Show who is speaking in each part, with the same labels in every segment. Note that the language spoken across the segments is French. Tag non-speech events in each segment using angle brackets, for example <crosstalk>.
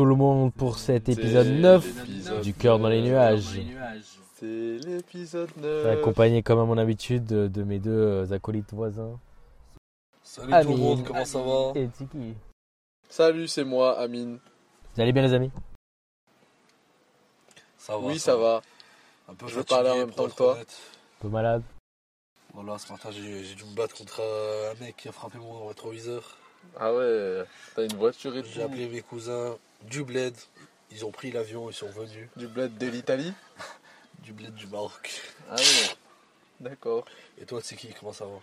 Speaker 1: tout le monde pour cet épisode 9 du cœur dans les nuages.
Speaker 2: C'est l'épisode 9.
Speaker 1: Accompagné comme à mon habitude de mes deux euh, acolytes voisins.
Speaker 3: Salut
Speaker 1: Amine.
Speaker 3: tout le monde, comment ça va
Speaker 1: Et Tiki.
Speaker 2: Salut, c'est moi, Amine.
Speaker 1: Vous allez bien les amis?
Speaker 3: Ça va
Speaker 2: oui, ça va.
Speaker 3: Un peu
Speaker 2: Je veux parler en même temps que toi.
Speaker 3: honnête.
Speaker 1: Un peu malade
Speaker 3: Voilà, ce matin j'ai j'ai dû me battre contre euh, un mec qui a frappé mon rétroviseur.
Speaker 2: Ah ouais, t'as une voiture et
Speaker 3: J'ai
Speaker 2: tout.
Speaker 3: appelé mes cousins du bled. Ils ont pris l'avion, ils sont venus.
Speaker 2: Du bled de l'Italie <laughs>
Speaker 3: Du bled du Maroc.
Speaker 2: Ah ouais. D'accord.
Speaker 3: Et toi, c'est qui Comment ça va?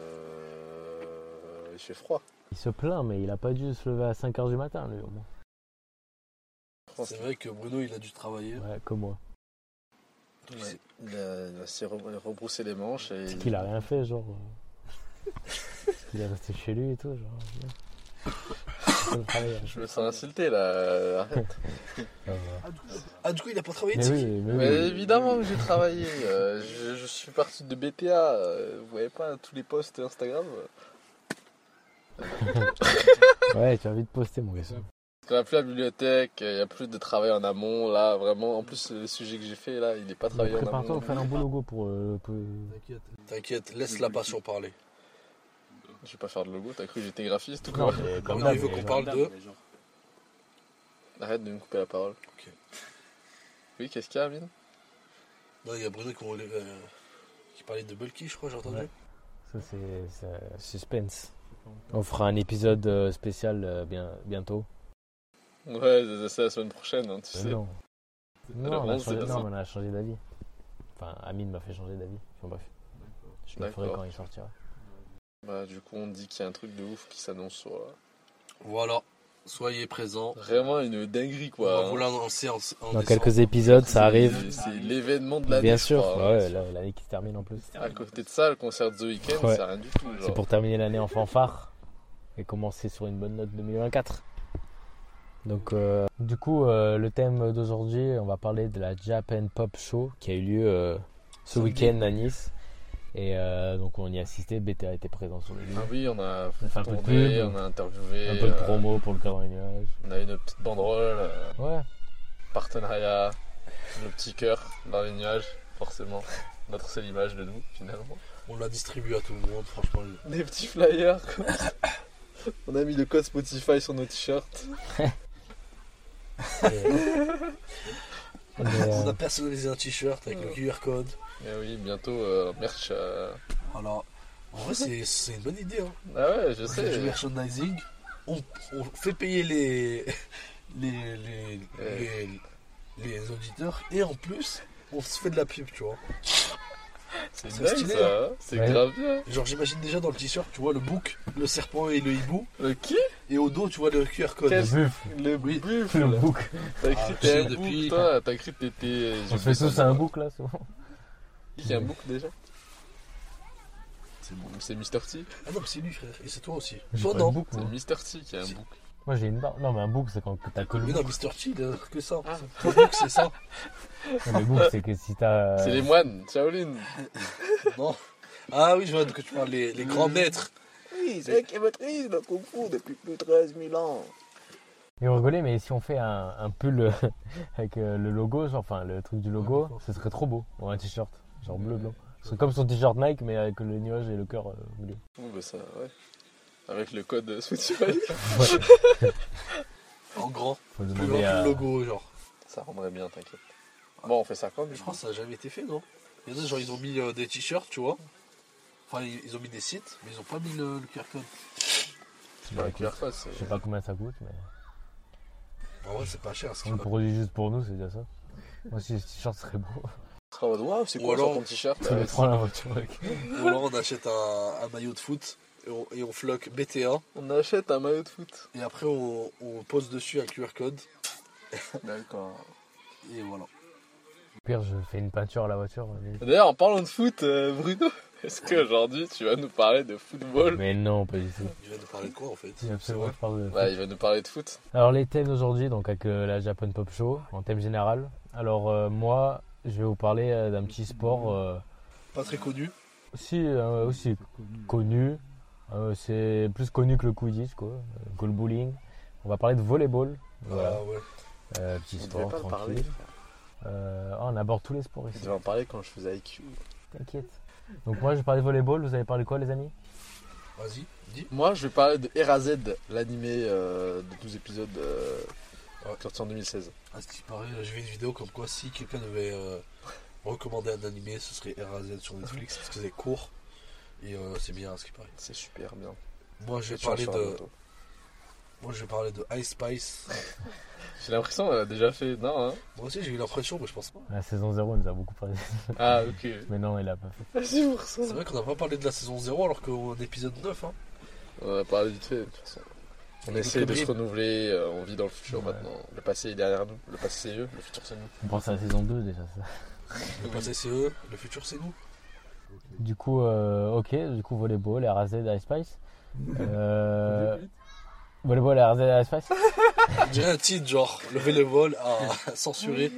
Speaker 2: Euh... Il fait froid.
Speaker 1: Il se plaint mais il a pas dû se lever à 5h du matin lui au moins.
Speaker 3: C'est vrai que Bruno, il a dû travailler.
Speaker 1: Ouais, comme moi.
Speaker 3: Donc,
Speaker 2: Ouais.
Speaker 3: c'est-
Speaker 2: Il a, il a s'est re- rebroussé les manches et...
Speaker 1: C'est qu'il a rien fait genre. euh, <laughs> il est resté chez lui et tout genre. <laughs>
Speaker 2: Je me sens insulté là. Arrête.
Speaker 3: Ah, du coup, il a pas travaillé
Speaker 1: Mais oui, mais
Speaker 2: Mais
Speaker 1: oui.
Speaker 2: évidemment que j'ai travaillé. euh, je, je suis parti de BTA. euh, vous voyez pas tous les posts Instagram euh. <laughs>
Speaker 1: Ouais, tu as envie de poster mon gars.
Speaker 2: Parce qu'on a plus la bibliothèque, il y a plus de travail en amont là, vraiment. En plus, le sujet que j'ai fait là, il n'est pas travaillé en
Speaker 1: Prépare-toi
Speaker 2: amont.
Speaker 1: un beau logo pour. euh, pour-
Speaker 3: T'inquiète, laisse la passion parler.
Speaker 2: Je vais pas faire de logo, t'as cru que j'étais graphiste ou
Speaker 1: Non,
Speaker 2: quoi
Speaker 1: d'hab,
Speaker 3: il veut qu'on parle de.
Speaker 2: Arrête de me couper la parole.
Speaker 3: Ok.
Speaker 2: Oui, qu'est-ce qu'il y a, Amine?
Speaker 3: Non, il y a Bruno qui, euh, qui parlait de Bulky, je crois, j'ai entendu.
Speaker 1: Ouais. Ça, c'est suspense. On fera un épisode euh, spécial euh, bien, bientôt.
Speaker 2: Ouais, c'est- la semaine prochaine, hein, tu sais.
Speaker 1: non. Non, on a
Speaker 2: 11, c'est
Speaker 1: changé, non, on a changé d'avis. Enfin, Amine m'a fait changer d'avis. Enfin bref. Je le ferai quand il sortira.
Speaker 2: Bah, du coup, on dit qu'il y a un truc de ouf qui s'annonce sur. euh,
Speaker 3: Voilà, soyez présents.
Speaker 2: Vraiment une dinguerie
Speaker 3: On va
Speaker 2: quoi.
Speaker 3: vous
Speaker 2: hein.
Speaker 3: l'annoncer en, en
Speaker 1: Dans
Speaker 3: décembre.
Speaker 1: quelques épisodes, ça arrive.
Speaker 2: C'est l'événement de l'année.
Speaker 1: Bien
Speaker 2: je
Speaker 1: sûr.
Speaker 2: crois, hein.
Speaker 1: Ouais, l'année qui se termine en plus.
Speaker 2: À côté de ça, le concert de The Weeknd,
Speaker 1: Ouais.
Speaker 2: c'est rien du tout.
Speaker 1: C'est pour terminer l'année en fanfare et commencer sur une bonne note 2024. Donc, euh, du coup, euh, le thème d'aujourd'hui, on va parler de la Japan Pop Show qui a eu lieu euh, ce week-end à Nice. Et euh, donc, on y a assisté. BTA était présent sur le lieu.
Speaker 2: Ah oui, on a
Speaker 1: On a fait un peu de pub.
Speaker 2: on a interviewé.
Speaker 1: Un peu de
Speaker 2: euh,
Speaker 1: promo pour le nuages.
Speaker 2: On a eu notre petite banderole, euh,
Speaker 1: Ouais.
Speaker 2: partenariat, le petit cœur dans les nuages, forcément. Notre seule image de nous, finalement.
Speaker 3: On l'a distribué à tout le monde, franchement.
Speaker 2: Des petits flyers. <laughs> On a mis le code Spotify sur nos t-shirts. <laughs>
Speaker 1: Et- Mais, <laughs>
Speaker 3: On
Speaker 1: euh,
Speaker 3: a personnalisé un t-shirt avec le QR code.
Speaker 2: Mais oui, bientôt euh, merch. euh,
Speaker 3: Alors, en vrai, c'est- c'est une bonne idée. Hein.
Speaker 2: Ah ouais, je
Speaker 3: Du
Speaker 2: sais.
Speaker 3: merchandising. On, on fait payer les, <laughs> les, les, les auditeurs et en plus, on se fait de la pub, tu vois.
Speaker 2: C'est
Speaker 3: stylé,
Speaker 2: ça. hein. C'est
Speaker 1: Ouais.
Speaker 2: grave bien.
Speaker 3: Genre, j'imagine déjà dans le t-shirt, tu vois le bouc, le serpent et le hibou.
Speaker 2: Le qui?
Speaker 3: Et au dos, tu vois le QR code.
Speaker 2: Quel-
Speaker 1: le buff,
Speaker 2: Le
Speaker 3: Oui.
Speaker 2: buffle.
Speaker 1: le bouc.
Speaker 2: T'as
Speaker 3: Ah,
Speaker 2: écrit
Speaker 3: tu
Speaker 2: t'es un
Speaker 3: depuis-
Speaker 2: bouc, toi. T'as écrit t'étais.
Speaker 1: On fait tous un bouc là, c'est bon.
Speaker 2: Qui a un bouc déjà?
Speaker 3: C'est bon.
Speaker 2: C'est Mr. T.
Speaker 3: Ah non, mais c'est lui, frère. Et c'est toi aussi. Toi, non.
Speaker 2: C'est Mr. T qui a un bouc.
Speaker 1: Moi j'ai une barre. Non, mais un bouc c'est quand t'as que le
Speaker 3: Mais
Speaker 1: bouc.
Speaker 3: non, Mr. T, il a que ça.
Speaker 2: Ah.
Speaker 3: Le bouc, c'est ça.
Speaker 1: Non, Le bouc c'est que si t'as.
Speaker 2: C'est les moines, Shaolin.
Speaker 3: Non. Ah oui, je vois de quoi tu parles, les, les grands maîtres.
Speaker 2: Oui, c'est eux qui maîtrisent le kung fu depuis plus de 13 000 ans.
Speaker 1: Et on rigolait, mais si on fait un, un pull euh, <laughs> avec euh, le logo, genre, enfin le truc du logo, ce serait trop beau. Ou un t-shirt, genre bleu blanc. Ce serait comme son t-shirt Nike, mais avec le nuage et le cœur euh, au milieu.
Speaker 2: Oh, bah ça, ouais. Avec le code Spotify.
Speaker 3: En grand.
Speaker 1: Faut le
Speaker 3: Plus grand
Speaker 1: demander
Speaker 3: que
Speaker 1: à.
Speaker 3: le logo, genre.
Speaker 2: ça rendrait bien, t'inquiète. Bon, on fait ça quand du
Speaker 3: Je crois que ça n'a jamais été fait, non? Il y en a, genre, ils ont mis euh, des t-shirts, tu vois. Enfin, ils, ont mis des sites, mais ils ont pas mis le, le QR code.
Speaker 2: C'est pas un QR code, c'est.
Speaker 1: Je sais pas combien ça coûte, mais
Speaker 3: En vrai, c'est pas cher. Ce
Speaker 1: on
Speaker 3: qui
Speaker 1: le produit juste pour nous, c'est déjà ça. Moi aussi, ce t-shirt serait beau.
Speaker 2: Waouh, c'est quoi
Speaker 3: alors-
Speaker 2: ton t-shirt?
Speaker 1: Tu le prends la voiture avec.
Speaker 3: Ou alors, on achète un, un maillot de foot et on, et on floque BTA.
Speaker 2: On achète un maillot de foot.
Speaker 3: Et après, on, on pose dessus un QR code. <laughs>
Speaker 2: D'accord.
Speaker 3: Et voilà.
Speaker 1: Au pire, je fais une peinture à la voiture. mais-
Speaker 2: D'ailleurs, en parlant de foot, euh, Bruno, <laughs> est-ce qu'aujourd'hui tu vas nous parler de football?
Speaker 1: Mais non, pas du tout.
Speaker 3: Tu viens de parler de quoi, en fait?
Speaker 1: Si, absolument,
Speaker 2: Ouais, il va nous parler de foot.
Speaker 1: Alors les thèmes d'aujourd'hui, donc avec euh, la Japan Pop Show, en thème général. Alors euh, moi, je vais vous parler euh, d'un petit sport euh,
Speaker 3: Pas très connu.
Speaker 1: aussi, euh, aussi connu. Euh, c'est plus connu que le Quidditch, quoi, euh, que le bowling. On va parler de volleyball. Voilà.
Speaker 3: Ah ouais.
Speaker 1: Euh, petit
Speaker 2: On
Speaker 1: sport,
Speaker 2: devait pas en parler.
Speaker 1: tranquille. Euh, oh, on aborde tous les sports
Speaker 2: Je
Speaker 1: ici.
Speaker 2: devais en parler quand je faisais IQ.
Speaker 1: T'inquiète. Donc moi je parlais de volleyball, vous avez parlé de quoi les amis?
Speaker 3: Vas-y, dis.
Speaker 2: Moi, je vais parler de RAZ, l'animé euh, de 12 épisodes euh,
Speaker 3: Ouais.
Speaker 2: sorti en 2016.
Speaker 3: Ah, ce qui paraît, j'ai vu une vidéo comme quoi si quelqu'un devait euh, recommander un animé, ce serait RAZ sur Netflix parce que c'est court et euh, c'est bien ce qui paraît.
Speaker 2: C'est super bien.
Speaker 3: Moi, je vais parler de, moi, je vais parler de Ice Spice. <laughs>
Speaker 2: J'ai l'impression qu'on l'a déjà fait. Non, hein
Speaker 3: Moi aussi, j'ai eu l'impression, mais je pense pas.
Speaker 1: La saison 0 nous a beaucoup parlé.
Speaker 2: Ah, ok. <laughs>
Speaker 1: Mais non, il a pas fait.
Speaker 2: C'est pour ça.
Speaker 3: C'est vrai qu'on n'a pas parlé de la saison 0 alors qu'au épisode 9, hein.
Speaker 2: On a parlé vite fait, de toute façon. On essaie de se renouveler, euh, on vit dans le futur
Speaker 1: Ouais.
Speaker 2: maintenant. Le passé est derrière nous, le passé c'est eux, le futur c'est nous.
Speaker 1: On pense à la saison 2 déjà ça.
Speaker 3: Le passé c'est eux, le futur c'est nous.
Speaker 1: Du coup, euh, ok, du coup volleyball, RAZ, Ice Spice. Euh, volleyball, RAZ, Ice Spice. <laughs>
Speaker 3: J'ai un titre genre le volleyball à censurer,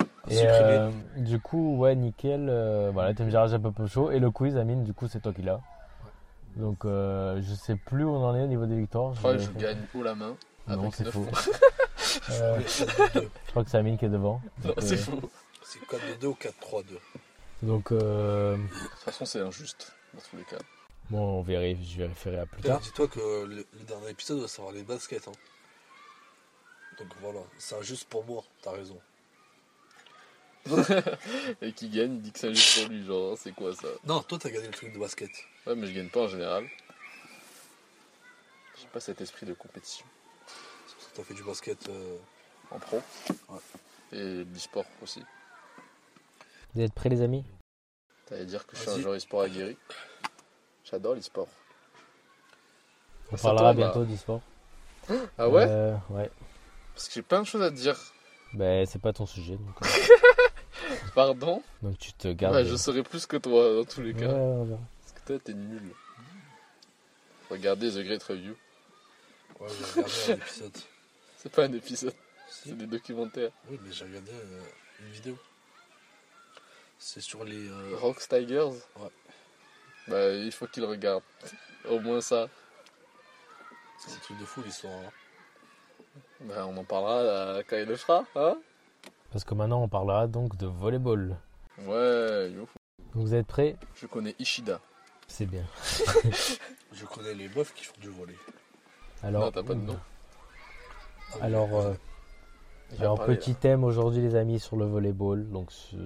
Speaker 3: à
Speaker 1: Et
Speaker 3: supprimer.
Speaker 1: euh, du coup, ouais, nickel. euh, voilà, j'ai un peu peu chaud. Et le quiz, Amine, du coup, c'est toi qui l'as. Donc, euh, je sais plus où on en est au niveau des victoires.
Speaker 2: Je crois que je gagne haut la main.
Speaker 1: Non, c'est faux. <laughs> Euh, <laughs> je crois que c'est Amine qui est devant.
Speaker 2: Non, c'est faux.
Speaker 3: C'est 4-2 ou 4-3-2.
Speaker 1: Donc euh,
Speaker 2: De toute façon, c'est injuste, dans tous les cas.
Speaker 1: bon, on vérifie, je vérifierai à plus tard.
Speaker 3: Dis-toi que le, le dernier épisode va savoir les baskets. Hein. Donc voilà, c'est injuste pour moi, t'as raison. <laughs>
Speaker 2: Et qui gagne, il dit que c'est juste pour lui, genre, c'est quoi ça?
Speaker 3: Non, toi t'as gagné le truc de basket.
Speaker 2: Ouais, mais je gagne pas en général. J'ai pas cet esprit de compétition
Speaker 3: C'est parce que t'as fait du basket. euh,
Speaker 2: en pro.
Speaker 3: Ouais.
Speaker 2: Et du sport aussi.
Speaker 1: Vous êtes prêts, les amis?
Speaker 2: T'allais dire que je suis un joueur e-sport aguerri? J'adore l'e-sport.
Speaker 1: On
Speaker 2: Ça
Speaker 1: parlera
Speaker 2: tombe,
Speaker 1: bientôt du sport.
Speaker 2: Ah ouais?
Speaker 1: Euh, Ouais.
Speaker 2: Parce que j'ai plein de choses à te dire.
Speaker 1: Ben, c'est pas ton sujet. Donc, euh, <laughs>
Speaker 2: Pardon?
Speaker 1: Donc tu te gardes.
Speaker 2: Ouais, je saurais plus que toi dans tous les
Speaker 1: Ouais,
Speaker 2: cas.
Speaker 1: verra.
Speaker 2: Parce que toi, t'es nul. Regardez The Great Review.
Speaker 3: Ouais, j'ai regardé un épisode. <laughs>
Speaker 2: C'est pas un épisode,
Speaker 3: Si.
Speaker 2: c'est des documentaires.
Speaker 3: Oui, mais j'ai regardé euh, une vidéo. C'est sur les. euh,
Speaker 2: Rocks Tigers
Speaker 3: Ouais.
Speaker 2: Bah, il faut qu'il regarde. <laughs> Au moins ça.
Speaker 3: C'est un truc de fou l'histoire. hein.
Speaker 2: Bah, on en parlera euh, quand il le fera, hein
Speaker 1: Parce que maintenant, on parlera donc de volleyball.
Speaker 2: Ouais, yo.
Speaker 1: Donc, vous êtes prêts?
Speaker 2: Je connais Ishida.
Speaker 1: C'est bien. <laughs>
Speaker 3: Je connais les meufs qui font du volley.
Speaker 1: Alors,
Speaker 2: Non, t'as pas de nom.
Speaker 3: Ah
Speaker 1: Alors, euh.
Speaker 2: Il va
Speaker 1: alors
Speaker 2: parler,
Speaker 1: petit thème aujourd'hui, les amis, sur le volleyball. Donc, ce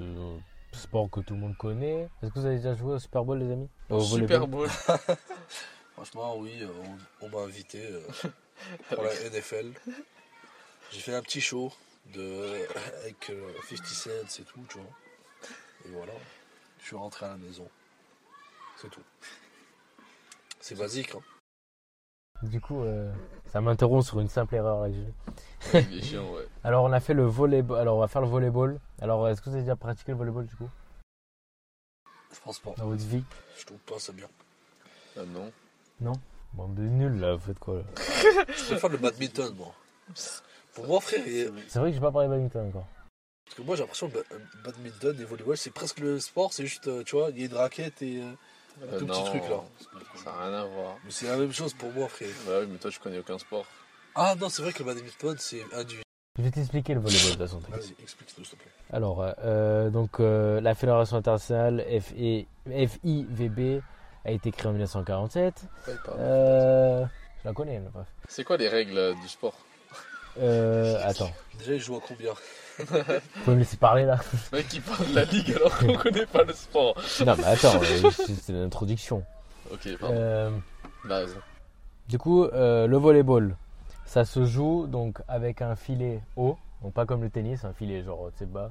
Speaker 1: sport que tout le monde connaît. Est-ce que vous avez déjà joué au Super Bowl, les amis. Au
Speaker 2: Super
Speaker 1: volleyball
Speaker 2: Bowl. <laughs>
Speaker 3: Franchement, oui, euh, on, on m'a invité euh, <laughs> pour la NFL. J'ai fait un petit show de, <laughs> avec euh, 50 cents et tout, tu vois. Et voilà, je suis rentré à la maison. C'est tout. C'est basique, hein.
Speaker 1: Du coup, euh, ça m'interrompt sur une simple erreur. là
Speaker 2: est chiant, ouais. <laughs>
Speaker 1: Alors, on a fait le volleyball. Alors, on va faire le volleyball. Alors, est-ce que vous avez déjà pratiqué le volleyball, du coup?
Speaker 3: Je pense pas.
Speaker 1: Dans votre vie?
Speaker 3: Je trouve pas ça bien.
Speaker 2: Ah non.
Speaker 1: Bande de nuls, là. Vous faites quoi, là? <laughs>
Speaker 3: Je préfère le badminton, moi. Pour moi, frère, il-
Speaker 1: C'est vrai que j'ai pas parlé de badminton encore.
Speaker 3: parce que moi j'ai l'impression que badminton et volleyball, c'est presque le sport, c'est juste, euh, tu vois, il y a une raquette et. Euh, Un tout petit truc, là.
Speaker 2: Ça n'a rien à voir.
Speaker 3: Mais c'est la même chose pour moi, frère.
Speaker 2: Bah oui, mais toi, tu connais aucun sport.
Speaker 3: Ah non, c'est vrai que le badminton, c'est individuel.
Speaker 1: Je vais t'expliquer le volleyball, de toute façon.
Speaker 3: Vas-y, explique-nous, s'il te plaît.
Speaker 1: Alors, euh, donc, euh, la Fédération internationale FI FIVB a été créée en 1947.
Speaker 2: Ouais, pardon.
Speaker 1: Euh, je la connais, bref.
Speaker 2: C'est quoi les règles euh, du sport?
Speaker 1: Euh, attends,
Speaker 3: Déjà, il joue à combien?
Speaker 1: Vous pouvez me laisser parler là
Speaker 2: mec qui parle de la ligue alors qu'on connaît pas le sport.
Speaker 1: Non, mais attends, euh, c'est l'introduction.
Speaker 2: Ok, pardon.
Speaker 1: Euh,
Speaker 2: raison.
Speaker 1: du coup, euh, le volleyball, ça se joue donc avec un filet haut, donc pas comme le tennis, un filet genre, tu sais, bas.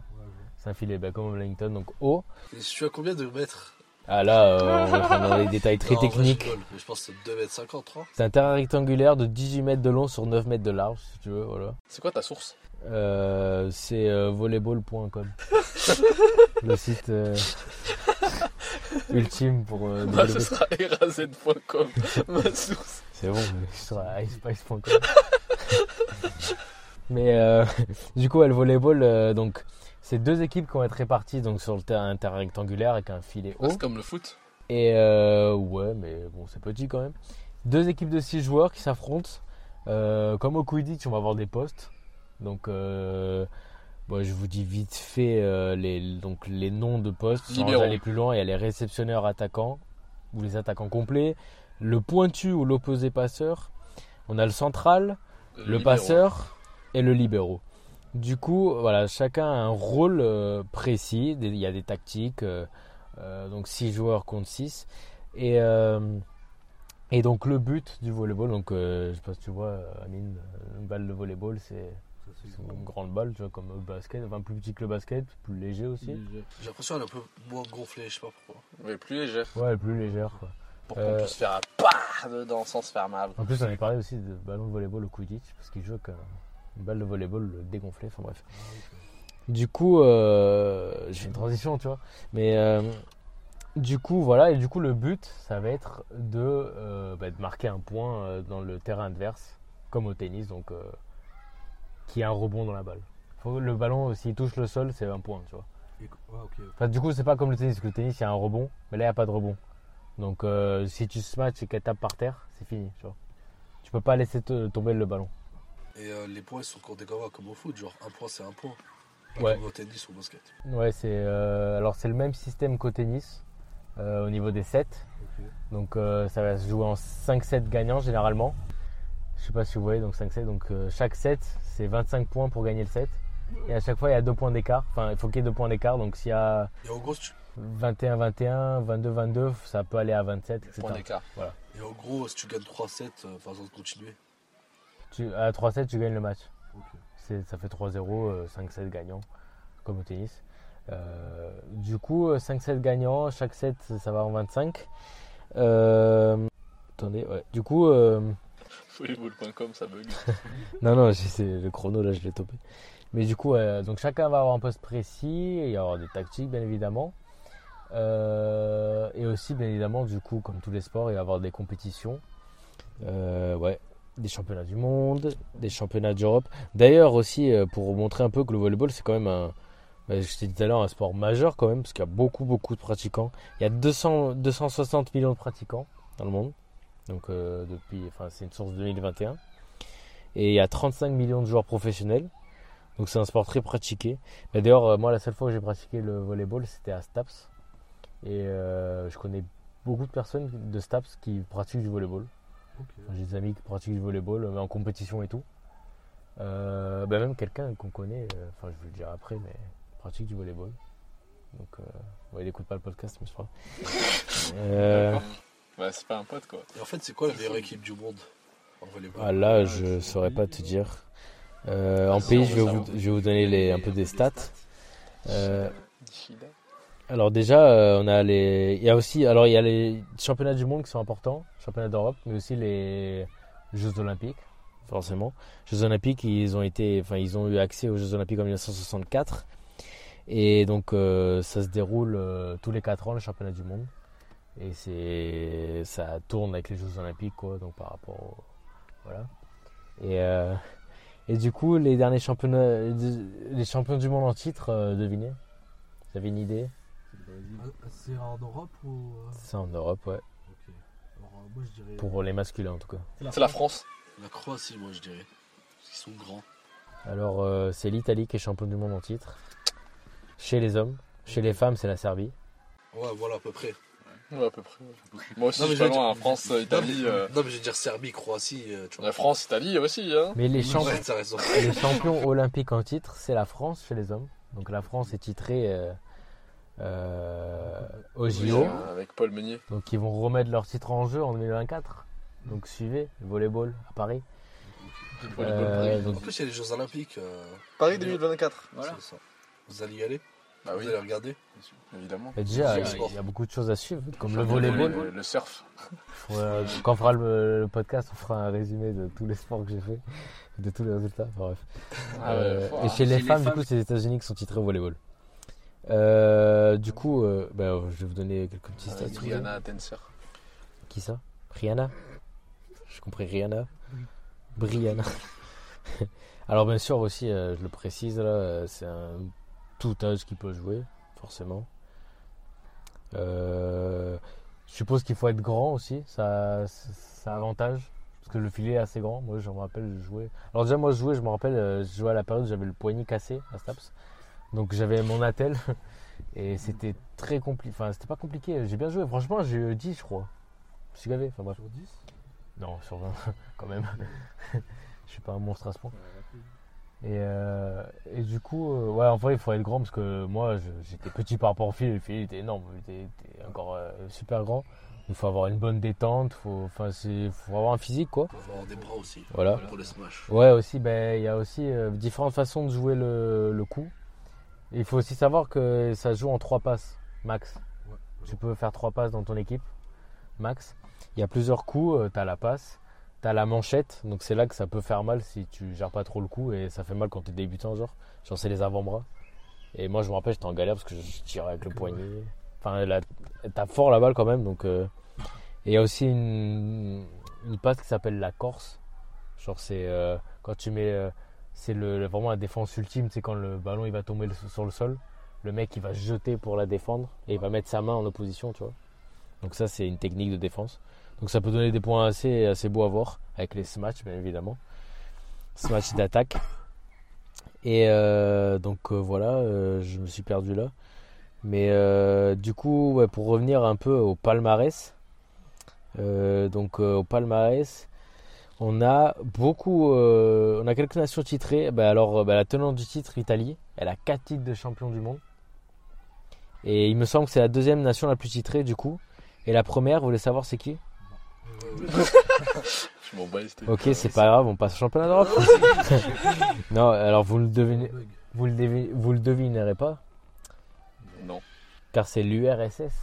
Speaker 1: C'est un filet bah, comme au Wellington, donc haut.
Speaker 3: Et si tu as combien de mètres?
Speaker 1: Ah là, euh, on rentre dans les détails très
Speaker 3: Non, en vrai,
Speaker 1: techniques.
Speaker 3: je, je pense que c'est 2m50, 3.
Speaker 1: C'est un terrain rectangulaire de 18 mètres de long sur 9 mètres de large, si tu veux, voilà.
Speaker 2: C'est quoi ta source?
Speaker 1: Euh, c'est euh, volleyball.com. <laughs> le site euh, <laughs> ultime pour
Speaker 2: Bah, ce sera raz.com, <laughs> ma source.
Speaker 1: C'est bon, mais sur iSpice.com. mais euh, du coup, le volleyball, donc c'est deux équipes qui vont être réparties donc sur le terrain, un terrain rectangulaire avec un filet haut.
Speaker 2: C'est comme le foot.
Speaker 1: Et ouais, mais bon, c'est petit quand même. Deux équipes de six joueurs qui s'affrontent comme au Quidditch, on va avoir des postes. Donc, euh, bon, je vous dis vite fait euh, les, donc, les noms de postes. Sans
Speaker 2: Libéraux.
Speaker 1: aller plus loin, il y a les réceptionneurs attaquants ou les attaquants complets, le pointu ou l'opposé passeur. On a le central, le passeur et le libéraux. Du coup, voilà, chacun a un rôle euh, précis. Il y a des tactiques, euh, donc 6 joueurs contre 6. Et, et donc le but du volleyball, donc euh, je sais pas si tu vois, Amine, une balle de volleyball, c'est
Speaker 3: c'est
Speaker 1: une grande balle, tu vois, comme le basket, enfin plus petit que le basket, plus léger aussi.
Speaker 3: J'ai l'impression qu'elle est un peu moins gonflée, je sais pas pourquoi.
Speaker 2: Mais plus légère.
Speaker 1: Ouais, plus légère. Quoi.
Speaker 2: Pour
Speaker 1: Euh,
Speaker 2: qu'on puisse faire un pas dedans sans se faire mal.
Speaker 1: En plus, on avait parlé aussi de ballon de volleyball au Quidditch, parce qu'il joue avec euh, une balle de volleyball dégonflée, enfin bref. Du coup, euh, j'ai fait une transition, tu vois. Mais euh, du coup, voilà. Et du coup, le but, ça va être de, euh, bah, de marquer un point euh, dans le terrain adverse, comme au tennis, donc euh, qui a un rebond dans la balle. Faut, le ballon, s'il touche le sol, c'est un point, tu vois.
Speaker 3: Et- ouais, ok.
Speaker 1: Enfin, du coup, c'est pas comme le tennis, parce que le tennis, il y a un rebond, mais là, il n'y a pas de rebond. Donc, euh, si tu smatches et qu'elle tape par terre, c'est fini, tu vois. Tu peux pas laisser te- tomber le ballon.
Speaker 3: Et euh, les points ils sont comptés comme, comme au foot, genre un point c'est un point. Pas
Speaker 1: Ouais.
Speaker 3: Comme au tennis ou au basket.
Speaker 1: Ouais, c'est euh, alors c'est le même système qu'au tennis au niveau des sets. Donc ça va se jouer en 5 sets gagnants généralement. Je sais pas si vous voyez donc 5 sets donc chaque set c'est 25 points pour gagner le set. Et à chaque fois il y a 2 points d'écart. Enfin, il faut qu'il y ait 2 points d'écart donc s'il y a
Speaker 3: Et en gros, si tu,
Speaker 1: 21 21, 22 22, ça peut aller à 27 etc.
Speaker 2: Point d'écart.
Speaker 3: et en gros, si tu gagnes 3-7, euh, par exemple, continuer.
Speaker 1: Tu, à 3 sets, tu gagnes le match.
Speaker 3: Ok.
Speaker 1: C'est- ça fait 3-0, 5-7 gagnants, comme au tennis. Euh, du coup, 5-7 gagnants, chaque set, ça va en 25. Euh, attendez, ouais. Du coup, euh,
Speaker 2: Volleyball.com, ça bug. <laughs>
Speaker 1: non, non, le chrono, là, je l'ai topé. Mais du coup, euh, donc chacun va avoir un poste précis, il y aura des tactiques, bien évidemment. Euh, et aussi, bien évidemment, du coup, comme tous les sports, il va y avoir des compétitions. Euh, ouais, des championnats du monde, des championnats d'Europe. D'ailleurs, aussi, pour montrer un peu que le volleyball, c'est quand même un, bah, je t'ai tout à l'heure, un sport majeur quand même, parce qu'il y a beaucoup, beaucoup de pratiquants. Il y a 200, 260 millions de pratiquants dans le monde. Donc, euh, depuis, enfin, c'est une source de 2021. Et il y a 35 millions de joueurs professionnels. Donc, c'est un sport très pratiqué. Mais D'ailleurs, euh, moi, la seule fois où j'ai pratiqué le volleyball, c'était à Staps. Et euh, je connais beaucoup de personnes de Staps qui pratiquent du volleyball.
Speaker 3: Ok.
Speaker 1: Enfin, J'ai des amis qui pratiquent du volleyball, mais en compétition et tout. Euh, bah, même quelqu'un qu'on connaît, euh, enfin je vais le dire après, mais pratique du volleyball. Donc, euh, ouais, il n'écoute pas le podcast, mais. <laughs> Euh,
Speaker 2: D'accord. Bah, c'est pas un pote quoi.
Speaker 3: Et en fait, c'est quoi la meilleure équipe du monde en volleyball?
Speaker 1: Ah, là, je saurais pas te dire. Euh, en pays, je vais, vous, je vais vous donner les, un peu des stats. Euh, alors déjà, euh, on a les, il y a aussi, alors il y a les championnats du monde qui sont importants, championnats d'Europe, mais aussi les Jeux Olympiques, forcément. Jeux Olympiques, ils ont été, enfin ils ont eu accès aux Jeux Olympiques en 1964, et donc euh, ça se déroule euh, tous les 4 ans le championnat du monde, et c'est, ça tourne avec les Jeux Olympiques quoi, donc par rapport, au- voilà. Et euh, et du coup, les derniers championnats, les champions du monde en titre, euh, devinez? Vous avez une idée?
Speaker 3: Ah, C'est en Europe ou. euh,
Speaker 1: C'est en Europe, ouais.
Speaker 3: Ok. Alors, moi, je dirais.
Speaker 1: Pour les masculins en tout cas.
Speaker 2: C'est la France.
Speaker 3: La Croatie, moi, je dirais. Parce qu'ils sont grands.
Speaker 1: Alors, euh, c'est l'Italie qui est champion du monde en titre. Chez les hommes. Chez les femmes, c'est la Serbie.
Speaker 3: Ouais, voilà, à peu près.
Speaker 2: Ouais, à peu près. Moi aussi,
Speaker 3: Non,
Speaker 2: je
Speaker 3: mais
Speaker 2: suis pas loin.
Speaker 3: dire-
Speaker 2: France, Italie.
Speaker 3: Non,
Speaker 2: euh,
Speaker 3: mais, non, mais je veux dire Serbie, Croatie, euh, tu vois.
Speaker 2: La France, Italie aussi. Hein.
Speaker 1: Mais les, champ-
Speaker 3: Ouais, <laughs>
Speaker 1: les champions olympiques en titre, c'est la France chez les hommes. Donc la France est titrée euh, euh, aux JO.
Speaker 2: Avec Paul Meunier.
Speaker 1: Donc ils vont remettre leur titre en jeu en 2024. Donc suivez le volleyball à Paris.
Speaker 2: Volleyball
Speaker 1: Euh,
Speaker 2: Paris.
Speaker 1: donc-
Speaker 3: En plus, il y a les Jeux Olympiques. euh,
Speaker 2: Paris 2024.
Speaker 4: Voilà.
Speaker 3: ça. Vous allez y aller?
Speaker 2: Bah oui,
Speaker 3: Vous allez regarder
Speaker 2: évidemment.
Speaker 1: Et déjà, il y a beaucoup de choses à suivre, comme le
Speaker 2: Le,
Speaker 1: volleyball.
Speaker 2: le- le surf. <laughs>
Speaker 1: Quand on fera le, le podcast, on fera un résumé de tous les sports que j'ai fait, de tous les résultats. Enfin, bref.
Speaker 2: Ah
Speaker 1: Euh, et chez les
Speaker 4: Chez les
Speaker 1: femmes, du coup, c'est les États-Unis qui sont titrés au volleyball. Euh, du coup, euh, bah, je vais vous donner quelques petits stats.
Speaker 2: Brianna Tenser.
Speaker 1: Qui ça? Rihanna? J'ai compris Rihanna. Brianna. <laughs> Alors bien sûr aussi, euh, je le précise là, euh, c'est un tout âge qui peut jouer, forcément. Euh, je suppose qu'il faut être grand aussi, ça, ça avantage. parce que le filet est assez grand. Moi, je me rappelle, je jouais. Alors, déjà, moi, je jouais, je me rappelle, euh, je jouais à la période où j'avais le poignet cassé à Staps. Donc, j'avais mon attel. <laughs> Et c'était très compliqué. Enfin, c'était pas compliqué. J'ai bien joué. Franchement, j'ai eu 10, je crois. Je suis gavé. Enfin, bref.
Speaker 4: Sur 10
Speaker 1: Non, sur 20, <laughs> quand même. <laughs> je suis pas un monstre à ce point. Et, euh, et du coup, euh, ouais, en vrai, il faut être grand parce que moi, j'étais petit par rapport au fil. Le fil il était énorme, il était, était encore euh, super grand. Il faut avoir une bonne détente, faut, enfin, c'est, faut avoir un physique, quoi.
Speaker 3: Faut avoir des bras aussi.
Speaker 1: Voilà.
Speaker 3: Pour les smash.
Speaker 1: Ouais, aussi, ben, il y a aussi différentes façons de jouer le, le coup. Il faut aussi savoir que ça se joue en trois passes, max.
Speaker 4: Ouais.
Speaker 1: Tu peux faire trois passes dans ton équipe, max. Il y a plusieurs coups, tu as la passe, tu as la manchette, donc c'est là que ça peut faire mal si tu gères pas trop le coup et ça fait mal quand tu es débutant, genre. Genre, c'est les avant-bras. Et moi, je me rappelle, j'étais en galère parce que je tirais avec le poignet. Enfin, t'as fort la balle quand même, donc. euh, Et il y a aussi une, une passe qui s'appelle la Corse. Genre, c'est euh, quand tu mets. euh, c'est le, vraiment la défense ultime, c'est quand le ballon il va tomber le- sur le sol. Le mec il va se jeter pour la défendre et il va mettre sa main en opposition, tu vois. Donc, ça, c'est une technique de défense. Donc, ça peut donner des points assez, assez beaux à voir avec les smash, bien évidemment. Smash d'attaque. Et euh, donc, euh, voilà, euh, je me suis perdu là. Mais du coup, pour revenir un peu au palmarès, donc au palmarès, on a beaucoup, on a quelques nations titrées. Bah, alors, bah, la tenante du titre, l'Italie, elle a 4 titres de champion du monde. Et il me semble que c'est la deuxième nation la plus titrée du coup. Et la première, vous voulez savoir c'est qui?
Speaker 2: Je m'en bats.
Speaker 1: Ok, c'est pas grave, on passe au championnat d'Europe. <laughs> non, alors vous le devinez, vous le, devi- vous le devinerez pas,
Speaker 2: Non.
Speaker 1: car c'est l'URSS.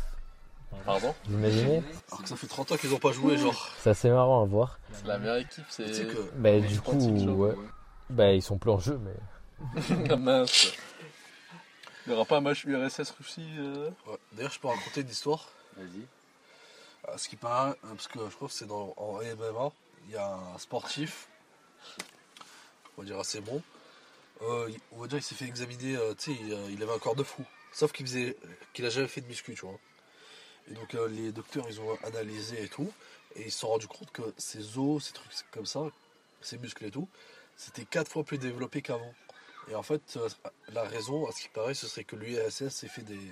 Speaker 2: Pardon?
Speaker 1: Vous imaginez?
Speaker 3: Alors que ça fait 30 ans qu'ils ont pas joué, genre.
Speaker 1: C'est assez marrant à voir.
Speaker 2: C'est la meilleure équipe, c'est.
Speaker 3: Tu sais que.
Speaker 1: Bah,
Speaker 2: Mais
Speaker 1: du coup,
Speaker 2: c'est
Speaker 1: ouais. Bah, ils sont plus en jeu, mais. <laughs>
Speaker 2: Ah mince. Il n'y aura pas un match URSS-Russie euh?
Speaker 3: Ouais. D'ailleurs, je peux raconter une histoire.
Speaker 2: Vas-y.
Speaker 3: À ce qui paraît, euh, parce que je crois que c'est dans en MMA, il y a un sportif, on va dire assez bon. Euh, il- on va dire qu'il s'est fait examiner, euh, tu sais, il, euh, il avait un corps de fou. Sauf qu'il faisait, qu'il a jamais fait de muscu, tu vois. Et donc euh, les docteurs, ils ont analysé et tout, et ils se sont rendus compte que ses os, ces trucs comme ça, ses muscles et tout, c'était quatre fois plus développé qu'avant. Et en fait, euh, la raison, à ce qui paraît, ce serait que l'URSS s'est fait des,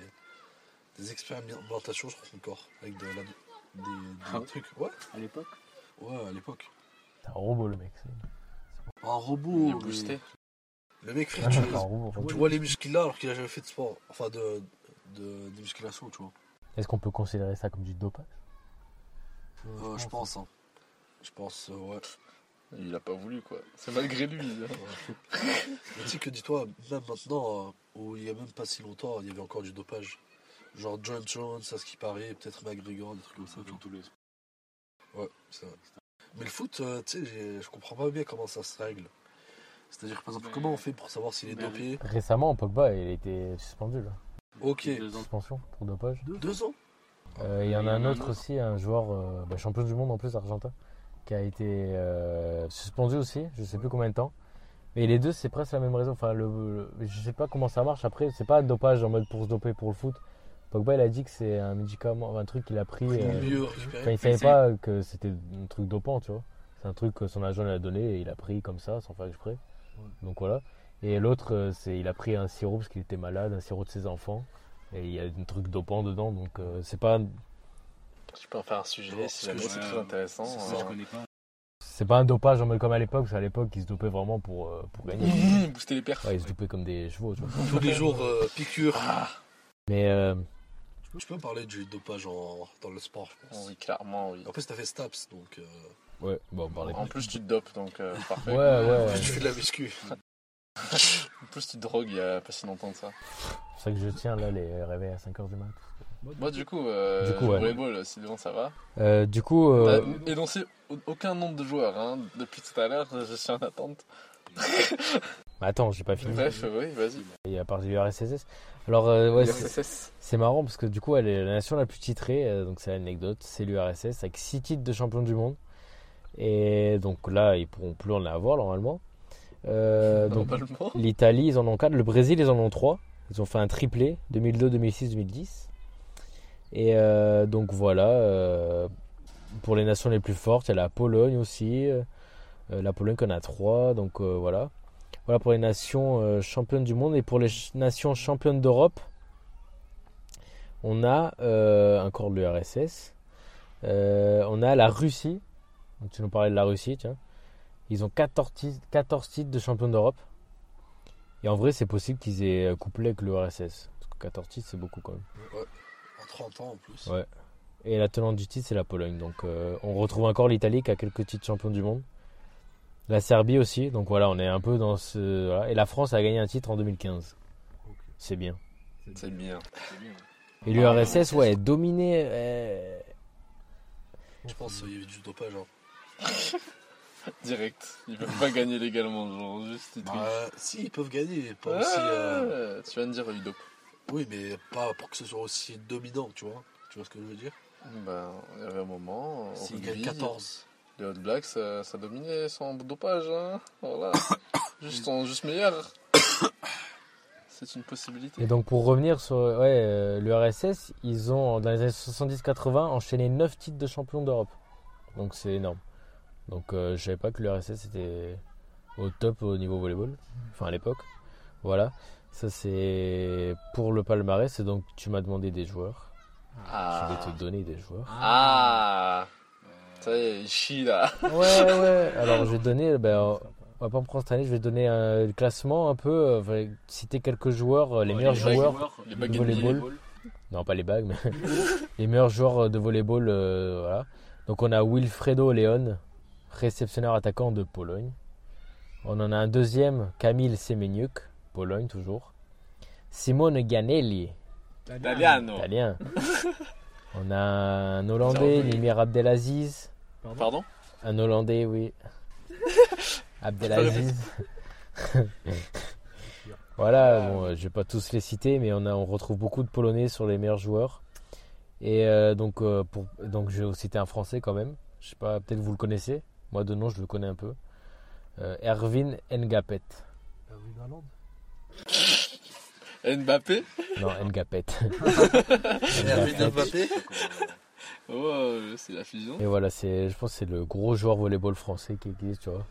Speaker 3: des expérimentations sur son corps, avec de la- des, des <laughs>
Speaker 2: Ah.
Speaker 3: trucs. Ouais,
Speaker 2: À l'époque
Speaker 3: ouais, à l'époque.
Speaker 1: C'est un robot, le mec. c'est-
Speaker 3: Un robot.
Speaker 2: Il est
Speaker 3: mais-
Speaker 2: boosté.
Speaker 3: Le mec, frère,
Speaker 1: Ah,
Speaker 3: tu,
Speaker 1: c'est un robot. en fait.
Speaker 3: tu vois les muscles qu'il a alors qu'il a jamais fait de sport, enfin de, de, de musculation, tu vois.
Speaker 1: Est-ce qu'on peut considérer ça comme du dopage?
Speaker 3: Euh, je pense, hein. Je pense, euh, ouais.
Speaker 2: Il a pas voulu quoi. C'est malgré lui. hein.
Speaker 3: Mais tu sais que dis-toi, même maintenant, euh, où il y a même pas si longtemps, il y avait encore du dopage. Genre John Jones, à ce qui paraît, peut-être McGregor, des trucs comme ça.
Speaker 2: tous les
Speaker 3: Ouais, c'est vrai. Mais le foot, euh, tu sais, je comprends pas bien comment ça se règle. C'est-à-dire, par exemple,
Speaker 2: Mais-
Speaker 3: comment on fait pour savoir s'il est
Speaker 2: Mais-
Speaker 3: dopé?
Speaker 1: Récemment, Pogba, il a été suspendu, là.
Speaker 3: Ok,
Speaker 1: Suspension pour dopage.
Speaker 3: deux ans
Speaker 1: Euh, Il y en a un autre
Speaker 2: autre.
Speaker 1: aussi, un joueur euh, bah, champion du monde en plus, argentin, qui a été euh, suspendu aussi, je sais plus combien de temps. Mais les deux, c'est presque la même raison. Enfin, le, le- je sais pas comment ça marche après. C'est pas un dopage en mode pour se doper pour le foot. Pogba, il a dit que c'est un médicament, un truc qu'il a pris. Euh,
Speaker 3: récupérer.
Speaker 1: il savait
Speaker 2: c'est-
Speaker 1: pas que c'était un truc dopant, tu vois. C'est un truc que son agent lui a donné et il a pris comme ça, sans faire exprès. Donc voilà. Et l'autre, euh, c'est il a pris un sirop parce qu'il était malade, un sirop de ses enfants. Et il y a un truc dopant dedans, donc euh, c'est pas
Speaker 2: Je peux en faire un sujet
Speaker 3: Non,
Speaker 2: si jamais c'est très intéressant.
Speaker 3: c'est ça, je
Speaker 4: connais pas.
Speaker 1: c'est pas un dopage en mode comme à l'époque, parce qu'à l'époque ils se dopaient vraiment pour, euh, pour gagner.
Speaker 2: Booster les perfs.
Speaker 1: Ouais, ils se dopaient comme des chevaux, tu vois.
Speaker 3: Tous les jours, euh, piqûre.
Speaker 2: Ah,
Speaker 1: Mais euh,
Speaker 3: Je peux parler du dopage en- dans le sport, je pense.
Speaker 2: oui, clairement, oui.
Speaker 3: En plus, t'as fait STAPS, donc euh,
Speaker 1: ouais, bon, on parlait
Speaker 2: En
Speaker 1: plus.
Speaker 2: plus, tu te dopes, donc euh, <laughs> parfait.
Speaker 1: Ouais, ouais,
Speaker 3: tu fais de la muscu. <laughs>
Speaker 2: En plus, tu te drogues il y a pas si longtemps de ça.
Speaker 1: c'est ça que je tiens là, les réveils à 5h du mat.
Speaker 2: Moi, du coup, euh,
Speaker 1: Du coup, ouais.
Speaker 2: volleyball, si devant ça va.
Speaker 1: Euh, du coup, euh,
Speaker 2: T'as énoncé au- aucun nombre de joueurs, hein. Depuis tout à l'heure, je suis en attente.
Speaker 1: Attends, j'ai pas fini.
Speaker 2: Bref, euh, oui, vas-y.
Speaker 1: Il y a parlé du RSSS. Alors, euh, ouais, c'est- marrant parce que du coup, elle est la nation la plus titrée, euh, donc c'est l'anecdote, c'est l'URSS avec 6 titres de champion du monde. Et donc là, ils pourront plus en avoir normalement. Euh, donc
Speaker 2: Normalement.
Speaker 1: l'Italie, ils en ont 4, le Brésil, ils en ont 3. Ils ont fait un triplé 2002, 2006, 2010. Et donc voilà, pour les nations les plus fortes, il y a la Pologne aussi. Euh, la Pologne qu'on a trois, donc euh, voilà. Voilà pour les nations euh, championnes du monde. Et pour les nations championnes d'Europe, on a encore l'URSS. Euh, on a la Russie. Tu nous parlais de la Russie, tiens. Ils ont 14 titres, 14 titres de champion d'Europe. Et en vrai, c'est possible qu'ils aient couplé avec l'URSS. Parce que 14 titres, c'est beaucoup quand même.
Speaker 3: Ouais. En 30 ans en plus.
Speaker 1: Ouais. Et la tenante du titre, c'est la Pologne. Donc euh, on retrouve encore l'Italie qui a quelques titres champions du monde. La Serbie aussi. Donc voilà, on est un peu dans ce. voilà. Et la France a gagné un titre en 2015. C'est bien.
Speaker 2: C'est bien.
Speaker 1: Et l'URSS, ouais, dominé. euh,
Speaker 3: Je pense qu'il y avait du dopage. Hein. <laughs>
Speaker 2: Direct. Ils peuvent pas gagner légalement, genre juste ils trichent.
Speaker 3: Bah, si, ils peuvent gagner. Pas aussi, euh,
Speaker 2: Tu viens de dire Udop.
Speaker 3: Oui, mais pas pour que ce soit aussi dominant, tu vois. Tu vois ce que je veux dire?
Speaker 2: Ben, il y avait un moment.
Speaker 3: S'ils
Speaker 2: rugby,
Speaker 3: gagnent 14.
Speaker 2: Les All Blacks, ça, ça dominait sans dopage. Hein. Voilà. <coughs> juste, juste meilleurs. <coughs> C'est une possibilité.
Speaker 1: Et donc pour revenir sur ouais, euh, l'URSS, ils ont dans les années 70-80 enchaîné 9 titres de champion d'Europe. Donc c'est énorme. Donc euh, je savais pas que l'URSS était au top au niveau volleyball, enfin à l'époque. Voilà, ça c'est pour le palmarès. Et donc tu m'as demandé des joueurs. Je
Speaker 2: Ah.
Speaker 1: vais te donner des joueurs.
Speaker 2: Ah. Ça y est, Ishida.
Speaker 1: Ouais, ouais. <laughs> Alors je vais donner, ben, on va pas me prendre cette année, je vais donner un classement un peu, euh, citer quelques joueurs, euh, les meilleurs joueurs.
Speaker 2: Les
Speaker 1: de volleyball. Non, pas les bagues, mais <laughs> les meilleurs joueurs de volleyball. euh, voilà. Donc on a Wilfredo Leon, réceptionneur attaquant de Pologne. On en a un deuxième, Kamil Semeniuk, Pologne toujours. Simone Ganelli, italien. <laughs> On a un Hollandais, Nimir Abdelaziz.
Speaker 2: Pardon?
Speaker 1: Un Hollandais, oui. <laughs> Abdelaziz. <laughs> voilà, bon, euh, je vais pas tous les citer, mais on, a, on retrouve beaucoup de Polonais sur les meilleurs joueurs. Et euh, donc, euh, pour, donc, je vais vous citer un Français quand même. Je sais pas, peut-être vous le connaissez. Moi, de nom, je le connais un peu. Euh, Erwin Ngapet.
Speaker 2: Mbappé?
Speaker 1: Non, Ngapet.
Speaker 3: Hervé <laughs> Mbappé?
Speaker 2: Oh, c'est la fusion.
Speaker 1: Et voilà, c'est, je pense que c'est le gros joueur volleyball français qui existe, tu vois.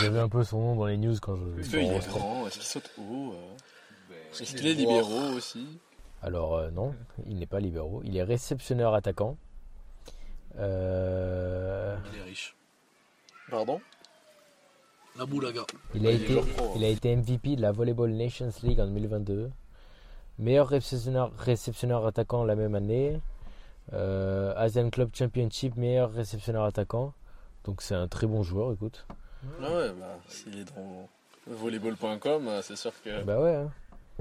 Speaker 1: J'ai vu un peu son nom dans les news quand je.
Speaker 2: Est-ce qu'il est grand Est-ce qu'il saute haut euh Est-ce
Speaker 3: qu'il est
Speaker 2: libéraux aussi
Speaker 1: Alors euh, non, il n'est pas libéraux. Il est réceptionneur attaquant. Euh,
Speaker 3: Il est riche.
Speaker 2: Pardon
Speaker 3: La
Speaker 1: il, a
Speaker 2: il
Speaker 1: été,
Speaker 2: hein.
Speaker 1: il a été MVP de la Volleyball Nations League en 2022. Meilleur réceptionneur, réceptionneur attaquant la même année. Euh, Asian Club Championship, meilleur réceptionneur attaquant. Donc c'est un très bon joueur, écoute.
Speaker 2: Ah ouais, bah, s'il est dans volleyball.com, euh, c'est sûr que.
Speaker 1: Bah ouais. hein.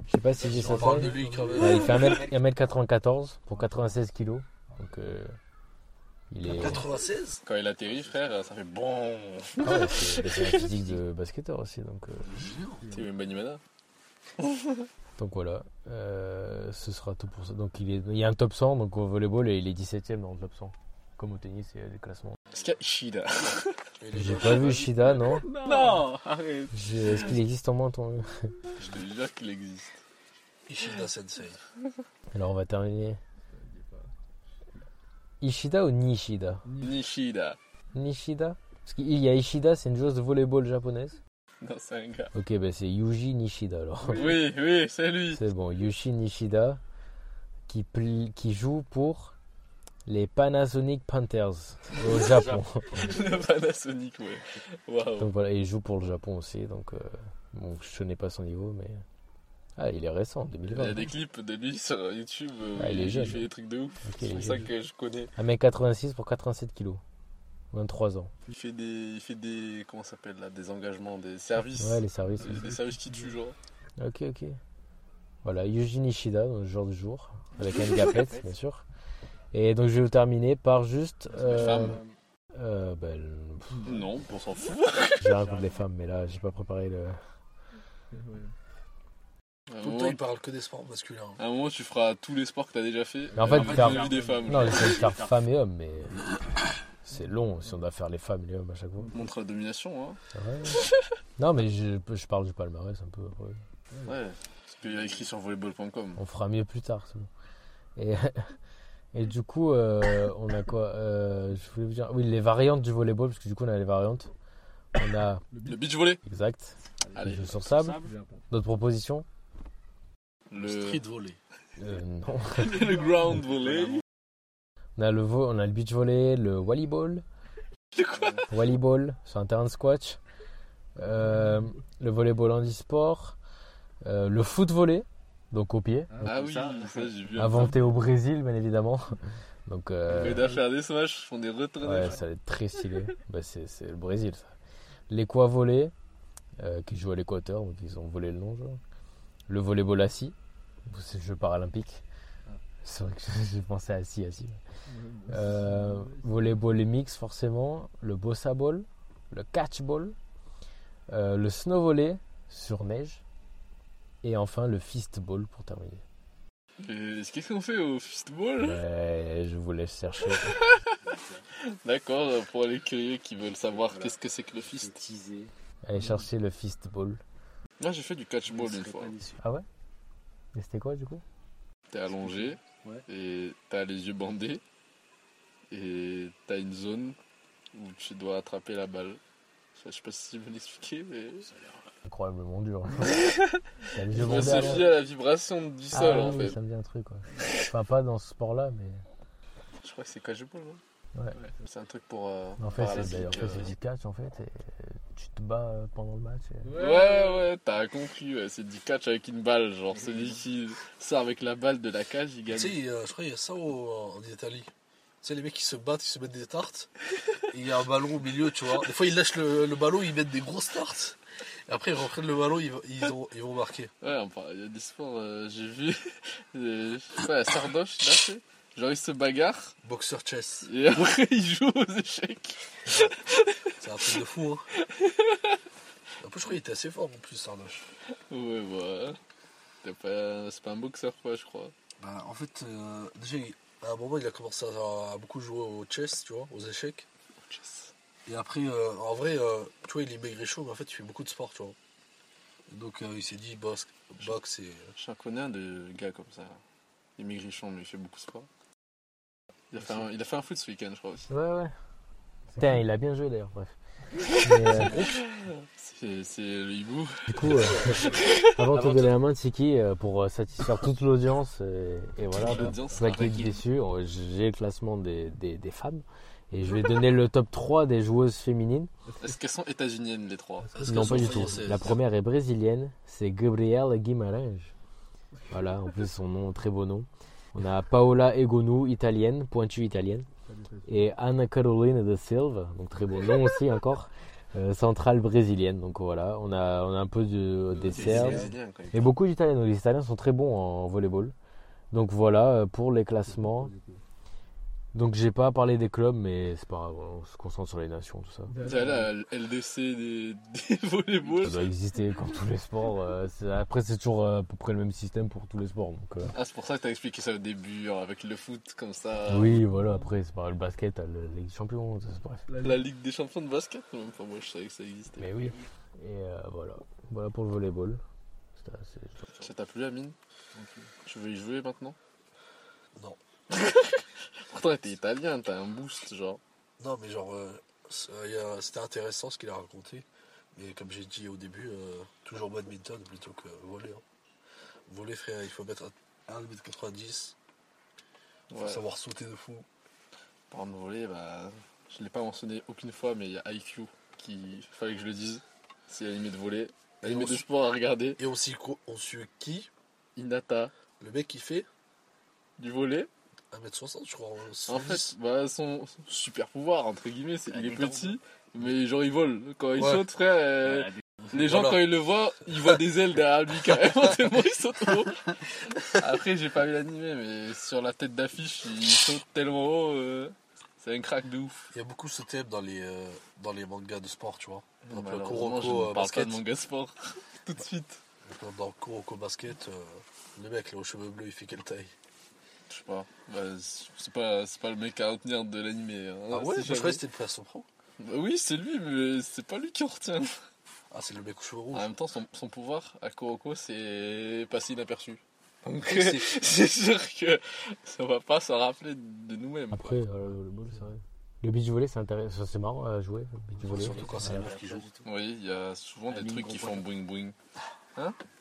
Speaker 1: Je sais pas si j'ai sa taille.
Speaker 3: lui quand même.
Speaker 1: Ouais, il fait 1m, 1m94 pour 96 kg. Donc euh, il est.
Speaker 3: 96
Speaker 2: Quand il atterrit, frère, ça fait bon.
Speaker 1: Ah ouais, c'est un physique de basketteur aussi. Donc, euh,
Speaker 2: C'est même Banimada. <laughs>
Speaker 1: donc voilà, Euh, ce sera tout pour ça. Donc il, est, il y a un top 100, donc au volleyball, et il est 17ème dans le top 100. Comme au tennis, il y a des classements.
Speaker 2: Est-ce qu'il y a Ishida <laughs>
Speaker 1: J'ai pas vu Shida, non?
Speaker 2: Non Arrête
Speaker 1: Est-ce qu'il existe en moins ton...
Speaker 2: Je te jure qu'il existe.
Speaker 3: Ishida Sensei.
Speaker 1: Alors on va terminer. Ishida ou Nishida?
Speaker 2: Nishida.
Speaker 1: Nishida? Parce qu'il y a Ishida, c'est une joueuse de volleyball japonaise.
Speaker 2: Non, c'est un gars.
Speaker 1: Ok, ben c'est Yuji Nishida alors.
Speaker 2: Oui, oui, c'est lui.
Speaker 1: C'est bon, Yushi Nishida qui, qui joue pour les Panasonic Panthers au <laughs> Japon.
Speaker 2: Le Panasonic, ouais.
Speaker 1: Donc voilà, il joue pour le Japon aussi. Donc euh, bon, je connais pas son niveau, mais ah, il est récent,
Speaker 2: Il y
Speaker 1: 2020.
Speaker 2: a des clips de lui sur YouTube euh,
Speaker 1: Ah, il est jeune.
Speaker 2: fait des trucs de ouf. C'est pour ça que je connais.
Speaker 1: 1m86 pour 87 kilos, 23 ans.
Speaker 2: Il fait des, il fait des, comment ça s'appelle là, des engagements, des services.
Speaker 1: Ouais, les services.
Speaker 2: des, des services qui tuent, genre.
Speaker 1: Ok, ok. Voilà, Yuji Nishida, dans le genre du jour, avec un gapette, <laughs> bien sûr. Et donc je vais vous terminer par juste.
Speaker 2: Les
Speaker 1: Euh,
Speaker 2: femmes.
Speaker 1: euh, ben,
Speaker 2: Non, on s'en fout. <laughs>
Speaker 1: j'ai rien contre les femmes, mais là j'ai pas préparé le.
Speaker 2: Un,
Speaker 3: Tout le temps, il parle que des sports masculins.
Speaker 2: à un moment, tu feras tous les sports que t'as déjà fait.
Speaker 1: Mais en fait,
Speaker 2: celui des femmes.
Speaker 1: Non, j'essaie de faire femmes et hommes, mais c'est long si on doit faire les femmes et les hommes à chaque fois.
Speaker 2: Montre la domination, hein.
Speaker 1: Ouais. <laughs> Non, mais je, je parle du palmarès un peu. après.
Speaker 2: Ouais. Parce qu'il y a écrit sur volleyball.com.
Speaker 1: On fera mieux plus tard. c'est bon. Et, <laughs> Et du coup, euh, on a quoi Euh, Je voulais vous dire. Oui, les variantes du volleyball, parce que du coup, on a les variantes. On a.
Speaker 2: Le beach volley.
Speaker 1: Exact.
Speaker 2: Allez.
Speaker 1: Les jeux sur sable. D'autres propositions?
Speaker 2: Le,
Speaker 3: Street volley.
Speaker 1: Euh, Non. <laughs>
Speaker 2: le ground volley.
Speaker 1: On a le, vo- on a le beach volley, le volleyball.
Speaker 2: Le quoi
Speaker 1: Volleyball sur un terrain de squash. Euh, le volleyball handisport. Euh, le foot volley, donc au pied.
Speaker 2: Ah oui, ça, j'ai vu.
Speaker 1: Inventé au Brésil, bien évidemment. <laughs> Donc, euh,
Speaker 2: faire des smash, font des retournages.
Speaker 1: ouais, ça va être très stylé. <laughs> Bah, c'est c'est le Brésil, ça. L'équa volley, euh, qui joue à l'équateur, donc ils ont volé le nom. genre. Le volleyball assis, c'est le jeu paralympique. C'est vrai que <laughs> j'ai pensé à assis, assis. Euh, volleyball mix, forcément. Le bossa ball, le catch ball, euh, le snow volley sur neige. Et enfin le fist ball pour terminer.
Speaker 2: Et Qu'est-ce qu'on fait au fistball
Speaker 1: Ouais, je vous laisse chercher. <laughs>
Speaker 2: D'accord, euh, pour les curieux qui veulent savoir qu'est-ce que c'est que le fist.
Speaker 1: Allez chercher le fist ball.
Speaker 2: Moi j'ai fait du catchball une fois.
Speaker 1: Ah ouais? Et c'était quoi du coup?
Speaker 2: T'es allongé
Speaker 4: Ouais.
Speaker 2: et t'as les yeux bandés et t'as une zone où tu dois attraper la balle. Je sais pas si je peux l'expliquer, mais
Speaker 1: Incroyablement dur. Les yeux
Speaker 2: je me
Speaker 1: bandés
Speaker 2: suis
Speaker 1: à
Speaker 2: fié à la vibration du
Speaker 1: Ah
Speaker 2: sol en fait.
Speaker 1: ça me dit un truc. Ouais. Enfin, pas dans ce sport-là, mais.
Speaker 2: Je crois que c'est catchball, non?
Speaker 1: Ouais.
Speaker 2: C'est un truc pour. euh,
Speaker 1: En fait, c'est en fait,
Speaker 2: euh.
Speaker 1: c'est du catch en fait. Et tu te bats pendant le match. et-
Speaker 2: Ouais, ouais, t'as compris, ouais, c'est du catch avec une balle. Genre, celui qui sort avec la balle de la cage, il gagne.
Speaker 3: Tu sais, euh, je crois qu'il y a ça au- en Italie. Tu sais, les mecs qui se battent, ils se mettent des tartes. Il y a un ballon au milieu, tu vois. Des fois, ils lâchent le, le ballon, ils mettent des grosses tartes. Et après, ils reprennent le ballon, ils, vont- ils, ont- ils vont marquer.
Speaker 2: Ouais, enfin, il y a des sports, euh, j'ai vu. <laughs> je sais pas, la sardoche, là, c'est. Genre, ils se bagarrent
Speaker 3: Boxer chess.
Speaker 2: et après, ils jouent aux échecs.
Speaker 3: C'est un truc de fou, hein. En plus, je crois qu'il était assez fort en plus, Sardoche.
Speaker 2: Ouais, bah. C'est pas, c'est pas un boxeur, quoi, je crois.
Speaker 3: Bah, en fait, euh, déjà, il- à un moment, il a commencé à, à beaucoup jouer au chess, tu vois, aux échecs. Et après, euh, en vrai, euh, tu vois, il est maigrichon, mais en fait, il fait beaucoup de sport, tu vois. Donc, euh, il s'est dit, boxe, boxe et.
Speaker 2: J'en connais un de gars comme ça. Il est maigrichon, mais il fait beaucoup de sport. Il a fait un, il a fait un foot ce week-end, je crois aussi.
Speaker 1: Ouais, ouais. Putain, il a bien joué d'ailleurs, bref. <laughs> Euh,
Speaker 2: C'est le hibou.
Speaker 1: du coup, euh, <laughs> avant de te donner la main, Tiki, euh, pour satisfaire toute l'audience, euh, et voilà,
Speaker 2: L'audience
Speaker 1: pas qu'il est
Speaker 2: arrêtée.
Speaker 1: déçu, euh, j'ai le classement des, des, des femmes. Et je vais donner le top 3 des joueuses féminines.
Speaker 2: Est-ce qu'elles sont états-uniennes, les trois?
Speaker 1: Non, pas du tout. La première est brésilienne, c'est Gabrielle Guimarães. Voilà, en plus son nom, très beau nom. On a Paola Egonu, italienne, pointue italienne. Et Anna Carolina de Silva, donc très beau nom aussi encore, euh, centrale brésilienne. Donc voilà, on a, on a un peu de, des Serbes.
Speaker 2: Quand même.
Speaker 1: Et beaucoup d'Italiens. Les Italiens sont très bons en volleyball. Donc voilà euh, pour les classements. Donc j'ai pas parlé des clubs, mais c'est pas grave, on se concentre sur les nations, tout ça.
Speaker 2: T'as la LDC des, <laughs> des volleyballs.
Speaker 1: Ça doit exister comme tous les sports. euh, après, c'est toujours euh, à peu près le même système pour tous les sports. Donc, euh,
Speaker 2: Ah, c'est pour ça que t'as expliqué ça au début, genre, avec le foot, comme ça.
Speaker 1: oui, voilà. Après, c'est pas le basket, t'as le- Ligue des Champions, ça, c'est bref.
Speaker 2: La Ligue des champions de basket, même moi, je savais que ça existait.
Speaker 1: Mais oui. Et euh, voilà, voilà pour le volleyball. Assez-
Speaker 2: Ça t'a plu, Amine? Tu veux y jouer maintenant?
Speaker 3: Non. <laughs> <laughs>
Speaker 2: Pourtant, t'es italien, t'as un boost, genre.
Speaker 3: Non, mais genre, euh, c'était intéressant ce qu'il a raconté. Mais comme j'ai dit au début, euh, toujours badminton plutôt que voler. hein. Voler, frère, il faut mettre un 1m90. Il faut
Speaker 2: Ouais.
Speaker 3: savoir sauter de fou.
Speaker 2: Par de voler, bah, je l'ai pas mentionné aucune fois, mais il y a IQ qui fallait que je le dise. C'est animé de voler, animé
Speaker 3: on
Speaker 2: de sport à regarder.
Speaker 3: Et aussi, co- on suit qui?
Speaker 2: Inata,
Speaker 3: Le mec qui fait
Speaker 2: du volet.
Speaker 3: 1m60, je crois.
Speaker 2: En
Speaker 3: 110.
Speaker 2: fait, bah, son super pouvoir, entre guillemets, c'est
Speaker 4: Ah,
Speaker 2: il est petit, mais genre il vole. Quand il
Speaker 3: Ouais.
Speaker 2: saute, frère, euh, les gens
Speaker 3: Voilà.
Speaker 2: quand ils le voient, ils voient des ailes derrière lui carrément, <laughs> tellement il saute haut. Après, j'ai pas vu l'animé, mais sur la tête d'affiche, il saute tellement haut, euh, c'est un crack de ouf.
Speaker 3: Il y a beaucoup ce thème dans les, euh, dans les mangas de sport, tu vois. Par exemple, Kuroko
Speaker 2: ne
Speaker 3: euh,
Speaker 2: parle pas
Speaker 3: basket.
Speaker 2: de manga sport <laughs> tout de suite.
Speaker 3: Dans Kuroko basket, euh, le mec là aux cheveux bleus, il fait quelle taille?
Speaker 2: Je sais pas, bah, c'est pas, c'est pas le mec à retenir de l'animé. hein.
Speaker 3: Ah ouais Je croyais que c'était le poisson pro.
Speaker 2: Bah oui, c'est lui, mais c'est pas lui qui en retient.
Speaker 3: Ah, c'est le mec aux cheveux
Speaker 2: En
Speaker 3: rouges.
Speaker 2: même temps, son, son pouvoir à Kuroko, c'est passer inaperçu. Donc <laughs>
Speaker 3: C'est-
Speaker 2: sûr que on va pas s'en rappeler de nous-mêmes.
Speaker 1: Après, euh, le volleyball, c'est vrai. Le beach volley, c'est intéressant. C'est marrant à jouer. Le beach volley.
Speaker 3: Surtout quand c'est la meuf qui joue.
Speaker 2: Oui, il y a souvent des trucs qui font boing boing.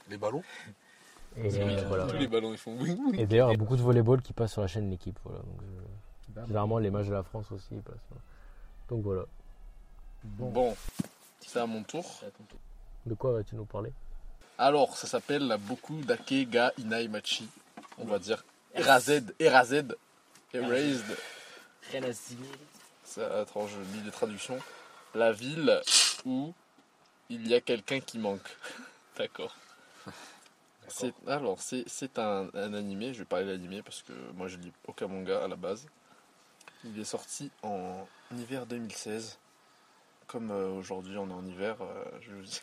Speaker 3: Les ballons
Speaker 1: Et, euh, voilà.
Speaker 2: Tous les ballons ils font.
Speaker 1: Et d'ailleurs, il y a beaucoup de volleyball qui passent sur la chaîne L'équipe. Voilà. Donc, euh,
Speaker 4: Bam.
Speaker 1: généralement, les matchs de la France aussi ils passent. voilà. Donc voilà.
Speaker 2: Bon, c'est à mon tour.
Speaker 1: De quoi vas-tu nous parler?
Speaker 2: Alors, ça s'appelle la Boku Dake ga Inai Machi. On va dire Erazed, Erazed, Erased.
Speaker 4: Rien à dire.
Speaker 2: Ça, attends, je lis les traductions. La ville où il y a quelqu'un qui manque. <laughs> D'accord. C'est, alors, c'est, c'est un, un animé, je vais parler de l'animé parce que moi je lis aucun manga à la base. Il est sorti en hiver 2016. Comme euh, aujourd'hui on est en hiver, euh, je vous dis.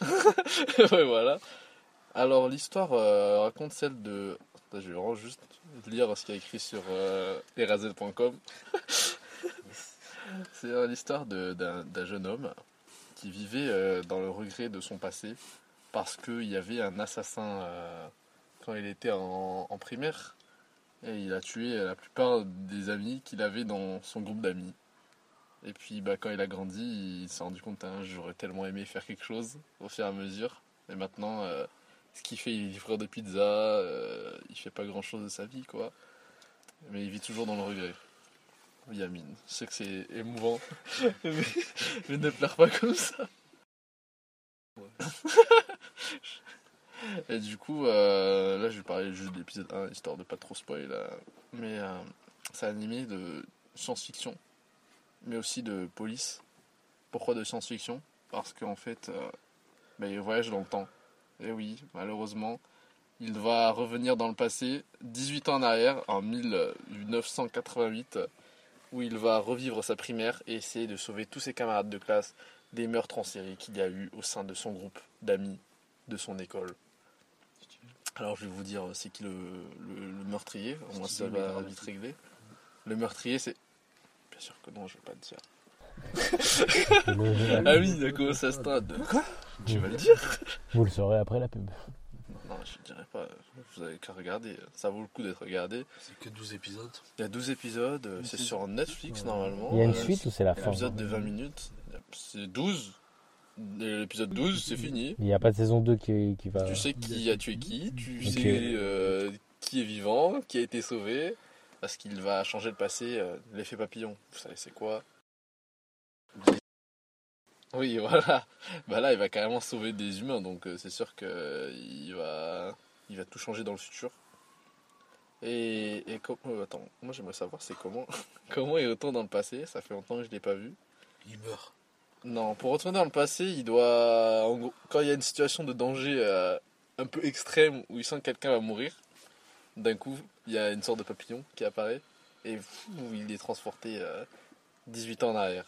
Speaker 2: <laughs> ouais, voilà. Alors l'histoire euh, raconte celle de. Attends, Je vais vraiment juste lire ce qu'il y a écrit sur euh, erazel.com. <laughs> C'est l'histoire de- d'un d'un jeune homme qui vivait dans le regret de son passé parce qu'il y avait un assassin euh, quand il était en, en primaire et il a tué la plupart des amis qu'il avait dans son groupe d'amis. Et puis bah, quand il a grandi, il s'est rendu compte hein, j'aurais tellement aimé faire quelque chose au fur et à mesure. Et maintenant, euh, ce qu'il fait, il est livreur de pizza, euh, il fait pas grand chose de sa vie quoi. Mais il vit toujours dans le regret. Yamine, je sais que c'est émouvant, mais, <laughs> mais ne pleure pas comme ça. <laughs> <laughs> Et du coup, euh, là je vais parler juste de l'épisode 1, histoire de pas trop spoil. là. Mais euh, c'est animé de science-fiction, mais aussi de police. Pourquoi de science-fiction? Parce qu'en fait, euh, ben, il voyage dans le temps. Et oui, malheureusement, il va revenir dans le passé, 18 ans en arrière, en 1988, où il va revivre sa primaire et essayer de sauver tous ses camarades de classe des meurtres en série qu'il y a eu au sein de son groupe d'amis de son école. Alors je vais vous dire c'est qui le, le- le meurtrier, au moins ça va vite régler. Le meurtrier c'est... Bien sûr que non, je vais pas le dire. <laughs> Ah oui, il a commencé à se teindre. Quoi? Tu vas le dire?
Speaker 1: Vous le saurez après la pub.
Speaker 2: Non, je ne dirais pas. Vous avez qu'à regarder. Ça vaut le coup d'être regardé.
Speaker 3: C'est que 12 épisodes.
Speaker 2: Il y a 12 épisodes. euh, C'est sur Netflix normalement.
Speaker 1: Il y a une suite ou c'est la
Speaker 2: Un
Speaker 1: fin
Speaker 2: épisode de 20 minutes. C'est 12. L'épisode 12, c'est fini.
Speaker 1: Il n'y a pas de saison 2 qui, qui va.
Speaker 2: Tu sais qui a tué qui, tu sais euh, qui est vivant, qui a été sauvé, parce qu'il va changer le passé, euh, l'effet papillon. Vous savez c'est quoi? Oui, <laughs> voilà. Bah là, il va carrément sauver des humains, donc euh, c'est sûr que euh, il va, il va tout changer dans le futur. Et, et com- euh, attends, moi j'aimerais savoir c'est comment, <laughs> comment il retourne dans le passé? Ça fait longtemps que je l'ai pas vu.
Speaker 3: Il meurt.
Speaker 2: Non, pour retourner dans le passé, il doit. quand il y a une situation de danger euh, un peu extrême où il sent que quelqu'un va mourir, d'un coup, il y a une sorte de papillon qui apparaît et il est transporté euh, 18 ans en arrière.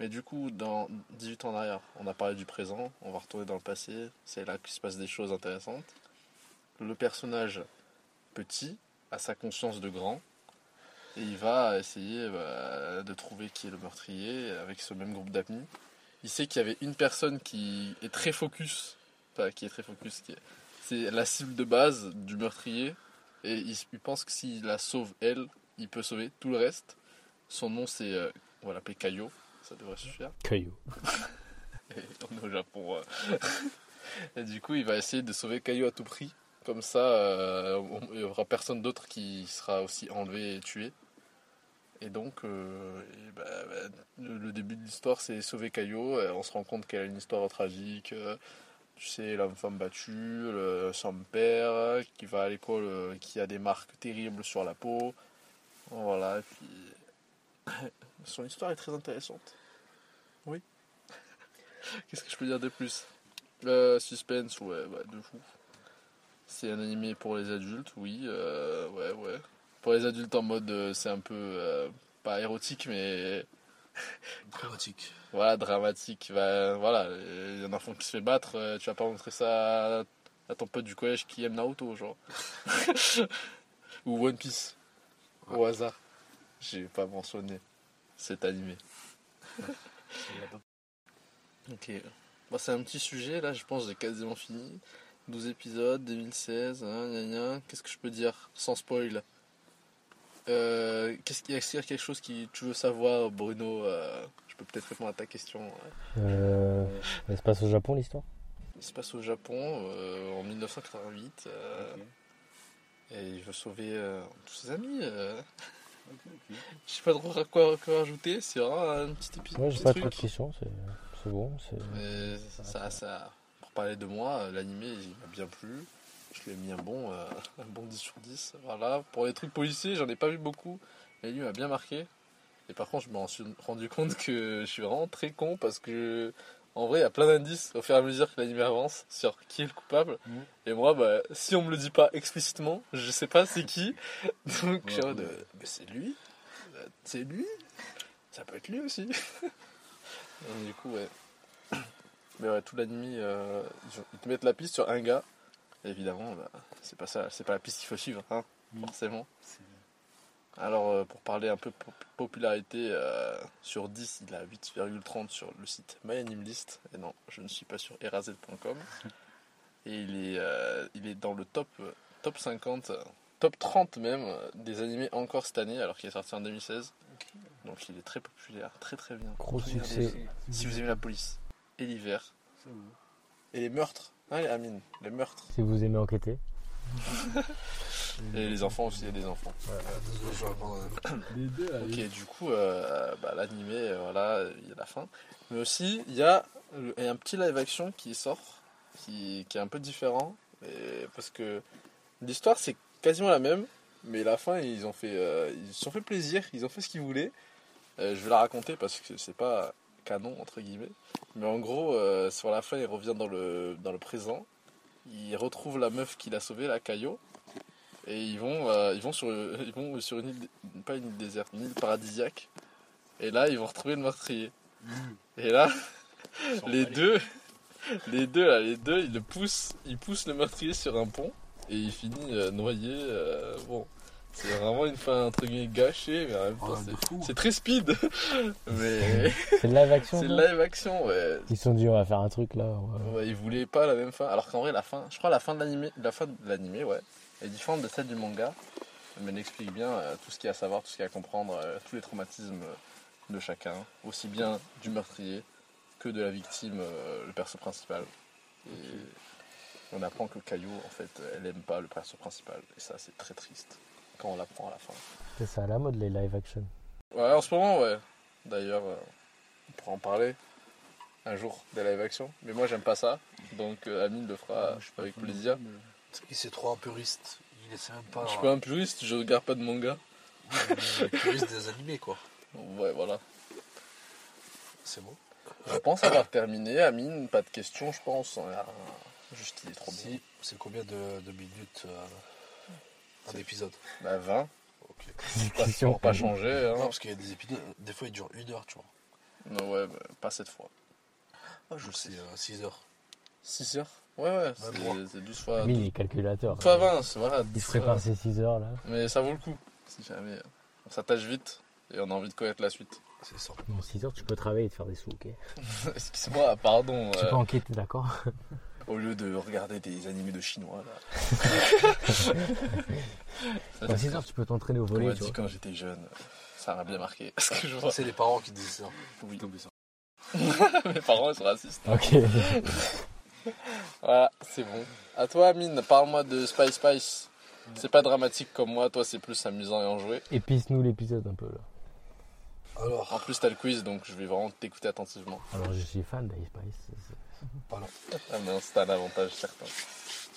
Speaker 2: Mais du coup, dans 18 ans en arrière, on a parlé du présent, on va retourner dans le passé, c'est là qu'il se passe des choses intéressantes. Le personnage petit a sa conscience de grand et il va essayer bah, de trouver qui est le meurtrier avec ce même groupe d'amis. Il sait qu'il y avait une personne qui est très focus, enfin qui est très focus, qui est- c'est la cible de base du meurtrier et il, il pense que s'il la sauve elle, il peut sauver tout le reste. Son nom c'est, euh, on va l'appeler Kaio, ça devrait suffire.
Speaker 1: Caillou. <laughs>
Speaker 2: Et on est au Japon. euh. <laughs> Et du coup, il va essayer de sauver Caillou à tout prix. Comme ça, euh, il n'y aura personne d'autre qui sera aussi enlevé et tué. Et donc, euh, et bah, bah, le, le début de l'histoire, c'est sauver Caillou. Euh, On se rend compte qu'elle a une histoire tragique. euh, Tu sais, l'homme-femme battue, le, son père qui va à l'école, qui a des marques terribles sur la peau. Voilà, et puis. <coughs> Son histoire est très intéressante. Oui. <laughs> Qu'est-ce que je peux dire de plus? Euh, Suspense, ouais, ouais, de fou. C'est un animé pour les adultes, oui, euh, ouais, ouais. Pour les adultes en mode, euh, c'est un peu, euh, pas érotique, mais <laughs>
Speaker 3: Dramatique.
Speaker 2: voilà, dramatique. Bah, voilà, il y a un enfant qui se fait battre, euh, tu vas pas montrer ça à, à ton pote du collège qui aime Naruto, genre. <laughs> Ou One Piece, au hasard. J'ai pas mentionné cet animé. <laughs> Ok. Bon, c'est un petit sujet, là, je pense que j'ai quasiment fini. 12 épisodes, 2016, hein. Qu'est-ce que je peux dire? Sans spoil euh, Qu'est-ce qu'il y a, est-ce qu'il y a quelque chose que tu veux savoir, Bruno Euh, Je peux peut-être répondre à ta question.
Speaker 1: Euh, ça se passe au Japon l'histoire?
Speaker 2: Il se passe au Japon euh, en 1988 euh,
Speaker 4: Ok.
Speaker 2: et il veut sauver euh, tous ses amis. euh. <laughs> Je sais pas trop à quoi, quoi rajouter, c'est vraiment un petit épisode.
Speaker 1: Ouais, j'ai pas trop de questions, c'est c'est bon. c'est-
Speaker 2: Mais ça, ça, pour parler de moi, l'animé il m'a bien plu. Je lui ai mis un bon, euh, <laughs> un bon 10 sur 10. Voilà. Pour les trucs policiers, j'en ai pas vu beaucoup. Mais lui m'a bien marqué. Et par contre, je me suis rendu compte que je suis vraiment très con parce que, en vrai, il y a plein d'indices au fur et à mesure que l'animé avance sur qui est le coupable.
Speaker 4: Mhm.
Speaker 2: Et moi, bah, si on me le dit pas explicitement, je sais pas c'est qui. <laughs> Donc,
Speaker 4: Ouais, ouais.
Speaker 2: euh, mais c'est lui Euh, C'est lui Ça peut être lui aussi. <laughs> Donc, du coup, ouais. Mais ouais, tout l'anime, euh, ils te mettent la piste sur un gars. Évidemment, bah, c'est pas ça, c'est pas la piste qu'il faut suivre, hein,
Speaker 4: Mhm.
Speaker 2: forcément.
Speaker 4: C'est-
Speaker 2: Alors, euh, pour parler un peu pop- popularité, euh, sur 10, il a 8,30 sur le site MyAnimeList. Et non, je ne suis pas sur erazel.com. <laughs> Et il est, euh, il est dans le top, top 50, euh, top 30 même, des animés encore cette année, alors qu'il est sorti en 2016. Donc il est très populaire, très très bien.
Speaker 1: Gros succès.
Speaker 2: Si vous aimez la police, et l'hiver, et les meurtres, hein, les Amine, les meurtres.
Speaker 1: Si vous aimez enquêter.
Speaker 2: Et les enfants aussi, il y a des enfants. <coughs>
Speaker 4: Les deux,
Speaker 2: Ok, du coup, euh, bah, l'animé, euh, voilà, il y a la fin. Mais aussi, il y a le- il y a un petit live action qui sort, qui, qui est un peu différent. Et parce que l'histoire, c'est quasiment la même, mais la fin, ils ont fait, euh, ils se sont fait plaisir, ils ont fait ce qu'ils voulaient. Euh, je vais la raconter parce que c'est pas canon, entre guillemets. Mais en gros, euh, sur la fin, il revient dans le, dans le présent. Il retrouve la meuf qu'il a sauvée, la Caillot. Et ils vont, euh, ils vont, sur, <laughs> ils vont sur une île, pas une île déserte, une île paradisiaque. Et là, ils vont retrouver le meurtrier. Et là, les deux, <laughs> les deux, là, les deux, ils le poussent, ils poussent le meurtrier sur un pont et il finit euh, noyé. bon, c'est vraiment une fin entre guillemets gâchée, mais en même temps,
Speaker 3: Oh,
Speaker 2: c'est-
Speaker 3: de fou.
Speaker 2: c'est très speed. <laughs> mais <laughs>
Speaker 1: C'est live action
Speaker 2: c'est live action, ouais.
Speaker 1: Ils se sont dit on va faire un truc là. ouais.
Speaker 2: Ouais, ils voulaient pas la même fin. Alors qu'en vrai, la fin, je crois la fin de l'animé, la fin de l'animé, ouais, est différente de celle du manga. Mais elle explique bien euh, tout ce qu'il y a à savoir, tout ce qu'il y a à comprendre, euh, tous les traumatismes euh, de chacun, aussi bien du meurtrier que de la victime, euh, le perso principal. Et on apprend que Caillou, en fait, elle aime pas le perso principal. Et ça, c'est très triste quand on l'apprend à la fin.
Speaker 1: C'est ça à la mode les live action.
Speaker 2: Ouais, en ce moment, ouais. D'ailleurs, euh, on pourra en parler un jour des live action. Mais moi, j'aime pas ça. Donc, euh, Amine le fera
Speaker 4: Je suis pas
Speaker 2: avec plaisir.
Speaker 3: Il c'est trop un puriste. Il essaie même pas.
Speaker 2: Je suis pas un puriste, je regarde pas de manga.
Speaker 3: un puriste des animés, quoi.
Speaker 2: Ouais, voilà.
Speaker 3: C'est bon.
Speaker 2: Je pense avoir terminé. Amine, pas de questions, je pense. Juste, il est trop bien.
Speaker 3: C'est combien de, de minutes euh, un épisode
Speaker 2: Bah, 20.
Speaker 3: Ok.
Speaker 2: Pas,
Speaker 1: Question.
Speaker 2: pour pas changer.
Speaker 3: Non,
Speaker 2: Hein.
Speaker 3: parce qu'il y a des épisodes, des fois ils durent une heure, tu vois.
Speaker 2: Non, ouais, bah, pas cette fois.
Speaker 3: Ah, je sais, 6 heures.
Speaker 2: 6 heures? Ouais, ouais, c'est
Speaker 3: Même moi.
Speaker 2: c'est 12 fois,
Speaker 1: Lui,
Speaker 2: 12
Speaker 1: il est calculateur.
Speaker 2: fois 20. c'est- Voilà,
Speaker 1: Il
Speaker 2: 12
Speaker 1: se prépare ses 6 heures là.
Speaker 2: Mais ça vaut le coup. Si jamais euh, on s'attache vite et on a envie de connaître la suite.
Speaker 3: C'est ça.
Speaker 1: En 6 heures, tu peux travailler et te faire des sous, ok <laughs>
Speaker 2: Excuse-moi, pardon.
Speaker 1: Tu
Speaker 2: euh,
Speaker 1: peux enquêter, d'accord <laughs>
Speaker 2: Au lieu de regarder des animés de chinois, là. Ça,
Speaker 1: En 6 heures, tu peux t'entraîner au volet, tu
Speaker 2: dit
Speaker 1: vois.
Speaker 2: quand j'étais jeune, ça m'a bien marqué. Parce que je vois,
Speaker 3: c'est les parents qui disent ça.
Speaker 2: oui. <laughs> Mes parents ils sont racistes.
Speaker 1: Ok. <laughs>
Speaker 2: Voilà, c'est bon. À toi, Amine, parle-moi de Spice Spice. C'est pas dramatique comme moi, toi c'est plus amusant et enjoué.
Speaker 1: Épice-nous l'épisode un peu là.
Speaker 3: Alors,
Speaker 2: En plus, t'as le quiz, donc je vais vraiment t'écouter attentivement.
Speaker 1: Alors, je suis fan d'Ice Spice.
Speaker 3: pardon.
Speaker 2: Ah, mais c'est un avantage certain.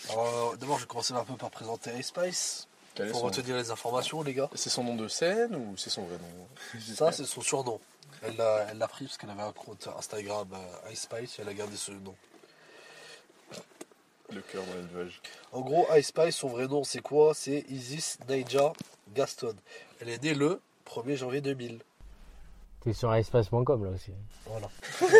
Speaker 3: Alors, d'abord, je vais commencer un peu par présenter Ice Spice.
Speaker 2: Quel son...
Speaker 3: retenir les informations, les gars.
Speaker 2: C'est son nom de scène ou c'est son vrai nom? <laughs>
Speaker 3: Ça, c'est son surnom. Elle l'a elle l'a pris parce qu'elle avait un compte Instagram euh, Ice Spice et elle a gardé ce nom.
Speaker 2: le cœur dans nuages.
Speaker 3: En gros, Ice Spice, son vrai nom, c'est quoi? C'est Isis Naija Gaston. Elle est née le 1er janvier 2000.
Speaker 1: T'es sur icespice.com là aussi.
Speaker 3: Voilà. <laughs>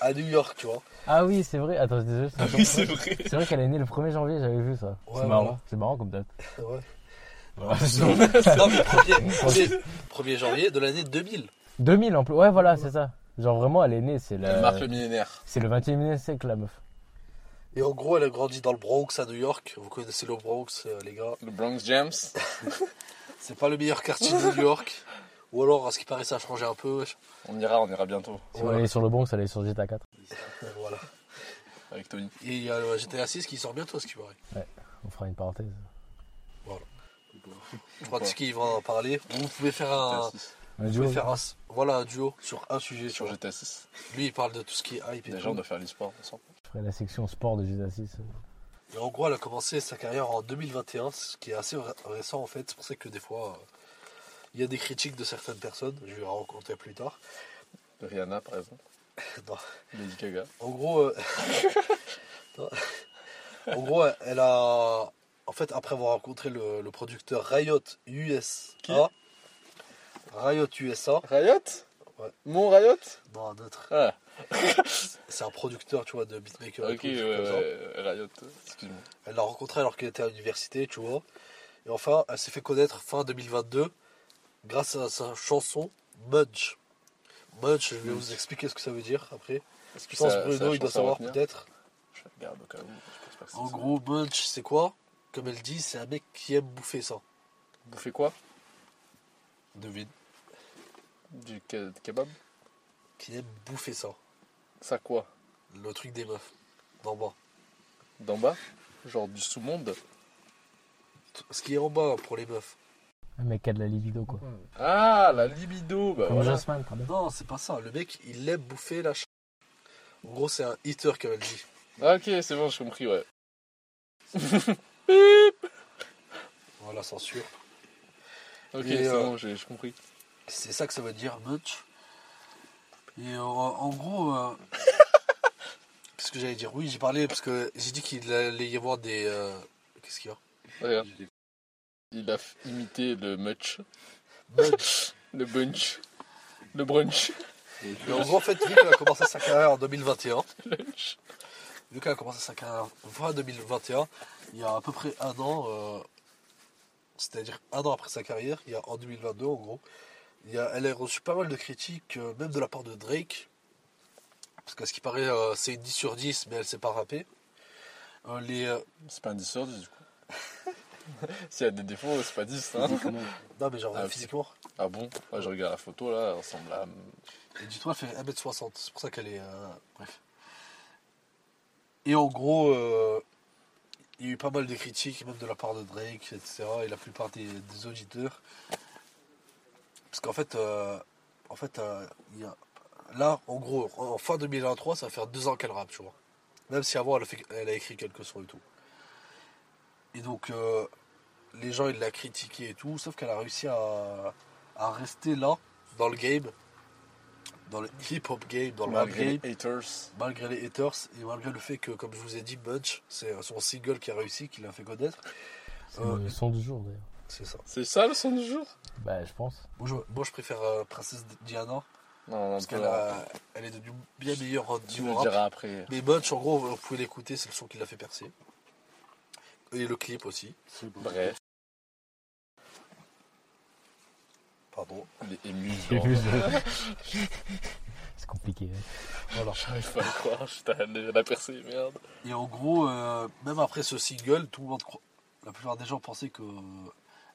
Speaker 3: à New York, tu vois.
Speaker 1: Ah oui, c'est vrai. Attends, désolé. c'est
Speaker 2: Oui, c'est vrai.
Speaker 1: C'est vrai qu'elle est née le 1er janvier, j'avais vu ça.
Speaker 3: Ouais,
Speaker 1: c'est marrant.
Speaker 3: voilà.
Speaker 1: C'est marrant comme date.
Speaker 3: Ouais.
Speaker 1: Voilà. <laughs>
Speaker 3: non, <laughs> mais 1er, 1er janvier de l'année 2000.
Speaker 1: 2000 en plus. Ouais, voilà, c'est ça. Genre vraiment, elle est née, c'est
Speaker 2: Elle
Speaker 1: la...
Speaker 2: marque le millénaire.
Speaker 1: c'est le 21 e siècle la meuf.
Speaker 3: Et en gros, elle a grandi dans le Bronx à New York. Vous connaissez le Bronx, euh, les gars.
Speaker 2: Le Bronx James.
Speaker 3: C'est pas le meilleur quartier de New York. Ou alors, à ce qui paraît, ça a changé un peu. wesh.
Speaker 2: On ira, on ira bientôt.
Speaker 1: Si
Speaker 3: Voilà.
Speaker 1: allez sur le Bronx, allez sur GTA 4.
Speaker 3: Voilà.
Speaker 2: Avec Tony.
Speaker 3: Et il y a le GTA 6 qui sort bientôt, à ce qui paraît.
Speaker 1: On fera une parenthèse.
Speaker 3: Je crois que Ski va en parler. Vous pouvez faire un,
Speaker 2: GTA 6.
Speaker 1: Un
Speaker 3: vous
Speaker 1: duo,
Speaker 3: pouvez faire un, voilà, un duo sur un sujet.
Speaker 2: Sur GTA 6.
Speaker 3: Lui, il parle de tout ce qui est hype et
Speaker 2: Déjà,
Speaker 3: tout.
Speaker 2: on doit faire l'e-sport ensemble.
Speaker 1: Je ferai la section sport de GTA 6.
Speaker 3: Et en gros, elle a commencé sa carrière en 2021, ce qui est assez ré- récent en fait. C'est pour ça que des fois, euh, il y a des critiques de certaines personnes. Je vais en raconter plus tard.
Speaker 2: Rihanna, par exemple. <laughs>
Speaker 3: Non.
Speaker 2: Lady Gaga.
Speaker 3: En gros, euh, <laughs> en gros, elle a, en fait, après avoir rencontré le, le producteur Riot USA,
Speaker 2: Qui?
Speaker 3: Riot USA,
Speaker 2: Riot?
Speaker 3: Ouais.
Speaker 2: Mon Riot?
Speaker 3: Non un autre,
Speaker 2: Ah, <laughs>
Speaker 3: c'est un producteur, tu vois, de beatmaker. et
Speaker 2: ok,
Speaker 3: tout,
Speaker 2: ouais, ouais, Riot. Excuse-moi.
Speaker 3: Elle l'a rencontré alors qu'elle était à l'université, tu vois. Et enfin, elle s'est fait connaître fin 2022 grâce à sa chanson Mudge. Mudge, je vais vous expliquer ce que ça veut dire après.
Speaker 2: Est-ce ça-
Speaker 3: Bruno,
Speaker 2: ça
Speaker 3: il doit savoir peut-être.
Speaker 2: Je regarde au cas où. Je pense pas que c'est
Speaker 3: En
Speaker 2: ça.
Speaker 3: gros, Mudge, c'est quoi? Comme elle dit, c'est un mec qui aime bouffer ça.
Speaker 2: Faites quoi?
Speaker 3: Devine.
Speaker 2: Du ke- kebab?
Speaker 3: Qui aime bouffer ça.
Speaker 2: Ça quoi?
Speaker 3: Le truc des meufs. D'en bas.
Speaker 2: D'en bas? Genre du sous-monde?
Speaker 3: Ce qui est en bas pour les meufs.
Speaker 1: Un mec qui a de la libido, quoi.
Speaker 2: Ah, la libido bah
Speaker 1: Comme
Speaker 2: voilà.
Speaker 1: Jossman, pardon.
Speaker 3: Non, c'est pas ça. Le mec, il aime bouffer la ch... En gros, c'est un eater, comme elle dit.
Speaker 2: Ah, ok, c'est bon, j'ai compris, ouais. <laughs>
Speaker 3: Voilà, censure.
Speaker 2: Ok, c'est
Speaker 3: euh,
Speaker 2: bon, j'ai compris.
Speaker 3: C'est ça que ça veut dire, much. Et euh, en gros, euh, <laughs> qu'est-ce que j'allais dire? Oui, j'ai parlé parce que j'ai dit qu'il allait y avoir des. euh, Qu'est-ce qu'il y a?
Speaker 2: Regarde. Il a imité le much, <laughs> le bunch, le brunch.
Speaker 3: Et en gros, en fait, qu'elle a commencé sa carrière en 2021,
Speaker 2: Lunch.
Speaker 3: qu'elle a commencé sa carrière fin 2021, il y a à peu près un an, euh, c'est-à-dire un an après sa carrière, il y a en 2022 en gros, il y a, elle a reçu pas mal de critiques, euh, même de la part de Drake, parce qu'à ce qui paraît, euh, c'est une 10 sur 10, mais elle sait pas rapper. Euh, les,
Speaker 2: C'est pas un 10 sur 10 du coup. <laughs> <laughs> S'il y a des défauts, c'est pas 10. Hein.
Speaker 3: non, mais genre
Speaker 2: Ah,
Speaker 3: physiquement,
Speaker 2: Ah bon? Ouais, Je regarde la photo là, elle ressemble à.
Speaker 3: Et dis-toi, elle fait 1m60, c'est pour ça qu'elle est. euh, bref. Et en gros, euh, il y a eu pas mal de critiques, même de la part de Drake, etc. Et la plupart des, des auditeurs. Parce qu'en fait, euh, en fait il y a, là, en gros, en fin 2023, ça va faire deux ans qu'elle rappe, tu vois. Même si avant, elle a, fait- elle a écrit quelques sons et tout. Et donc, euh, les gens, ils l'ont critiqué et tout, sauf qu'elle a réussi à, à rester là, dans le game, dans le hip-hop game, dans le rap
Speaker 2: Malgré
Speaker 3: game,
Speaker 2: les haters.
Speaker 3: malgré les haters et malgré le fait que, comme je vous ai dit, Bunch, c'est son single qui a réussi, qui l'a fait connaître.
Speaker 1: C'est
Speaker 3: Euh,
Speaker 1: le son du jour, d'ailleurs.
Speaker 3: C'est ça.
Speaker 2: C'est ça le son du jour?
Speaker 1: Bah, je pense.
Speaker 3: Moi, je, moi, je préfère euh, Princesse Diana,
Speaker 2: Non, non,
Speaker 3: parce qu'elle a- elle est devenue bien meilleure en
Speaker 2: me
Speaker 3: rap.
Speaker 2: diras après.
Speaker 3: Mais Bunch, en gros, vous pouvez l'écouter, c'est le son qui l'a fait percer. Et le clip aussi.
Speaker 2: Bref,
Speaker 3: Pardon.
Speaker 2: il est ému. <laughs>
Speaker 1: C'est compliqué. hein.
Speaker 3: Voilà.
Speaker 2: J'arrive pas à le croire, je t'ai la percée, merde.
Speaker 3: Et en gros, euh, même après ce single, tout le monde croit. La plupart des gens pensaient que euh,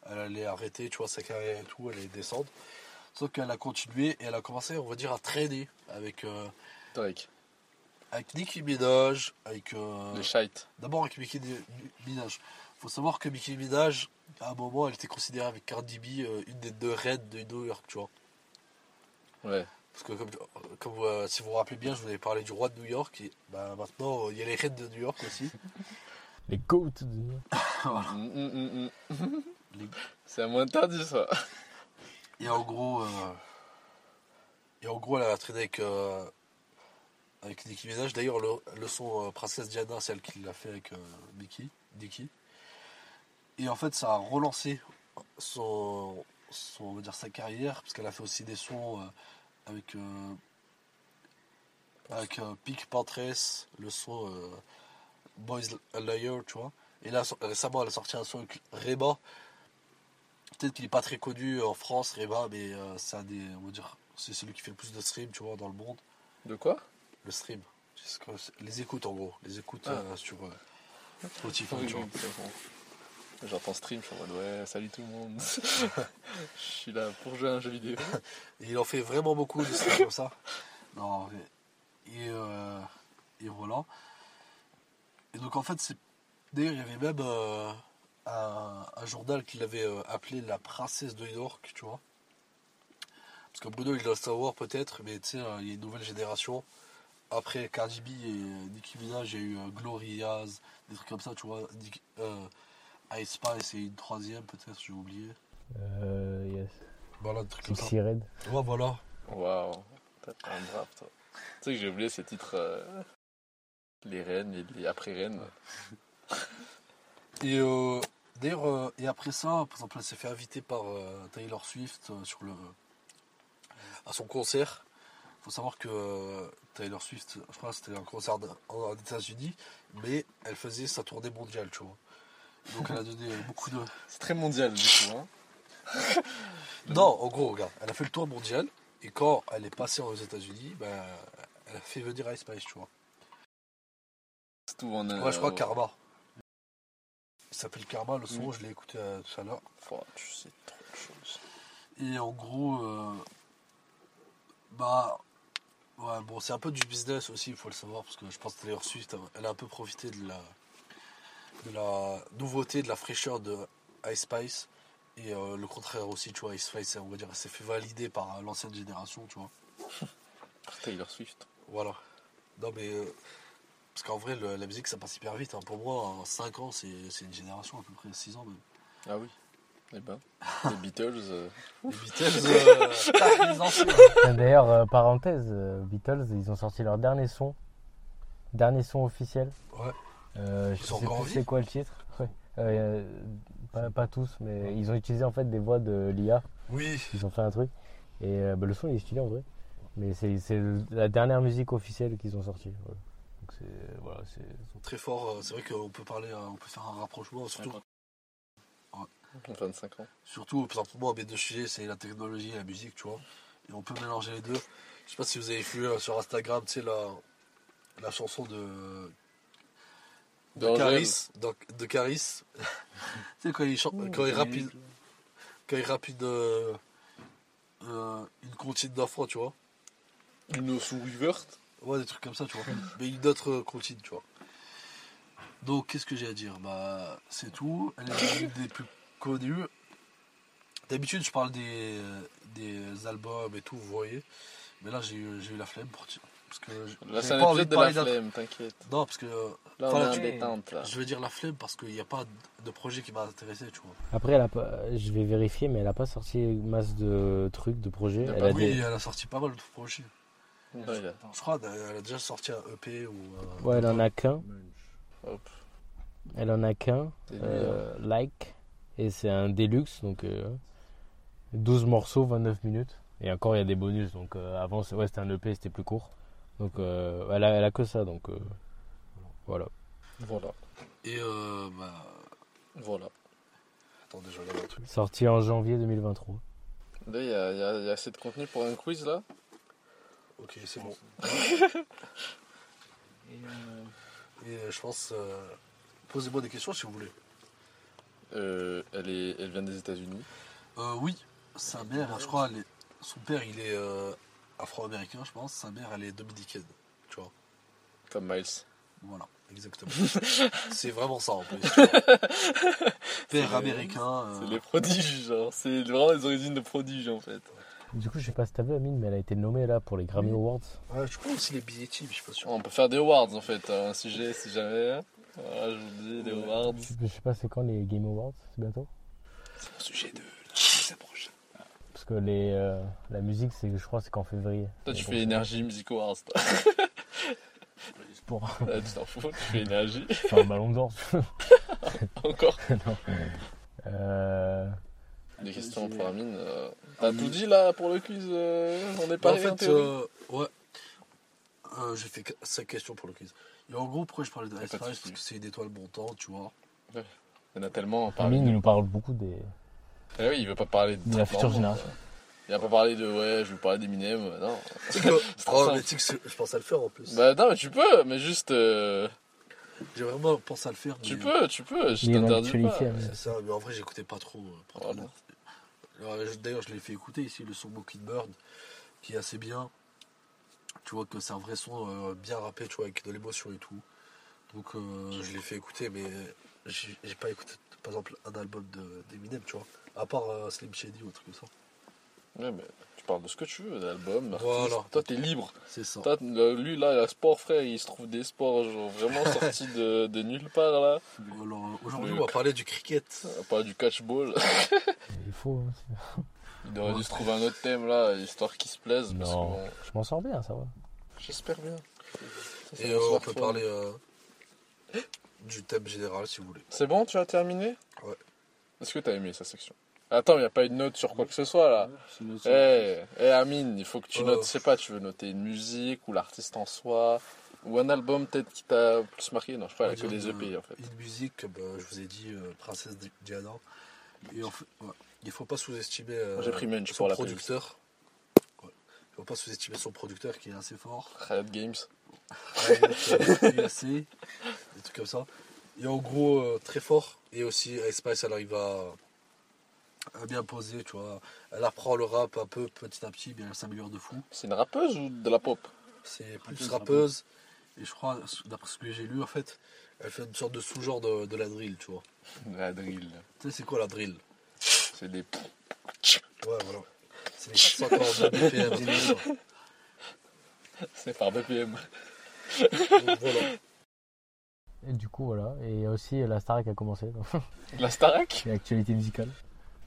Speaker 3: elle allait arrêter, tu vois, sa carrière et tout, elle allait descendre. Sauf qu'elle a continué et elle a commencé, on va dire, à traîner avec, euh,
Speaker 2: Drake,
Speaker 3: avec Nicki Minaj, avec. euh,
Speaker 2: le shite.
Speaker 3: D'abord avec Nicki Minaj. Faut savoir que Nicki Minaj, à un moment, elle était considérée avec Cardi B euh, une des deux reines de New York, tu vois.
Speaker 2: Ouais.
Speaker 3: Parce que comme, comme euh, si vous vous rappelez bien, je vous avais parlé du roi de New York et bah, maintenant euh, il y a les reines de New York aussi. <laughs>
Speaker 1: Les goats de... <laughs>
Speaker 2: Mm, mm, mm, mm.
Speaker 3: Les-
Speaker 2: C'est à moins interdit ça.
Speaker 3: Et en gros, euh, et en gros, elle a traîné avec, euh, avec Nicki Minaj. D'ailleurs, le, son euh, Princesse Diana, c'est elle qui l'a fait avec euh, Nicki. Et en fait, ça a relancé son, on va dire, sa carrière, parce qu'elle a fait aussi des sons euh, avec, euh, avec Pink Pantress, le son Boys Liar, tu vois. Et là, récemment, elle a sorti un son avec Reba. Peut-être qu'il n'est pas très connu en France, Reba, mais c'est c'est celui qui fait le plus de stream, tu vois, dans le monde.
Speaker 2: De quoi?
Speaker 3: Le stream. Les écoutes en gros. Les écoutes
Speaker 2: Ah.
Speaker 3: euh, sur euh, Spotify,
Speaker 2: Oui, oui, bon. J'entends stream, je suis en mode ouais, salut tout le monde. <laughs> je suis là pour jouer à un jeu vidéo. <laughs>
Speaker 3: Et il en fait vraiment beaucoup de comme ça. Non. Et, euh, et voilà. Et donc en fait, c'est. D'ailleurs, il y avait même euh, un, un journal qui l'avait appelé la princesse de New York, tu vois. Parce que Bruno, il doit savoir peut-être, mais tu sais, il y a une nouvelle génération. Après Cardi B et Nicki Minaj, il y a eu euh, Gloriaz, des trucs comme ça, tu vois. Nick- euh, Ice Spice et une troisième peut-être, j'ai oublié.
Speaker 1: Euh, yes.
Speaker 3: Voilà, des trucs comme ça.
Speaker 1: Pixie Red.
Speaker 3: Ouais, voilà.
Speaker 2: Waouh, t'as un brave toi. Tu sais que j'ai oublié ces titres. euh, Les reines et les après-reines.
Speaker 3: Et euh, d'ailleurs, euh, et après ça, par exemple, elle s'est fait inviter par euh, Taylor Swift euh, sur le, à son concert. Faut savoir que euh, Taylor Swift, je crois c'était un concert aux États-Unis, mais elle faisait sa tournée mondiale, tu vois. Donc elle a donné beaucoup de. <laughs>
Speaker 2: C'est très mondial du coup. Hein. <laughs>
Speaker 3: Non, en gros, regarde, elle a fait le tour mondial, et quand elle est passée aux États-Unis, ben, elle a fait venir Ice Spice, tu vois.
Speaker 2: C'est tout en un.
Speaker 3: Ouais, je crois Karma. Il s'appelle Karma, le son, je l'ai écouté euh, tout à l'heure.
Speaker 2: Oh, tu sais trop de choses.
Speaker 3: Et en gros, euh, bah, ouais, bon, c'est un peu du business aussi, il faut le savoir, parce que je pense que Taylor Swift, elle a un peu profité de la, de la nouveauté, de la fraîcheur de Ice Spice, et euh, le contraire aussi, tu vois, Ice Spice, on va dire, elle s'est fait valider par l'ancienne génération, tu vois. <laughs>
Speaker 2: Taylor Swift.
Speaker 3: Voilà. Non, mais, euh, parce qu'en vrai, le- la musique, ça passe hyper vite, hein. pour moi, en 5 ans, c'est c'est une génération, à peu près 6 ans même.
Speaker 2: Ah oui. Eh ben. Les Beatles. euh,
Speaker 3: Les Beatles, <laughs> euh, les anciens.
Speaker 1: D'ailleurs, euh, parenthèse, euh, Beatles, ils ont sorti leur dernier son. Dernier son officiel.
Speaker 3: Ouais.
Speaker 1: Euh, je
Speaker 3: Ils
Speaker 1: sais plus c'est quoi le titre. Ouais. Euh, pas, pas tous, mais ils ont utilisé en fait des voix de l'IA.
Speaker 3: Oui,
Speaker 1: Ils ont fait un truc. Et euh, bah, le son il est stylé en vrai. Mais c'est la dernière musique officielle qu'ils ont sortie. Voilà. Donc c'est. Voilà, c'est.
Speaker 3: très fort. C'est vrai qu'on peut parler, on peut faire un rapprochement, surtout,
Speaker 2: 25 ans.
Speaker 3: surtout pour moi, mes deux sujets, c'est la technologie et la musique, tu vois. Et on peut mélanger les deux. Je sais pas si vous avez vu euh, sur Instagram, tu sais, la, la chanson de, de. Caris. De, de Caris. <laughs> tu sais, quand il, chante, quand il rappe, une- quand il rappe une, euh, euh, une comptine d'enfant, tu vois.
Speaker 2: Une souris verte.
Speaker 3: Ouais, des trucs comme ça, tu vois. <laughs> Mais une autre euh, comptine, tu vois. Donc, qu'est-ce que j'ai à dire? Bah, c'est tout. Elle est <laughs> l'une des plus connues. D'habitude, je parle des, euh, des albums et tout, vous voyez. Mais là, j'ai eu, j'ai eu la flemme pour dire. Parce que
Speaker 2: Là,
Speaker 3: pas envie
Speaker 2: épisode
Speaker 3: de
Speaker 2: de la
Speaker 3: parler
Speaker 2: flemme, t'inquiète.
Speaker 3: Non, parce que
Speaker 2: Là, on
Speaker 3: Enfin,
Speaker 2: est en
Speaker 3: tu-
Speaker 2: détente là.
Speaker 3: je veux dire la flemme parce qu'il n'y a pas de projet qui m'a intéressé, tu vois.
Speaker 1: Après, elle a pas, je vais vérifier, mais elle a pas sorti masse de trucs, de projets. Elle a
Speaker 3: oui,
Speaker 1: des-
Speaker 3: elle a sorti pas mal de projets.
Speaker 2: Ouais.
Speaker 3: Je crois qu'elle a déjà sorti un EP ou. euh,
Speaker 1: Ouais, elle en a qu'un.
Speaker 2: Hop.
Speaker 1: Elle en a qu'un. Euh, like. Et c'est un deluxe, donc euh, 12 morceaux, 29 minutes. Et encore, il y a des bonus. Donc euh, avant, ouais, c'était un EP, c'était plus court. Donc euh, elle, a, elle a que ça. Donc euh, voilà.
Speaker 2: Voilà.
Speaker 3: Et euh, bah.
Speaker 2: Voilà.
Speaker 3: Attendez, je regarde un truc.
Speaker 1: Sorti en janvier 2023.
Speaker 2: Là, il y a, y y assez de contenu pour un quiz là?
Speaker 3: Ok, c'est bon.
Speaker 4: Et, <laughs> euh,
Speaker 3: Et euh, je pense. euh, Posez-moi des questions si vous voulez.
Speaker 2: Euh, elle, est, elle vient des États-Unis.
Speaker 3: Euh, oui, sa mère, je crois, elle est- son père, il est euh, afro-américain, je pense. Sa mère, elle est dominicaine. Tu vois.
Speaker 2: Comme Miles.
Speaker 3: Voilà, exactement. <laughs> c'est vraiment ça en plus. <laughs> Père américain. euh,
Speaker 2: C'est les prodiges, genre. C'est vraiment les origines de prodiges en fait.
Speaker 1: Du coup, je sais pas si t'as vu, Amine, mais elle a été nommée là pour les Grammy Awards.
Speaker 3: Ouais, je crois aussi les mais je suis pas sûr.
Speaker 2: On peut faire des awards en fait, un sujet si jamais. Voilà, je vous dis, des awards.
Speaker 1: Je sais pas c'est quand les Game Awards, c'est bientôt?
Speaker 3: C'est mon sujet de la prochaine.
Speaker 1: Parce que les, euh, la musique, c'est, je crois, c'est qu'en février.
Speaker 2: Toi, tu fais Énergie Music Awards, toi. <laughs>
Speaker 1: Pour
Speaker 2: Ah, tu t'en fous, tu fais Énergie.
Speaker 1: faire un ballon d'or. <laughs>
Speaker 2: Encore. <laughs>
Speaker 1: non. Euh,
Speaker 2: Des questions pour Amine. euh, T'as tout dit là pour le quiz euh, On est pas
Speaker 3: en fait, euh, ouais. Euh, J'ai fait 5 questions pour le quiz. Et en gros, pourquoi je parlais de Ice
Speaker 2: souci.
Speaker 3: Parce que c'est une étoile montante, tu vois.
Speaker 2: Il y en a tellement.
Speaker 1: Amine, il nous parle beaucoup des,
Speaker 2: Eh oui, il veut pas parler de
Speaker 1: de la future
Speaker 2: normaux,
Speaker 1: génération.
Speaker 2: Il a pas parlé de ouais, je vais parler d'Eminem. Non.
Speaker 3: Sais que- <laughs>
Speaker 2: C'est
Speaker 3: Oh,
Speaker 2: simple.
Speaker 3: mais tu sais que je pense à le faire en plus.
Speaker 2: Bah non, mais tu peux, mais juste. euh,
Speaker 3: J'ai vraiment pensé à le faire.
Speaker 2: tu
Speaker 3: mais-
Speaker 2: peux, tu peux, je t'interdis pas.
Speaker 3: C'est ça, mais en vrai, j'écoutais pas trop. euh, pas trop.
Speaker 2: Voilà.
Speaker 3: D'ailleurs, je l'ai fait écouter ici, le son Mockingbird, qui est assez bien. Tu vois que c'est un vrai son euh, bien rappé, tu vois, avec de l'émotion et tout. Donc, euh, je l'ai fait écouter, mais j'ai pas écouté, par exemple, un album de- d'Eminem, tu vois. À part euh, Slim Shady ou un truc comme ça.
Speaker 2: Ouais, mais tu parles de ce que tu veux, d'album.
Speaker 3: Voilà.
Speaker 2: Toi, t'es libre.
Speaker 3: C'est ça.
Speaker 2: Toi, lui, là, il a sport, frère, il se trouve des sports genre, vraiment <laughs> sortis de, de nulle part, là.
Speaker 3: Alors, Aujourd'hui, on va parler du cricket.
Speaker 2: À part du catchball.
Speaker 1: Il faut. hein.
Speaker 2: Il aurait dû se trouver un autre thème, là, histoire qu'il se plaise. Parce que,
Speaker 1: Non,
Speaker 2: bon,
Speaker 1: je m'en sors bien, ça va.
Speaker 2: j'espère bien. Ça, c'est
Speaker 3: Et euh, on peut parler euh, du thème général, si vous voulez.
Speaker 2: C'est bon, tu as terminé?
Speaker 3: Ouais.
Speaker 2: Est-ce que t'as aimé sa section? Attends, il n'y a pas une note sur quoi que ce soit, là. Eh, eh, Amine, il faut que tu
Speaker 3: Euh.
Speaker 2: notes, je sais pas, tu veux noter une musique ou l'artiste en soi ou un album peut-être qui t'a plus marqué? Non, je crois qu'il y a que des
Speaker 3: une-
Speaker 2: EP en fait.
Speaker 3: Une musique, bah, je vous ai dit, euh, Princesse Di- Diana. Et en fait, ouais, il faut pas sous-estimer euh,
Speaker 2: Moi, j'ai pris Munch
Speaker 3: son producteur. Ouais. Il faut pas sous-estimer son producteur qui est assez fort.
Speaker 2: Riot Games.
Speaker 3: UAC, des trucs comme ça. Et en gros, euh, très fort. Et aussi, Ice Spice, elle arrive à, à bien poser, tu vois. Elle apprend le rap un peu, petit à petit, mais elle s'améliore de fou.
Speaker 2: C'est une rappeuse ou de la pop?
Speaker 3: C'est plus
Speaker 4: Rappeuse,
Speaker 3: rappeuse. Et je crois, d'après ce que j'ai lu, en fait, elle fait une sorte de sous-genre de, de la drill, tu vois.
Speaker 2: La drill.
Speaker 3: Tu sais, c'est quoi la drill?
Speaker 2: C'est des.
Speaker 3: Ouais, voilà. C'est les 442 BPM. c'est
Speaker 2: C'est par BPM.
Speaker 3: Donc, voilà.
Speaker 1: Et du coup, voilà. Et il y a aussi la Star qui a commencé. donc, <laughs>
Speaker 2: La Starac
Speaker 1: L'actualité musicale.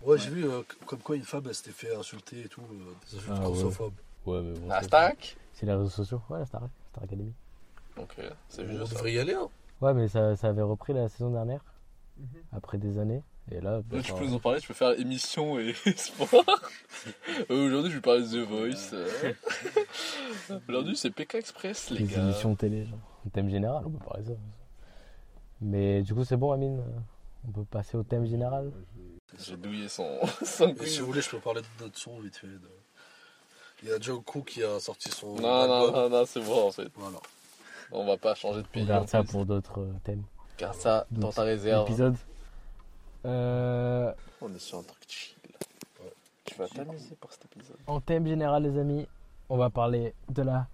Speaker 3: Ouais, j'ai vu euh, comme quoi une femme elle s'était fait insulter et tout, euh, des insultes
Speaker 1: Ah, ouais.
Speaker 3: grossophobes.
Speaker 1: Ouais, mais bon.
Speaker 2: La
Speaker 1: c'est-
Speaker 2: Starac
Speaker 1: C'est les réseaux sociaux. Ouais, la Star, Star Academy.
Speaker 2: Ok, c'est
Speaker 3: On
Speaker 2: vieux ça.
Speaker 3: devrait y aller, hein.
Speaker 1: Ouais, mais ça, ça avait repris la saison dernière. Après des années. Et là, bah,
Speaker 2: Là, tu peux nous en parler, tu peux faire émission et <laughs> sport. Euh, Aujourd'hui, je vais parler de The Voice. euh. Aujourd'hui, c'est PK Express, les
Speaker 1: les
Speaker 2: gars.
Speaker 1: émissions télé, genre. Un thème général, on peut parler de ça. Mais du coup, c'est bon, Amine. On peut passer au thème général.
Speaker 2: J'ai douillé son, <laughs> son
Speaker 3: si vous voulez, je peux parler de notre son vite fait. Il y a Jungkook qui a sorti son.
Speaker 2: Non, non,
Speaker 3: album.
Speaker 2: non, non, c'est bon en fait.
Speaker 3: Voilà.
Speaker 2: On va pas changer de
Speaker 1: On
Speaker 2: pays.
Speaker 1: garde
Speaker 2: en
Speaker 1: ça pour d'autres euh, thèmes.
Speaker 2: Garde ça dans ta réserve.
Speaker 1: Épisode. Euh,
Speaker 2: On est sur un truc chill.
Speaker 3: Ouais.
Speaker 2: Tu vas t'amuser pour cet épisode.
Speaker 1: en thème général, les amis, on va parler de la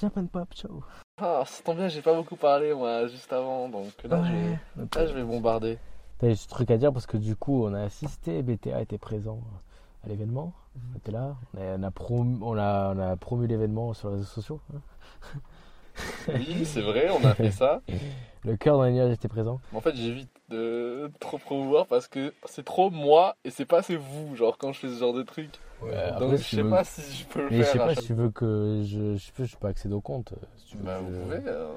Speaker 1: Japan Pop Show.
Speaker 2: Ah, ça tombe bien, j'ai pas beaucoup parlé moi juste avant, donc là, je, vais,
Speaker 1: Donc,
Speaker 2: là je vais bombarder.
Speaker 1: T'as ce truc à dire parce que du coup, on a assisté, BTA était présent à l'événement. On était là, on a, on a promu, on a, on a promu l'événement sur les réseaux sociaux. hein.
Speaker 2: Oui, c'est vrai, on a fait ça. <laughs>
Speaker 1: Le cœur dans les nuages était présent.
Speaker 2: En fait, j'évite de trop promouvoir parce que c'est trop moi et c'est pas assez vous, genre quand je fais ce genre de truc.
Speaker 3: Ouais.
Speaker 1: Euh,
Speaker 2: Donc
Speaker 1: Après,
Speaker 2: je sais
Speaker 1: veux-
Speaker 2: pas si je peux le
Speaker 1: Mais je
Speaker 2: faire.
Speaker 1: sais pas si tu veux que je, je peux, je peux accéder au compte. Si tu veux
Speaker 2: Bah,
Speaker 1: que
Speaker 2: vous
Speaker 1: je-
Speaker 2: pouvez. euh.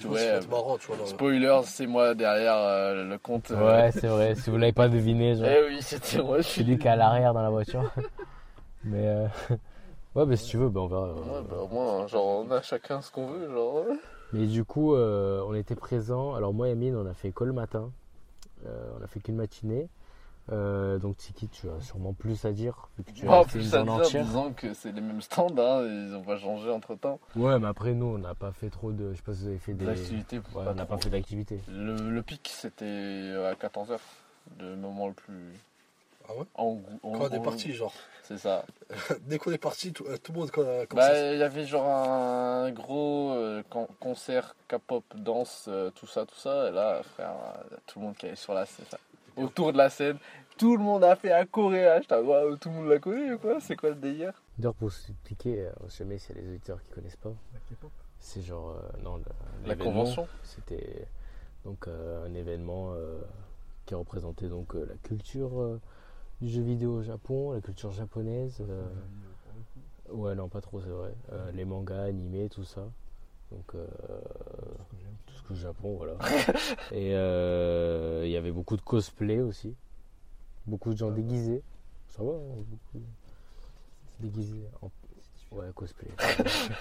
Speaker 3: Je
Speaker 2: Ouais,
Speaker 3: que être marrant, tu vois. là.
Speaker 2: Spoiler, c'est moi derrière euh, le compte. euh.
Speaker 1: Ouais, c'est vrai. Si vous l'avez pas deviné, genre,
Speaker 2: Eh oui, c'était moi. Je
Speaker 1: c'est
Speaker 2: suis
Speaker 1: lui qui est à l'arrière dans la voiture. <laughs> mais euh, <laughs> ouais, mais si tu veux, ben on verra.
Speaker 2: Ouais, bah, au moins, genre, on a chacun ce qu'on veut, genre.
Speaker 1: Mais du coup, euh, on était présents. Alors moi et Amine, on a fait école le matin. Euh, on a fait qu'une matinée. Euh, donc Tiki, tu as sûrement plus à dire vu que tu as
Speaker 2: en
Speaker 1: une
Speaker 2: plus, à
Speaker 1: journée
Speaker 2: dire,
Speaker 1: entière.
Speaker 2: disant que c'est les mêmes stands, hein, ils ont pas changé entre temps.
Speaker 1: Ouais, mais après nous, on n'a pas fait trop de. Je sais pas si vous avez fait des.
Speaker 2: L'activité,
Speaker 1: Ouais,
Speaker 2: pas
Speaker 1: on n'a pas fait d'activité.
Speaker 2: Le, le pic, c'était à 14h, le moment le plus.
Speaker 3: Ah ouais?
Speaker 2: En, en-
Speaker 3: Quand on est
Speaker 2: en-
Speaker 3: parti, genre.
Speaker 2: C'est ça. <laughs>
Speaker 3: Dès qu'on est parti, tout, euh, tout le monde quand, comme
Speaker 2: Bah,
Speaker 3: ça.
Speaker 2: il y avait genre un gros euh, con- concert K-pop, danse, euh, tout ça, tout ça. Et là, frère, euh, tout le monde qui est sur la scène, autour de la scène, tout le monde a fait un choréage. T'as waouh, tout le monde l'a connu ou quoi? C'est quoi le délire?
Speaker 1: D'ailleurs, pour s'expliquer, euh, sais jamais s'il y a des auditeurs qui connaissent pas. C'est genre. euh, non, le-
Speaker 2: La convention
Speaker 1: C'était donc euh, un événement euh, qui représentait donc euh, la culture euh, du jeu vidéo au Japon, la culture japonaise. euh, ouais, non, pas trop, c'est vrai. Euh, les mangas, animés, tout ça. Donc, euh, tout ce que Japon, voilà. <laughs> Et euh, il y avait beaucoup de cosplay aussi. Beaucoup de gens déguisés. Ça va, hein, beaucoup déguisés. En... Ouais, cosplay. <laughs>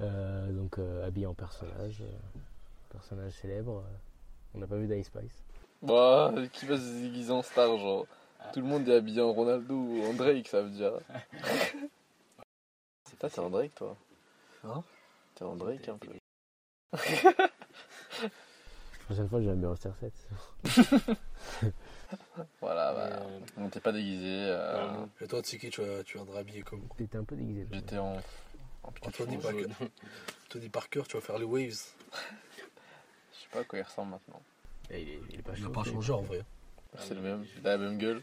Speaker 1: Euh, donc, euh, habillés en personnage. euh, personnage célèbre. euh. On n'a pas vu d'Ice Spice.
Speaker 2: Bah, qui va se déguiser en star, genre? Tout le monde est habillé en Ronaldo ou en Drake, ça veut dire. C'est pas, t'es en Drake, toi
Speaker 3: Hein
Speaker 2: T'es en Drake un peu. <laughs>
Speaker 1: La prochaine fois, j'ai un numéro CR7.
Speaker 2: Voilà,
Speaker 1: Et,
Speaker 2: bah,
Speaker 1: euh,
Speaker 2: on n'était pas déguisé. euh,
Speaker 3: Et toi, Tsiki, tu, vas- tu viendras habillé comme
Speaker 1: T'étais un peu déguisé. toi.
Speaker 2: J'étais en. en
Speaker 3: Anthony
Speaker 2: rouge.
Speaker 3: Parker. <laughs> Tony Parker, tu vas faire les waves. <laughs>
Speaker 2: Je sais pas à quoi il ressemble maintenant.
Speaker 1: Eh, Il est, il est pas
Speaker 3: Il n'a
Speaker 1: chaud,
Speaker 3: pas
Speaker 1: c'est-
Speaker 3: changé en vrai.
Speaker 2: C'est le même. Il a la même gueule.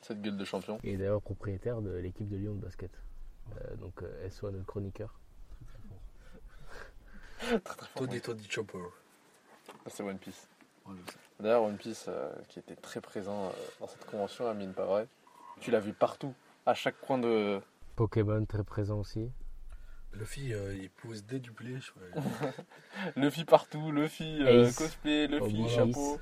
Speaker 2: Cette gueule de champion.
Speaker 1: Est d'ailleurs propriétaire de l'équipe de Lyon de basket. Euh, donc, euh, SO notre chroniqueur.
Speaker 3: Tony, Tony Chopper.
Speaker 2: Ah, C'est One Piece.
Speaker 3: Ouais, je sais.
Speaker 2: D'ailleurs, One Piece euh, qui était très présent euh, dans cette convention, Amine, pas vrai Tu l'as vu partout, à chaque coin de.
Speaker 1: Pokémon très présent aussi.
Speaker 3: Luffy, euh, il pose dédupler. Je crois. <laughs>
Speaker 2: Luffy partout, Luffy euh, cosplay, Luffy
Speaker 1: Oh,
Speaker 2: chapeau.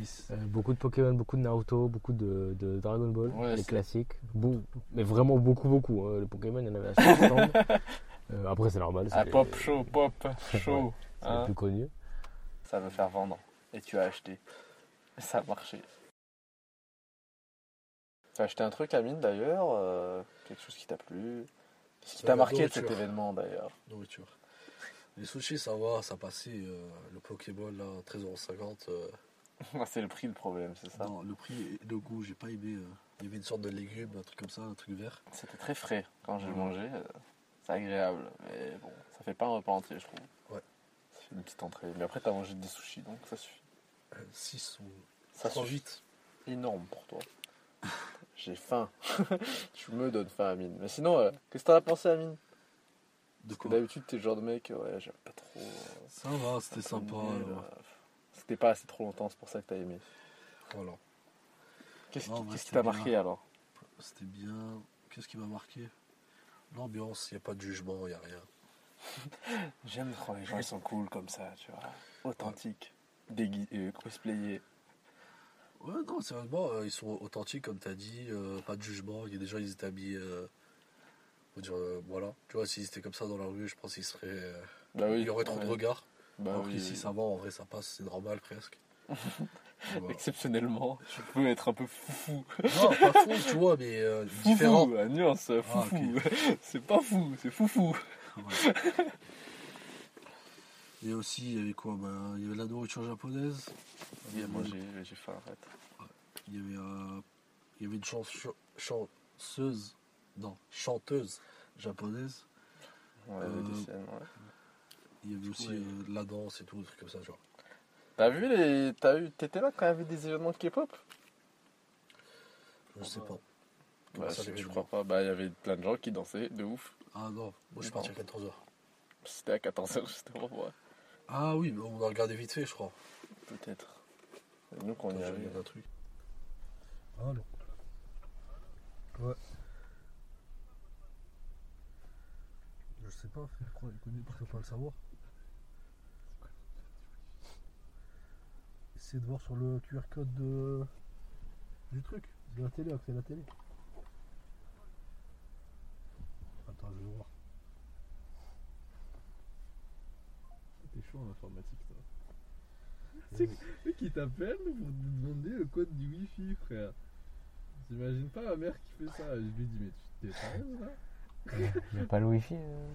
Speaker 3: Ace.
Speaker 1: Euh, beaucoup de Pokémon, beaucoup de Naruto, beaucoup de, de Dragon Ball,
Speaker 2: Ouais,
Speaker 1: les classiques. Bou- mais vraiment beaucoup, beaucoup. hein. Les Pokémon, il y en avait à chaque. <laughs> Euh, après, c'est normal.
Speaker 2: Ah, pop chaud, pop <laughs> chaud.
Speaker 1: c'est les
Speaker 2: hein.
Speaker 1: plus connus.
Speaker 2: Ça veut faire vendre. Et tu as acheté. Et ça a marché. Tu as acheté un truc, Amine, d'ailleurs euh, Quelque chose qui t'a plu? Qu'est-ce qui t'a marqué de cet événement, d'ailleurs
Speaker 3: Nourriture. Les sushis, ça va, ça passait. euh, le Pokéball, là, 13,50€. Euh, <laughs>
Speaker 2: C'est le prix le problème, c'est ça
Speaker 3: non, le prix et le goût, j'ai pas aimé. euh. Il y avait une sorte de légume, un truc comme ça, un truc vert.
Speaker 2: C'était très frais quand j'ai
Speaker 3: Ouais.
Speaker 2: mangé. C'est agréable. Mais bon, ça fait pas un repas entier, je trouve.
Speaker 3: Ouais.
Speaker 2: Ça fait une petite entrée. Mais après, t'as mangé des sushis, donc ça suffit.
Speaker 3: 6 ou
Speaker 2: Ça
Speaker 3: 3
Speaker 2: suffit.
Speaker 3: 8.
Speaker 2: énorme pour toi. J'ai faim. <laughs> tu me donnes faim, Amine. Mais sinon, euh, qu'est-ce que t'en as pensé, Amine?
Speaker 3: De
Speaker 2: Parce que
Speaker 3: quoi?
Speaker 2: d'habitude, t'es le genre de mec, euh, ouais, j'aime pas trop. euh,
Speaker 3: Ça va, c'était sympa. alors.
Speaker 2: euh, C'était pas assez trop longtemps, c'est pour ça que t'as aimé.
Speaker 3: Voilà.
Speaker 2: Qu'est-ce
Speaker 3: Non,
Speaker 2: qui
Speaker 3: moi,
Speaker 2: qu'est-ce qui
Speaker 3: c'était
Speaker 2: t'a marqué
Speaker 3: bien.
Speaker 2: alors?
Speaker 3: C'était bien. Qu'est-ce qui m'a marqué? L'ambiance, il n'y a pas de jugement, il n'y a rien. <laughs>
Speaker 2: J'aime quand les gens ils sont cool comme ça, tu vois. Authentiques, déguisés, cosplayés.
Speaker 3: Ouais, non, sérieusement, euh, ils sont authentiques, comme tu as dit, euh, pas de jugement. Il y a des gens, ils étaient habillés. euh, faut dire, euh, voilà. Tu vois, s'ils étaient comme ça dans la rue, je pense qu'ils seraient. euh,
Speaker 2: Bah oui.
Speaker 3: il y aurait trop de
Speaker 2: ouais.
Speaker 3: regards.
Speaker 2: Bah
Speaker 3: Alors
Speaker 2: oui,
Speaker 3: qu'ici, ça va, en vrai, ça passe, c'est normal presque. <laughs>
Speaker 2: Exceptionnellement, tu peux être un peu foufou.
Speaker 3: Non, pas fou, tu <laughs> vois, mais euh, différent.
Speaker 2: La nuance,
Speaker 3: Ah,
Speaker 2: foufou. <laughs> c'est pas fou, c'est foufou.
Speaker 3: Ouais. Et aussi, il y avait quoi ben, Il y avait la nourriture japonaise. Il y avait,
Speaker 2: Moi j'ai faim, arrête.
Speaker 3: il y avait, euh, il y avait une chanceuse, non, chanteuse japonaise.
Speaker 2: Ouais, il y avait
Speaker 3: Euh,
Speaker 2: des scènes, ouais.
Speaker 3: Il y avait aussi
Speaker 2: Ouais.
Speaker 3: euh, de la danse et tout, des trucs comme ça, tu vois.
Speaker 2: T'as vu les. T'as eu... T'étais là quand il y avait des événements K-pop?
Speaker 3: Je sais pas.
Speaker 2: Bah,
Speaker 3: Comment ça,
Speaker 2: je, crois pas. Bah, il y avait plein de gens qui dansaient, de ouf.
Speaker 3: Ah non, moi je suis parti à 14h.
Speaker 2: C'était à 14h justement, ouais.
Speaker 3: Ah oui, mais on a regardé vite fait, je crois.
Speaker 2: Peut-être. Nous, qu'on
Speaker 3: Attends,
Speaker 2: y
Speaker 3: je
Speaker 2: arrive.
Speaker 3: un truc. Ah non. Ouais. Je sais pas, frère, pourquoi il connaît pas, pas le savoir. Essaye de voir sur le QR code de... du truc, de la télé, accès à la télé. Attends, je vais voir.
Speaker 4: Chaud en informatique, toi. C'est c'est qui t'appelle pour te demander le code du wifi, frère. J'imagine pas ma mère qui fait ça. Je lui dis, mais tu t'es sérieux là
Speaker 1: a pas le wifi. euh.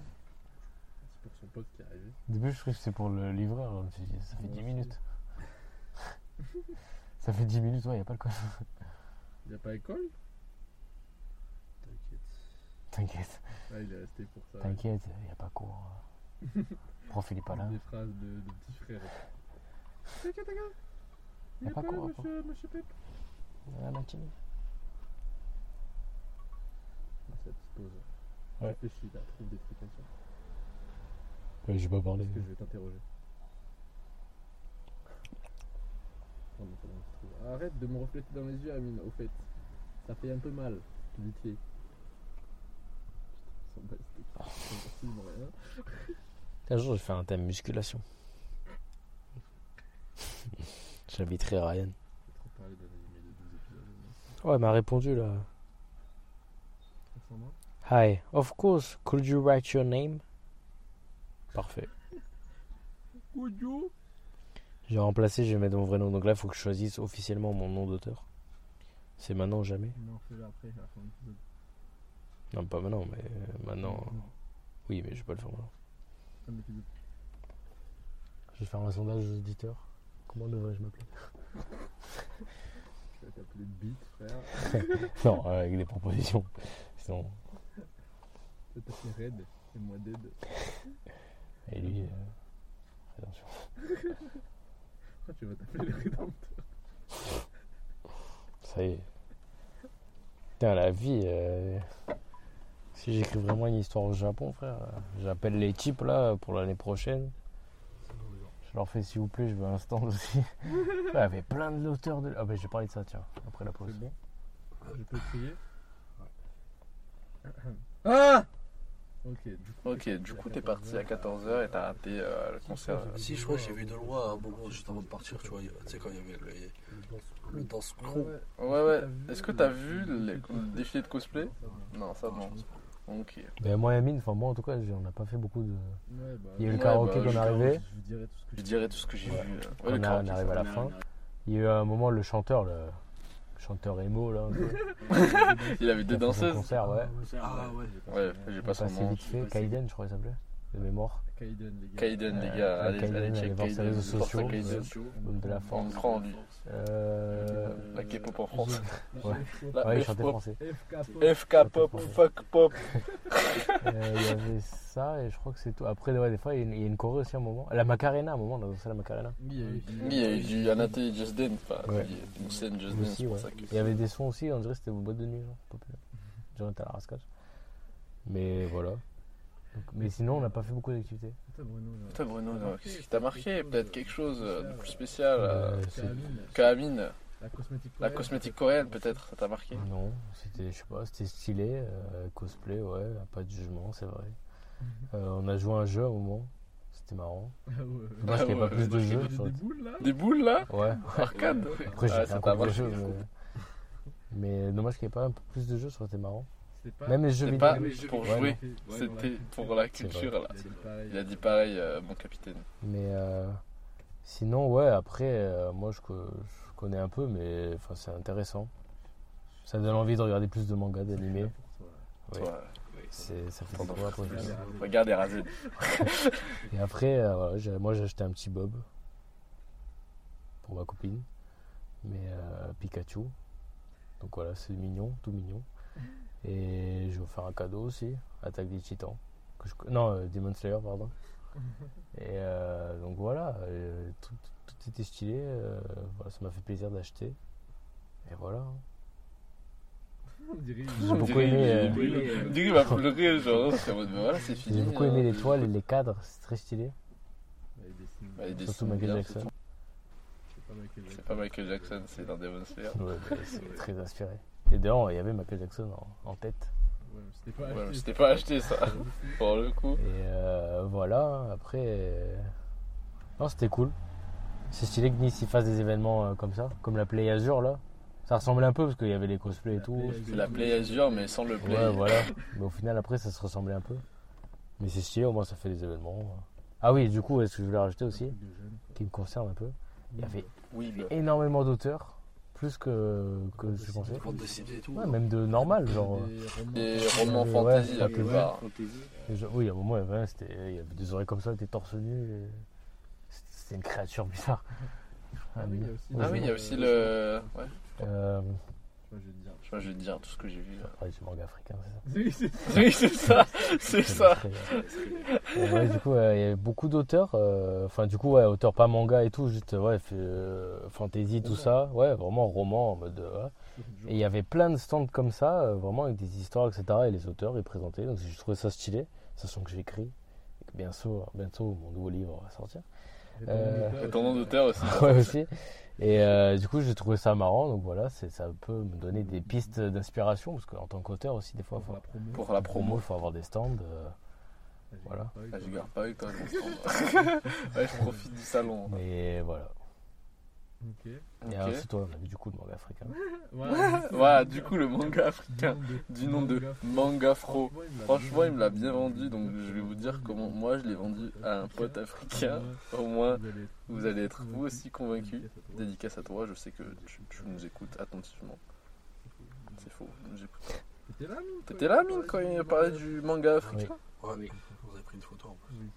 Speaker 4: C'est pour son pote qui est arrivé.
Speaker 1: Au début, je croyais que c'était pour le livreur. Je me suis dit, ça fait
Speaker 4: Moi
Speaker 1: 10
Speaker 4: aussi.
Speaker 1: minutes. <laughs> ça fait 10 minutes, ouais, il n'y a pas le code. <laughs>
Speaker 4: Y'a pas école?
Speaker 3: T'inquiète.
Speaker 1: T'inquiète,
Speaker 4: Ah, il est resté pour ça.
Speaker 1: t'inquiète, il n'y a pas cours. <laughs> Prof, il est pas là.
Speaker 4: Des phrases de, de petits frères. T'inquiète, t'inquiète. Il est
Speaker 1: pas
Speaker 4: pas là,
Speaker 1: quoi,
Speaker 4: monsieur, monsieur Pep.
Speaker 1: La matinée.
Speaker 4: Ça te pose.
Speaker 1: Ouais.
Speaker 4: Réfléchis là, trouve des trucs comme ça.
Speaker 1: Ouais, j'ai pas parlé.
Speaker 4: Parce que je vais t'interroger. Arrête de me refléter dans les yeux, Amine, au fait. Ça fait un peu mal, vite fait. Putain, on s'en bat les steaks. <laughs> Ça sert absolument rien.
Speaker 1: Un jour, je vais faire un thème musculation. <laughs> J'inviterai Ryan.
Speaker 4: J'ai trop parlé d'un animé de 12 épisodes. mais
Speaker 1: Ouais, elle m'a répondu là. Hi, of course, could you write your name? Parfait.
Speaker 4: Audio
Speaker 1: Je vais remplacer, je vais mettre mon vrai nom. Donc là, il faut que je choisisse officiellement mon nom d'auteur. C'est maintenant ou jamais
Speaker 4: Non, fais-le après, à la fin de.
Speaker 1: Non, pas maintenant, mais maintenant. Oui, mais je vais pas le faire maintenant. Je vais faire un sondage aux auditeurs. Comment devrais-je m'appeler?
Speaker 4: Tu vas t'appeler Beat, frère. <laughs>
Speaker 1: Non, euh, avec des propositions. Sinon,
Speaker 4: Tu vas t'appeler Red et moi Dead.
Speaker 1: et lui. euh, Attention.
Speaker 4: Pourquoi <laughs> tu vas t'appeler le Rédempteur
Speaker 1: Ça y est. Putain, la vie. euh, Si j'écris vraiment une histoire au Japon, frère, euh, j'appelle les types là pour l'année prochaine. Je leur fais s'il vous plaît, je veux un stand aussi. <laughs> Il y avait plein de l'auteurs de. Ah, bah, j'ai parlé de ça, tiens, après la pause.
Speaker 4: C'est bon Je peux crier Ah Ok, du coup.
Speaker 2: Ok, du coup, t'es parti à 14h et t'as raté euh, le concert.
Speaker 3: Si, je crois que j'ai vu de loin à un moment juste avant de partir, tu vois. Tu sais, quand il y avait le, le
Speaker 4: Ouais,
Speaker 3: crew.
Speaker 4: ouais.
Speaker 2: Ouais, ouais. Est-ce que t'as vu les- le défilé de cosplay? Non, ça Non, Ok.
Speaker 1: Ben, moi et Amine, enfin moi en tout cas, on n'a pas fait beaucoup de.
Speaker 4: Ouais, bah,
Speaker 1: Il y a eu le
Speaker 2: Ouais,
Speaker 1: karaoké
Speaker 2: bah,
Speaker 1: qu'on arrivé.
Speaker 4: Je vous dirai tout ce que
Speaker 2: Je dirais tout ce que j'ai
Speaker 1: Ouais.
Speaker 2: vu. euh.
Speaker 1: On, a- arrive à la fin. Il y a eu un moment, le chanteur, le chanteur emo là, <laughs>
Speaker 2: Il avait
Speaker 1: son
Speaker 2: danseuses.
Speaker 1: concert, ouais.
Speaker 3: Ah ouais.
Speaker 2: Ouais, j'ai
Speaker 1: Il
Speaker 2: pas son nom.
Speaker 1: vite fait, Kaiden, je crois qu'il s'appelait, de mémoire.
Speaker 4: Kaiden, les gars.
Speaker 2: Kaiden, les gars, allez, allez,
Speaker 1: allez
Speaker 2: check
Speaker 1: voir ses réseaux sociaux. De la
Speaker 2: On lui.
Speaker 1: Euh...
Speaker 2: La K-pop en France.
Speaker 1: Ouais. <laughs>
Speaker 2: La
Speaker 1: Ouais, il chantait français.
Speaker 4: FK
Speaker 2: pop, fuck pop. <laughs>
Speaker 1: Euh, Il y avait ça et je crois que c'est tout. Après, ouais, des fois, il y a une, il y a une choré aussi à un moment. La Macarena, à un moment, on a dansé la Macarena.
Speaker 4: Oui, il y a eu
Speaker 2: Oui, il y a eu du Anate et Just Dance. Enfin,
Speaker 1: Ouais.
Speaker 2: il y a une scène Just Dance,
Speaker 1: Aussi,
Speaker 2: c'est pour
Speaker 1: ouais.
Speaker 2: ça que.
Speaker 1: Il y avait des sons aussi, on dirait que c'était une boîte de nuit, genre, populaire. <laughs> Jonathan Rascage. Mais voilà. Donc, mais sinon, on n'a pas fait beaucoup d'activités.
Speaker 4: Putain, Bruno. là,
Speaker 2: qu'est-ce qui t'a marqué Peut-être quelque chose euh, de plus spécial euh,
Speaker 1: Euh,
Speaker 4: la cosmétique
Speaker 2: la
Speaker 4: coréenne.
Speaker 2: cosmétique coréenne, peut-être, ça t'a marqué
Speaker 1: Non, c'était, je sais pas, c'était stylé, euh, cosplay, ouais, pas de jugement, c'est vrai. <laughs> Euh, on a joué à un jeu à un moment, c'était marrant.
Speaker 4: Ah
Speaker 1: qu'il n'y ait
Speaker 2: ouais,
Speaker 1: pas plus de jeux.
Speaker 4: Des, boules là
Speaker 2: Des boules là
Speaker 1: Ouais,
Speaker 2: Arcade
Speaker 1: après j'ai
Speaker 2: Ah,
Speaker 1: fait un peu de jeux, mais... <laughs> mais dommage qu'il n'y ait pas un peu plus de jeux, ça aurait été marrant.
Speaker 4: Pas.
Speaker 1: Même les jeux vidéo.
Speaker 2: pas pour jouer,
Speaker 4: Ouais,
Speaker 2: c'était pour la culture là.
Speaker 4: Il a dit pareil.
Speaker 2: Il a dit pareil, euh, mon capitaine.
Speaker 1: Mais euh, sinon, ouais, après, euh, moi je, co- je connais un peu, mais enfin, c'est intéressant. Ça donne envie de regarder plus de mangas, d'animés. Ouais. C'est, ça fait
Speaker 2: regarde Erasen.
Speaker 1: Et après, euh, voilà, moi j'ai acheté un petit Bob pour ma copine, mais euh, Pikachu. Donc voilà, c'est mignon, tout mignon. Et je vais vous faire un cadeau aussi, Attaque des Titans. Que je... Non, euh, Demon Slayer, pardon. <laughs> Et euh, donc voilà, euh, tout, tout était stylé. euh, voilà, ça m'a fait plaisir d'acheter. Et voilà. J'ai beaucoup aimé,
Speaker 2: va pleurer, genre, c'est en mode, bah voilà, c'est fini.
Speaker 1: J'ai beaucoup aimé les toiles et les cadres, c'est très stylé.
Speaker 2: Bah, il
Speaker 1: Surtout Michael
Speaker 2: bien,
Speaker 1: Jackson.
Speaker 4: C'est pas Michael Jackson.
Speaker 2: c'est dans Demon Slayer.
Speaker 1: Ouais, mais c'est très inspiré. Et d'ailleurs, il y avait Michael Jackson en, en tête.
Speaker 4: Ouais, c'était pas
Speaker 2: Ouais,
Speaker 4: acheté.
Speaker 2: c'était pas acheté ça, <laughs> pour le coup.
Speaker 1: Et euh, voilà, après. euh, Non, c'était cool. C'est stylé que Nice fasse des événements euh, comme ça, comme la Play Azure là. Ça ressemblait un peu parce qu'il y avait les cosplays et
Speaker 4: La
Speaker 1: tout.
Speaker 4: Play
Speaker 2: C'est la Play Azure, mais sans le Play.
Speaker 1: Ouais, voilà. Mais au final, après, ça se ressemblait un peu. Mais c'est stylé, au moins ça fait des événements. Ah oui, du coup, est-ce que je voulais rajouter aussi, qui me concerne un peu, il y avait
Speaker 2: Oui,
Speaker 1: énormément d'auteurs, plus que, que je pensais.
Speaker 3: Bande dessinée et tout.
Speaker 1: Ouais, même de normal, genre.
Speaker 2: Des
Speaker 4: romans.
Speaker 2: romans
Speaker 1: Ouais,
Speaker 2: fantasy, la
Speaker 1: ouais,
Speaker 2: plupart.
Speaker 1: Et je- Oui, à un moment, il y avait, un, c'était- il y avait des oreilles comme ça, des torse et- C'était une créature bizarre.
Speaker 4: Ah oui, il y a aussi
Speaker 2: Ah oui, il y a aussi le. Ouais,
Speaker 1: Euh,
Speaker 4: Je vois, je vais te dire.
Speaker 2: tout ce que j'ai vu là.
Speaker 1: ouais, du manga africain, <laughs> c'est ça.
Speaker 4: Oui, c'est ça.
Speaker 2: C'est ça.
Speaker 1: Et ouais, du coup, euh, il y avait beaucoup d'auteurs. euh, Enfin, du coup, ouais, auteurs pas manga et tout, juste ouais, euh, fantasy, tout ça. Ouais, vraiment roman en mode. euh, ouais. Et il y avait plein de stands comme ça, euh, vraiment avec des histoires, etc. Et les auteurs, ils présentaient. Donc, j'ai trouvé ça stylé, sachant que j'écris. Et que bientôt, bientôt, mon nouveau livre va sortir. Euh,
Speaker 4: d'auteur
Speaker 2: aussi. <laughs>
Speaker 1: ouais, aussi. Et euh, du coup, j'ai trouvé ça marrant. Donc voilà, c'est- ça peut me donner des pistes d'inspiration. Parce qu'en tant qu'auteur aussi, des fois,
Speaker 4: Pour
Speaker 1: faut,
Speaker 4: la promo.
Speaker 2: Pour la promo.
Speaker 1: il faut avoir des stands. euh, voilà.
Speaker 2: Ah, je garde pas avec toi, mon <laughs> stand. Ouais, je profite du salon.
Speaker 1: mais voilà.
Speaker 4: Ok.
Speaker 1: Et
Speaker 2: Ok.
Speaker 1: alors, c'est toi, on a vu du coup le manga africain. <laughs>
Speaker 4: Voilà,
Speaker 2: Voilà, du coup, le manga africain.
Speaker 4: du
Speaker 2: Du nom de Manga Fro. Franchement, il me l'a bien vendu, donc je vais vous dire comment moi je l'ai vendu à un pote africain. Au moins, vous allez être vous aussi convaincu. Dédicace à toi, je sais que tu, tu nous écoutes attentivement. C'est faux. j'écoute.
Speaker 4: T'étais là, mine
Speaker 2: T'étais là, Mine, quand il parlait du manga africain
Speaker 3: Ouais, vous avez pris une photo en plus.
Speaker 2: Oui.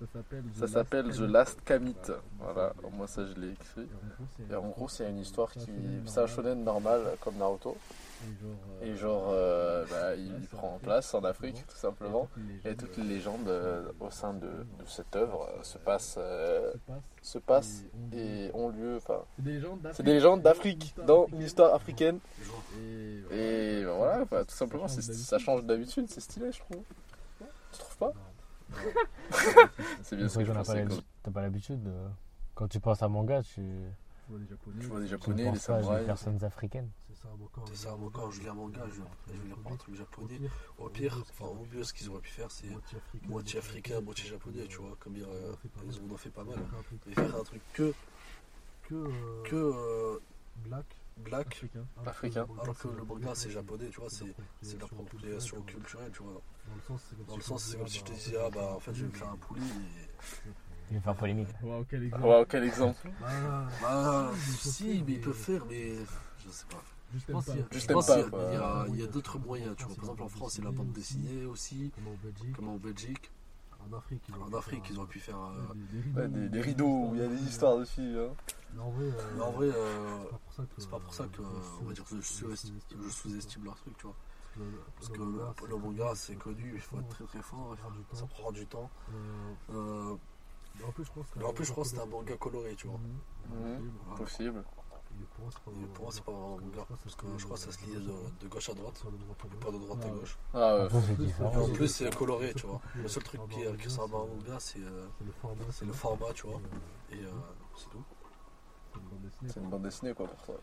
Speaker 4: Ça s'appelle The
Speaker 2: Ça s'appelle The Last Kamit. Voilà, moi ça je l'ai écrit. Et en gros, c'est une histoire qui. C'est un shonen normal comme Naruto. Et genre, euh, bah, il prend place en Afrique tout simplement. Et toutes les légendes euh, au sein de, de cette œuvre euh, se passent, euh, se passent et ont lieu. Enfin,
Speaker 4: C'est des légendes d'Afrique.
Speaker 2: dans une histoire africaine.
Speaker 4: Et
Speaker 2: bah, voilà, bah, tout simplement, c'est- ça change d'habitude, c'est stylé, je trouve. Tu trouves pas? <laughs> C'est bien ce
Speaker 1: vrai
Speaker 2: que je pensais.
Speaker 1: l'habitude- t'as pas l'habitude. de- Quand tu penses à manga, tu,
Speaker 4: Tu vois les japonais.
Speaker 2: Tu vois des japonais, les
Speaker 1: penses pas à des
Speaker 2: samouraïs.
Speaker 1: personnes africaines.
Speaker 3: C'est ça, moi quand, c'est ça, moi, quand je lis un manga, je, je vais lire un truc japonais. Au pire, enfin au mieux, ce qu'ils auraient pu faire, c'est moitié africain, moitié japonais, tu vois, comme ils, euh, ils en ont fait pas mal. Et faire un truc que,
Speaker 5: que,
Speaker 3: que euh,
Speaker 5: black
Speaker 3: black,
Speaker 5: africain.
Speaker 2: Africain.
Speaker 3: alors que le manga c'est japonais, tu vois, c'est c'est de l'appropriation culturelle, tu vois.
Speaker 5: Dans le sens, c'est comme,
Speaker 3: Dans le
Speaker 5: si
Speaker 3: sens,
Speaker 5: je
Speaker 3: c'est comme si je te disais, ah bah en fait, je vais me faire un poulet. Et...
Speaker 1: Il va faire polémique.
Speaker 4: Waouh, quel exemple.
Speaker 2: Waouh, quel exemple <laughs>
Speaker 5: Bah,
Speaker 3: Bah, si, mais ils
Speaker 5: mais-
Speaker 3: peuvent faire, mais je sais pas.
Speaker 4: Juste
Speaker 5: Je pense qu'il y a-
Speaker 3: y a-
Speaker 2: quoi.
Speaker 3: il y a, il y a d'autres moyens, tu vois. Par exemple, en France, c'est la bande dessinée aussi,
Speaker 5: Comme en Belgique.
Speaker 3: comme en
Speaker 5: Afrique, ils
Speaker 3: En
Speaker 5: ont
Speaker 3: Afrique, ils auraient pu faire. euh,
Speaker 2: Ouais, des, des rideaux où il y a des histoires dessus. Hein.
Speaker 5: Mais en vrai, euh, C'est pas pour ça que.
Speaker 3: c'est pas pour ça que,
Speaker 5: euh,
Speaker 3: on va dire, que je sous-estime leur truc, tu vois. Parce que le, manga, c'est connu, il faut être très très fort,
Speaker 5: Ça prend du temps. Euh,
Speaker 3: Euh,
Speaker 5: En plus, je pense que.
Speaker 3: en plus, je c'était un manga coloré, tu vois.
Speaker 2: Mhm.
Speaker 3: Voilà.
Speaker 2: Possible.
Speaker 5: Et pour moi, c'est pas
Speaker 3: c'est vraiment un manga, parce que je crois que ça se liait de, de gauche à droite, et pas de droite à gauche.
Speaker 2: Ah ouais.
Speaker 1: C'est
Speaker 3: Et
Speaker 1: différent.
Speaker 3: en plus, c'est coloré, tu vois. Le seul truc qui, qui ressemble à un manga, c'est
Speaker 5: C'est le format.
Speaker 3: c'est tu vois. Et euh, c'est tout.
Speaker 4: C'est une bande dessinée.
Speaker 2: Quoi pour toi.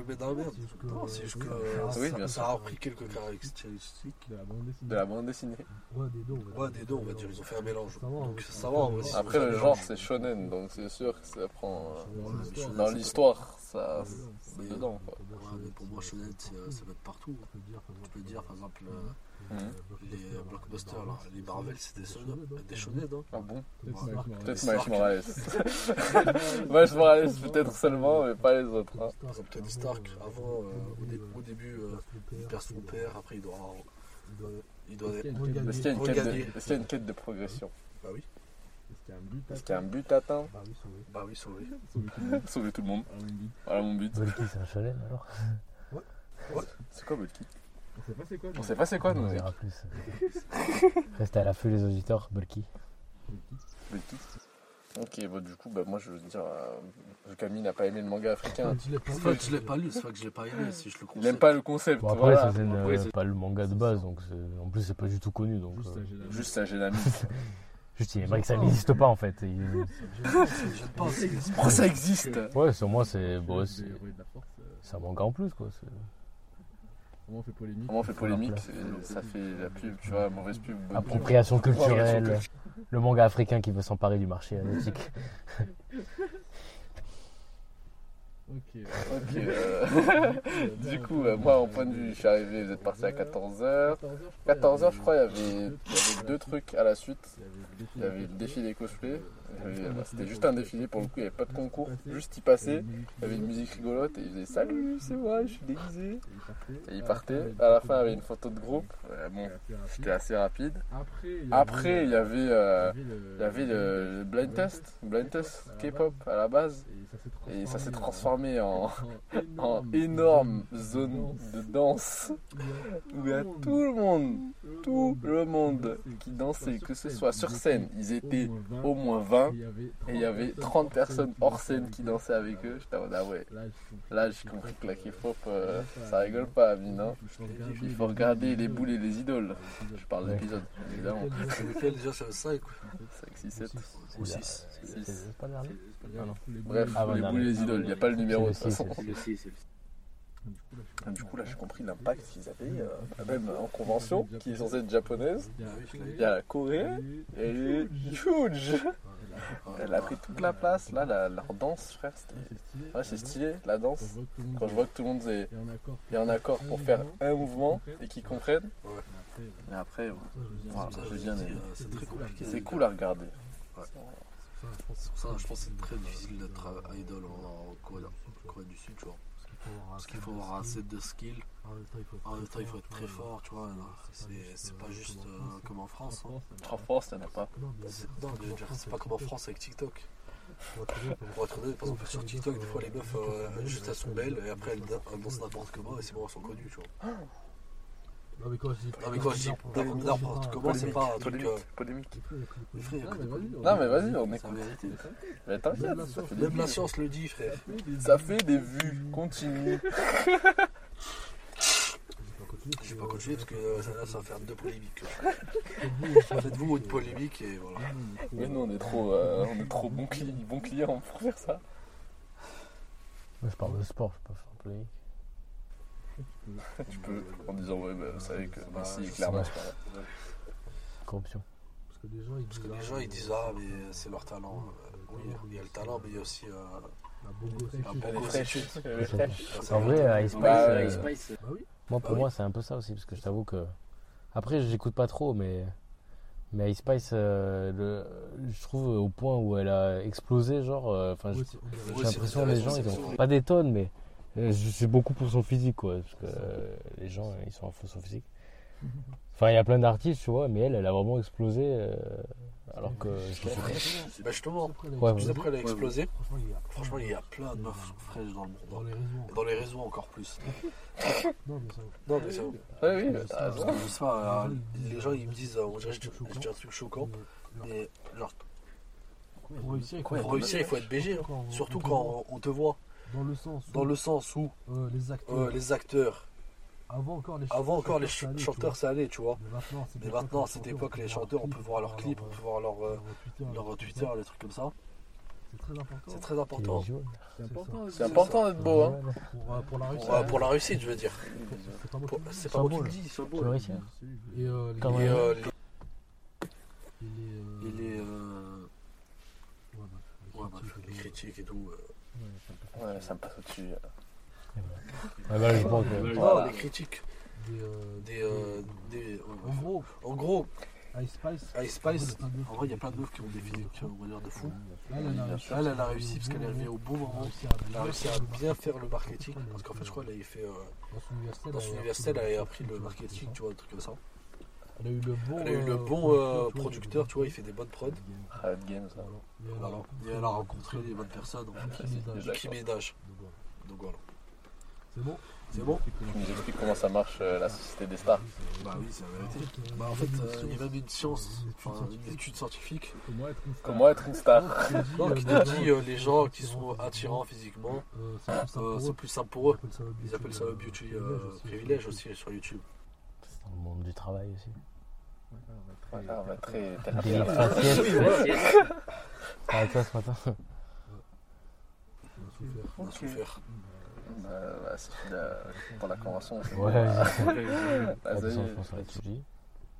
Speaker 5: veux
Speaker 3: mettre dans la merde
Speaker 5: C'est juste que-
Speaker 3: Non, c'est juste que
Speaker 2: Oui,
Speaker 3: ça-
Speaker 2: bien
Speaker 3: ça a repris quelques caractéristiques.
Speaker 4: De la bande dessinée.
Speaker 2: De la bande dessinée.
Speaker 5: Ouais, des deux, on va
Speaker 3: Ouais,
Speaker 5: dire.
Speaker 3: des deux, on va dire, ils ont fait un mélange. Donc ça va,
Speaker 2: Après le genre c'est shonen donc c'est sûr que ça prend. euh,
Speaker 4: Dans l'histoire.
Speaker 2: ça
Speaker 3: Mais-
Speaker 2: c'est dedans quoi.
Speaker 3: Ouais, mais pour moi, Shonen, c'est, euh, ça va être partout.
Speaker 5: On peut dire, par
Speaker 3: Tu peux dire, par exemple, euh,
Speaker 2: Mhm.
Speaker 3: les blockbusters, là, les Marvel, c'est des shonen, des shonen, hein.
Speaker 2: Ah bon
Speaker 4: Peut-être
Speaker 3: Ouais.
Speaker 4: Miles Morales.
Speaker 2: Peut-être. Miles Morales. <laughs> Miles Morales peut-être seulement mais pas les autres. hein.
Speaker 3: Par exemple, Tony Stark, avant, euh, au, dé- au début, euh, il perd son père, après il doit, il doit,
Speaker 4: Est-ce qu'il y a une quête-
Speaker 2: Est-ce qu'il y a une quête de-
Speaker 3: Regagner.
Speaker 2: est-ce qu'il y a une quête de progression
Speaker 3: bah oui,
Speaker 4: Est-ce qu'il y a un but à
Speaker 2: Est-ce qu'il y a un but atteint
Speaker 5: Bah oui, sauvé.
Speaker 3: bah. <laughs>
Speaker 4: Sauver tout le monde.
Speaker 2: Sauver tout le monde.
Speaker 4: Alors, une vie.
Speaker 2: Voilà mon but.
Speaker 1: Volky, c'est un shonen alors
Speaker 2: C'est quoi Bulky
Speaker 4: On sait pas c'est quoi.
Speaker 2: On sait pas c'est quoi
Speaker 1: On
Speaker 2: nous
Speaker 1: verra plus. <laughs> Restez à l'affût les auditeurs, Volky.
Speaker 2: Bulky. Ok, bon, du coup, bah, moi je veux dire, euh, Camille n'a pas aimé le manga africain.
Speaker 5: Pas
Speaker 3: C'est pas que je l'ai pas lu, c'est pas que je l'ai pas aimé, si je le
Speaker 2: Il n'aime pas le concept.
Speaker 1: Bon après
Speaker 2: voilà.
Speaker 1: c'est pas le manga de base donc en plus c'est pas du tout connu donc
Speaker 4: Juste
Speaker 1: euh,
Speaker 4: la
Speaker 2: juste <laughs>
Speaker 1: juste il aimerait que ça n'existe pas en fait. Il-
Speaker 3: c'est <laughs>
Speaker 2: Oh, ça existe
Speaker 1: Ouais sur moi c'est bon, c'est
Speaker 4: force. euh,
Speaker 1: c'est un manga en plus quoi.
Speaker 4: Comment on fait polémique
Speaker 2: Comment on fait polémique Ça fait la pub, tu vois, mauvaise pub.
Speaker 1: Appropriation culturelle, le manga africain qui veut s'emparer du marché asiatique. <laughs>
Speaker 4: Ok.
Speaker 2: Ok, <laughs> euh, <laughs> du coup, euh, moi, en point de vue, je suis arrivé, vous êtes parti à 14h. 14h, je crois, il y avait, il y avait deux trucs à la suite. Il y avait le défilé cosplay. Il y avait- bah, C'était juste un défilé pour le coup, il n'y avait pas de concours. Juste il passait, il y avait une musique rigolote et il faisait Salut, c'est moi, je suis déguisé. Et il partait. À la fin, il y avait une photo de groupe. Euh, bon, c'était assez rapide. Après, il y avait, euh, il y avait le, le blind test, blind test K-pop à la base. Et ça s'est transformé en, en énorme zone de danse où il y a tout le monde, tout le monde qui dansait, que ce soit sur scène, ils étaient au moins 20 et il y avait 30 personnes hors scène qui dansaient avec eux. J'étais en mode, ah ouais, là j'ai compris que la K-pop euh, ça rigole pas, Amine. hein. Il faut regarder les boules et les idoles. Je parle d'épisode, évidemment.
Speaker 3: C'est lequel déjà, c'est le 5
Speaker 2: 5, 6, 7.
Speaker 3: ou
Speaker 1: C'est
Speaker 3: 6
Speaker 1: c'est- c'est pas le dernier Ah.
Speaker 2: Bref, les boules et les idoles, il n'y a pas le numéro de
Speaker 1: C'est
Speaker 2: toute
Speaker 1: le
Speaker 2: façon. Ah, Du coup, là, j'ai compris l'impact qu'ils avaient, euh, même en convention, qui est censée être japonaise. Il y a la Corée, elle est huge. Elle a pris toute la place. Là, la- leur danse, frère, c'était. Ouais, c'est stylé, la danse. Quand je vois que tout le monde est, est en accord pour faire un mouvement et qu'ils comprennent. Et après, voilà,
Speaker 3: euh, C'est très compliqué.
Speaker 2: C'est cool à regarder.
Speaker 3: C'est pour ça, je pense que c'est très difficile d'être idol en, en Corée, en Corée du Sud, tu vois. Parce
Speaker 5: qu'il faut avoir assez de
Speaker 3: avoir assez
Speaker 5: skill.
Speaker 3: de skill.
Speaker 5: En même temps, il faut être
Speaker 3: En même temps, il faut être
Speaker 5: vois,
Speaker 3: très fort, tu vois.
Speaker 5: c'est pas
Speaker 3: C'est
Speaker 5: juste,
Speaker 3: c'est
Speaker 5: euh,
Speaker 3: pas juste
Speaker 5: comme en
Speaker 3: euh,
Speaker 5: France,
Speaker 3: France. hein.
Speaker 2: En France, t'en as pas.
Speaker 5: Non, mais
Speaker 3: C'est-
Speaker 5: c'est-
Speaker 3: Non, je veux dire, c'est pas comme en. France avec TikTok.
Speaker 5: Pour être honnête,
Speaker 3: par exemple, sur TikTok, des fois, les meufs, euh, juste elles sont belles et après elles dan- elles dansent n'importe comment et c'est bon, elles sont connues, tu vois.
Speaker 5: Non, mais quand je dis.
Speaker 3: Non, mais quand je dis
Speaker 5: n'importe-
Speaker 3: comment, c'est pas un truc.
Speaker 2: Polémique.
Speaker 3: euh,
Speaker 4: Non, mais vas-y.
Speaker 2: On
Speaker 3: c'est la
Speaker 2: écoute. Mais t'inquiète,
Speaker 5: Même la science-
Speaker 3: le dit, frère.
Speaker 2: Ça fait des vues. Continue. <laughs>
Speaker 5: Je vais pas continuer.
Speaker 3: Je vais pas continuer parce que euh, ça, là, ça va faire deux polémiques.
Speaker 5: Faites-vous-
Speaker 3: Faites-vous une polémique et voilà.
Speaker 2: Mais nous, on est trop, euh, on est trop bons clients, bons clients pour faire ça.
Speaker 1: Moi, je parle de sport, je peux pas faire polémique.
Speaker 2: Tu peux, en disant, ouais, bah, vous savez que
Speaker 3: Bah,
Speaker 2: Messi, clairement, pas vrai.
Speaker 1: Corruption.
Speaker 5: Parce que les gens, ils
Speaker 3: Parce
Speaker 5: disent.
Speaker 3: que les gens ils disent ah mais c'est leur talent. Euh, Oui, il y a le talent mais il y a aussi euh. <laughs>
Speaker 1: En vrai, euh, Ice Spice,
Speaker 2: Bah,
Speaker 1: euh.
Speaker 5: Bah
Speaker 1: moi pour
Speaker 3: Bah
Speaker 1: moi c'est un peu ça aussi, parce que je t'avoue que. Après, j'écoute pas trop, mais. Mais Ice Spice, euh, le- je trouve au point où elle a explosé, genre. euh, Enfin, j'ai l'impression que les gens, ils ont pas des tonnes, mais. Euh, je- C'est beaucoup pour son physique, quoi. Parce que euh, les gens, ils sont à fond son physique. Enfin, il y a plein d'artistes, tu vois, mais elle, elle a vraiment explosé. euh, alors que.
Speaker 3: Bah justement,
Speaker 5: Après, elle a
Speaker 1: Ouais,
Speaker 5: explosé.
Speaker 3: juste après elle a explosé.
Speaker 5: Franchement, il y a.
Speaker 3: Franchement il y a plein de meufs fraîches dans le
Speaker 5: Dans
Speaker 3: monde.
Speaker 5: les réseaux.
Speaker 3: Et dans les réseaux encore plus. <laughs>
Speaker 5: Non, mais ça.
Speaker 3: Non mais ça.
Speaker 2: Oui, oui,
Speaker 3: je sais pas, euh, les gens ils me disent, euh, on dirait que je je dis un truc choquant,
Speaker 5: mais-
Speaker 3: genre,
Speaker 5: Pour réussir, il faut
Speaker 3: être BG. hein. Surtout quand on te voit
Speaker 5: Dans le sens. où,
Speaker 3: dans le sens où
Speaker 5: euh, les acteurs.
Speaker 3: euh, les acteurs,
Speaker 5: Avant encore les
Speaker 3: avant encore les
Speaker 5: chanteurs, ça allait,
Speaker 3: chanteurs
Speaker 5: tu
Speaker 3: ça allait, tu vois.
Speaker 5: Mais maintenant, à cette
Speaker 3: Mais
Speaker 5: époque,
Speaker 3: maintenant, à
Speaker 5: les
Speaker 3: cette
Speaker 5: chanteurs,
Speaker 3: époque,
Speaker 5: on
Speaker 3: les
Speaker 5: peut
Speaker 3: chanteurs, on peut voir leurs clips, on peut voir leur, euh,
Speaker 5: leur Twitter,
Speaker 3: leur les trucs comme ça.
Speaker 5: C'est très important.
Speaker 3: C'est très important.
Speaker 4: C'est important.
Speaker 2: D'être beau, hein.
Speaker 5: Pour, euh, pour la réussite.
Speaker 3: Pour, euh, pour la réussite, je veux dire.
Speaker 5: C'est pas moi qui le dis.
Speaker 1: Sois beau, réussir
Speaker 5: Et euh, les-
Speaker 3: Et euh, les,
Speaker 5: et les, euh,
Speaker 3: euh,
Speaker 5: ouais, bah, critiques et tout.
Speaker 3: euh.
Speaker 2: Ouais, ça me passe au-dessus.
Speaker 1: Ouais, bah, je que-
Speaker 3: les critiques.
Speaker 5: Des, euh,
Speaker 3: Des, euh, des,
Speaker 5: En gros,
Speaker 3: En gros,
Speaker 5: Ice Spice.
Speaker 3: Ice Spice,
Speaker 5: en
Speaker 3: vrai, il y a plein de meufs qui ont des physiques, on va dire, de fou.
Speaker 5: Là, elle a réussi.
Speaker 3: Elle, elle a réussi parce qu'elle est arrivée au bon moment. Elle a réussi à bien faire le marketing. Parce qu'en fait, je crois qu'elle avait fait. euh,
Speaker 5: Dans son université,
Speaker 3: dans son université, elle avait appris le marketing, tu vois, un truc comme ça.
Speaker 5: Elle a eu le bon.
Speaker 3: Elle a eu le
Speaker 5: euh,
Speaker 3: bon euh, producteur, tu vois, il fait des bonnes prods.
Speaker 2: Riot Games, ça.
Speaker 5: Et elle a
Speaker 3: Voilà.
Speaker 5: rencontré-
Speaker 3: Et elle a rencontré les bonnes personnes. en fait.
Speaker 2: D'accord.
Speaker 3: Nicki Minaj.
Speaker 5: Donc, voilà.
Speaker 3: Donc.
Speaker 5: C'est bon
Speaker 3: C'est bon
Speaker 2: Tu nous expliques comment ça marche euh, la société des stars.
Speaker 3: Bah oui, c'est la vérité. Bah en fait, euh, il y a même une science, enfin une étude scientifique.
Speaker 4: Comment être une star
Speaker 3: Non, qui te dit euh, les gens qui sont attirants physiquement,
Speaker 5: Euh, c'est plus simple pour eux. Ils appellent ça le
Speaker 3: Ils appellent ça le beauty euh, privilège aussi sur YouTube.
Speaker 1: Dans le monde du travail aussi.
Speaker 2: Ouais, on va très
Speaker 1: faciès. Ah, <laughs> toi ce matin.
Speaker 3: On a souffert.
Speaker 2: Bah, bah, c'est euh, pour la convention. c'est
Speaker 1: Ouais,
Speaker 2: ça.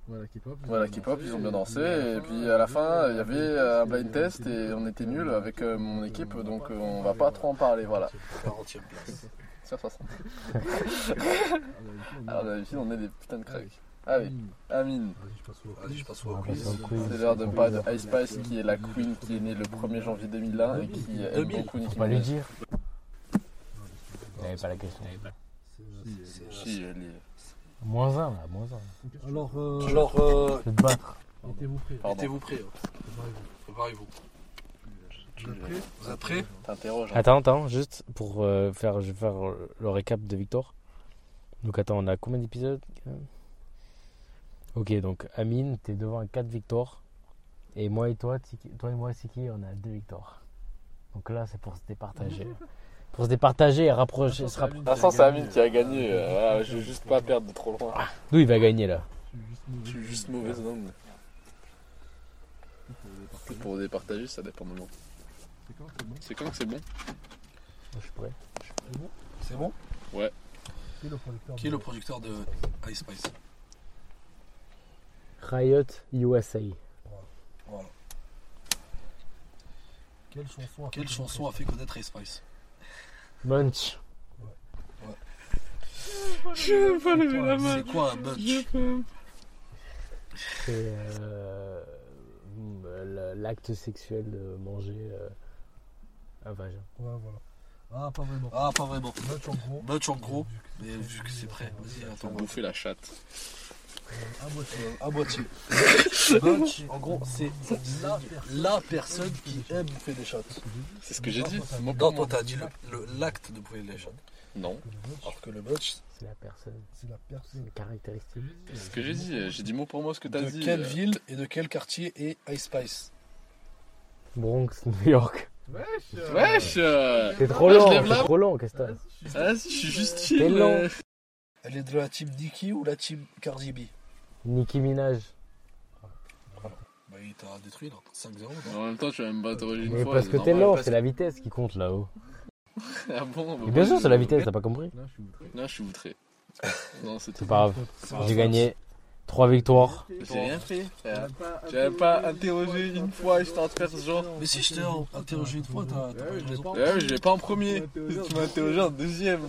Speaker 4: Voilà, K-pop. ils
Speaker 2: Voilà,
Speaker 4: ont
Speaker 2: K-pop,
Speaker 4: dansé,
Speaker 2: ils ont bien dansé. Et puis à la fin, il y avait un blind test et on était nuls avec euh, mon équipe, donc euh, on va pas trop en parler. Voilà,
Speaker 3: 40 place.
Speaker 2: Sur 60. <laughs>
Speaker 4: Ah, d'habitude, on
Speaker 2: Alors
Speaker 4: est-
Speaker 2: d'habitude, on est des putains de cracks. Allez,
Speaker 4: Hmm.
Speaker 2: Amine,
Speaker 5: Vas-y, je passe au
Speaker 3: quiz.
Speaker 2: c'est l'heure de parler de Ice Spice qui est la queen qui est née le 1er janvier 2001 et qui aime
Speaker 3: 2000.
Speaker 2: beaucoup Nicki
Speaker 1: Faut pas lui
Speaker 2: Minaj.
Speaker 1: dire. Il n'y avait pas la question.
Speaker 2: Si, elle est-
Speaker 1: Moins un là, moins un.
Speaker 5: Alors, euh,
Speaker 3: Alors, euh,
Speaker 1: Je vais te battre.
Speaker 5: mettez-vous prêts.
Speaker 3: Mettez-vous prêts. hein.
Speaker 5: Préparez-vous.
Speaker 3: Préparez-vous.
Speaker 4: Vous êtes prêts
Speaker 3: Vous êtes prêts
Speaker 2: t'interroges. hein.
Speaker 1: Attends, attends, juste pour euh, faire, je vais faire euh, le récap de Victor. Donc attends, on a combien d'épisodes Ok, donc Amine, t'es devant à 4 victoires. Et moi et toi, Tiki- toi et moi, Siki, on a 2 victoires. Donc là, c'est pour se départager. <laughs> pour se départager et rapprocher. Se rappro-
Speaker 2: Vincent, c'est Amine qui a gagné. euh, je veux juste pas perdre de trop loin.
Speaker 1: D'où il va gagner là?
Speaker 2: Je suis juste mauvaise langue. Pour départager, ça dépend de moi.
Speaker 4: C'est quand c'est bon
Speaker 2: C'est quand que c'est bon
Speaker 1: Je suis prêt.
Speaker 3: C'est bon
Speaker 5: Qui est le producteur
Speaker 3: Qui est
Speaker 5: de-
Speaker 3: le producteur de Ice Spice
Speaker 1: Riot USA.
Speaker 3: Voilà.
Speaker 5: Quelle chanson a fait
Speaker 3: Quelle
Speaker 5: connaître
Speaker 3: chanson a fait connaître Ice Spice
Speaker 1: Munch.
Speaker 3: C'est quoi un bunch
Speaker 1: C'est euh, mm, le- l'acte sexuel de manger euh, un vagin.
Speaker 5: Ouais, voilà. Ah, pas vraiment.
Speaker 3: Ah, pas vraiment.
Speaker 5: Match en gros.
Speaker 3: Match en gros, mais vu que c'est prêt, vas-y, attends.
Speaker 2: Bouffer la chatte.
Speaker 5: À moitié.
Speaker 3: À moitié. <laughs>
Speaker 5: Match.
Speaker 3: En gros, c'est la, la personne qui aime bouffer des shots.
Speaker 2: C'est ce que j'ai dit.
Speaker 3: Non, toi t'as dit l'acte de bouffer les shots.
Speaker 2: Non,
Speaker 3: Alors que le match,
Speaker 1: C'est la personne,
Speaker 5: C'est la personne.
Speaker 1: les caractéristiques.
Speaker 2: c'est ce que j'ai dit. J'ai dit mot pour moi ce que t'as
Speaker 3: de
Speaker 2: dit.
Speaker 3: quelle
Speaker 2: euh.
Speaker 3: ville et de quel quartier est Ice Spice?
Speaker 1: Bronx, New York.
Speaker 4: Wesh
Speaker 2: Wesh.
Speaker 1: T'es trop lent, t'es trop lent, qu'est-ce que t'as
Speaker 4: Vas-y, je suis-
Speaker 2: Ah si, je suis juste
Speaker 1: T'es
Speaker 2: chill.
Speaker 1: lent.
Speaker 2: euh.
Speaker 3: Elle est de la team Nicki ou la team Cardi B?
Speaker 1: Nicki Minaj.
Speaker 3: Bah il t'a détruit là, 5-0. non
Speaker 2: En même temps, tu vas me battre une
Speaker 1: Mais
Speaker 2: fois.
Speaker 1: parce que t'es lent, c'est la vitesse qui compte là-haut. <laughs>
Speaker 2: Ah bon bah,
Speaker 1: bien sûr, c'est la vitesse, t'as pas compris
Speaker 4: Non, je suis outré.
Speaker 2: Non, je suis outré. Non, c'est
Speaker 1: pas grave. J'ai gagné 3 victoires.
Speaker 2: J'ai rien fait, J'avais pas interrogé une fois, j'étais en train de faire ce genre.
Speaker 3: Mais si je t'ai interrogé une fois, t'as t'as pas eu raison.
Speaker 2: Ouais, je l'ai pas en premier. Tu m'as interrogé en deuxième.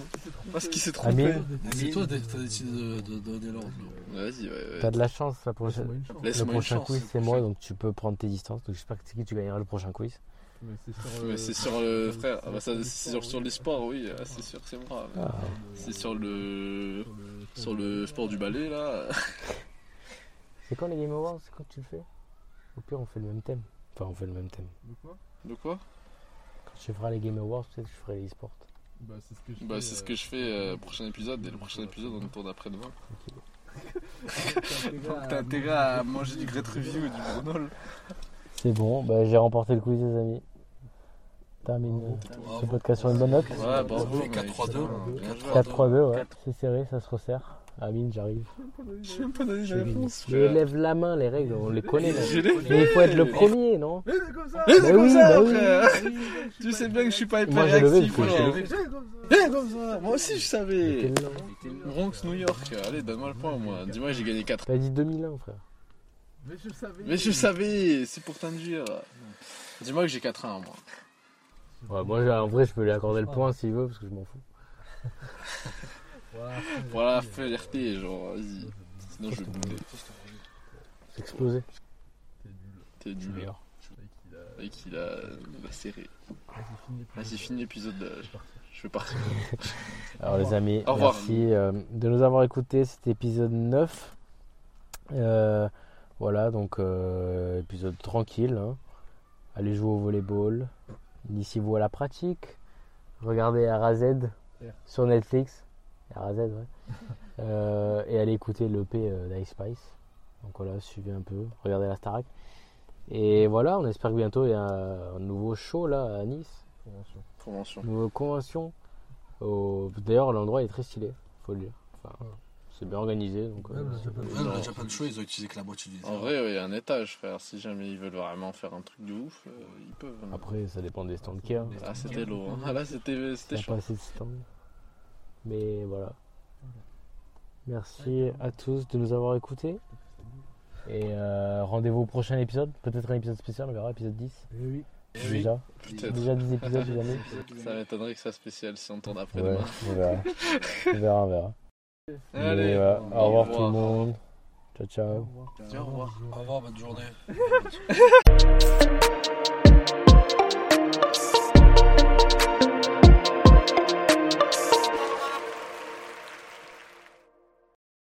Speaker 2: Parce qu'il s'est trompé.
Speaker 3: C'est toi qui t'as décidé de, donner l'ordre.
Speaker 2: Vas-y, ouais, ouais.
Speaker 1: t'as de la chance la prochaine. Le prochain quiz,
Speaker 2: le
Speaker 1: c'est moi, donc tu peux prendre tes distances. Donc j'espère que c'est qui tu gagneras le prochain quiz.
Speaker 4: Mais c'est sur,
Speaker 2: Mais
Speaker 4: euh,
Speaker 2: sur le frère, ah bah ça, c'est sur, sur les sports, oui, ah, c'est sûr que c'est moi.
Speaker 1: Ah.
Speaker 2: C'est sur le sur le sport du ballet là. <laughs>
Speaker 1: C'est quand les Game Awards C'est quand tu le fais? Au pire, on fait le même thème. Enfin, on fait le même thème.
Speaker 4: De quoi?
Speaker 2: De quoi?
Speaker 1: Quand tu feras les Game Awards, peut-être que je ferai les e-sports.
Speaker 4: Bah, c'est ce que je
Speaker 2: Bah
Speaker 4: fais,
Speaker 2: c'est ce
Speaker 4: euh,
Speaker 2: que je fais euh, prochain épisode et le prochain épisode on tourne après-demain. Donc t'as intérêt à manger du Great Review et du Brunol.
Speaker 1: C'est bon, bah, j'ai remporté le quiz, les amis. Termine ce
Speaker 3: Bravo.
Speaker 1: podcast sur une bonne note.
Speaker 2: Ouais, bravo.
Speaker 3: fait
Speaker 2: mec,
Speaker 3: 4-3-2.
Speaker 2: putain, bien joué.
Speaker 1: 4-3-2, ouais. C'est serré, ça se resserre. Amine, j'arrive.
Speaker 2: J'ai même pas donné la réponse.
Speaker 1: Mais
Speaker 2: frère.
Speaker 1: lève la main, les règles, on les connaît. là.
Speaker 2: Je
Speaker 1: Mais il faut être le <laughs> premier, non
Speaker 4: c'est comme ça
Speaker 2: c'est comme ça,
Speaker 1: oui. <laughs>
Speaker 2: frère. Tu sais bien que je suis pas hyper réactif.
Speaker 4: Eh, comme ça.
Speaker 2: Moi aussi je savais. Bronx, New York. Allez, donne-moi le point, moi. Dis-moi que j'ai gagné 4.
Speaker 1: T'as dit 2001, frère.
Speaker 4: Mais je savais
Speaker 2: Mais je savais, c'est pour t'induire. Dis-moi que j'ai 4-1, moi.
Speaker 1: Ouais, moi, j'ai- en vrai, je peux lui accorder le point s'il veut, parce que je m'en fous. <laughs>
Speaker 5: Voilà.
Speaker 2: Fais l'RP, genre, vas-y. Sinon, je vais bouder.
Speaker 1: C'est explosé.
Speaker 4: T'es nul.
Speaker 2: T'es
Speaker 1: C'est
Speaker 2: nul.
Speaker 1: meilleur.
Speaker 4: Mec, il a-
Speaker 2: Et qu'il a, il a serré.
Speaker 4: Vas-y, finis l'épisode.
Speaker 2: Je vais partir. <laughs>
Speaker 1: Alors les amis,
Speaker 2: Au revoir.
Speaker 1: merci euh, de nous avoir écoutés cet épisode 9. Euh, voilà, donc euh, épisode tranquille. hein. Allez jouer au volleyball. Initiez-vous à la pratique. Regardez RAZ sur Netflix. Ouais. <laughs> Euh, et allez écouter l'EP euh, d'Ice Spice. Donc voilà, suivez un peu. Regardez la Starac. Et voilà, on espère que bientôt il y a un nouveau show là à Nice.
Speaker 4: Convention.
Speaker 2: Convention.
Speaker 1: Nouvelle convention. Au- D'ailleurs, l'endroit est très stylé, faut le dire. Enfin, c'est bien organisé. Donc, euh,
Speaker 5: Même le
Speaker 1: c'est-
Speaker 5: Japan-
Speaker 3: Même le Japan Show, ils ont utilisé que la moitié du
Speaker 2: En vrai, il y a un étage, frère. Si jamais ils veulent vraiment faire un truc de ouf, euh, ils peuvent.
Speaker 1: Après, ça dépend des stands qu'il y a.
Speaker 2: Ah, c'était lourd. hein. <laughs> Ah, là, c'était
Speaker 1: Il
Speaker 2: c'était
Speaker 1: n'y a
Speaker 2: chaud.
Speaker 1: pas assez de stands. Mais voilà. Merci à tous de nous avoir écoutés. Et euh, rendez-vous au prochain épisode. Peut-être un épisode spécial, on verra, épisode 10.
Speaker 5: Eh oui.
Speaker 2: Eh oui,
Speaker 1: Déjà.
Speaker 2: Peut-être.
Speaker 1: Déjà 10 épisodes, les <laughs> amis.
Speaker 2: Ça m'étonnerait que ça soit spécial si on tourne
Speaker 1: Ouais,
Speaker 2: après-demain.
Speaker 1: on verra. on verra, on verra. Mais
Speaker 2: Allez,
Speaker 1: au revoir tout le monde. Ciao, ciao.
Speaker 2: Au revoir.
Speaker 3: Au revoir, bonne journée. <laughs>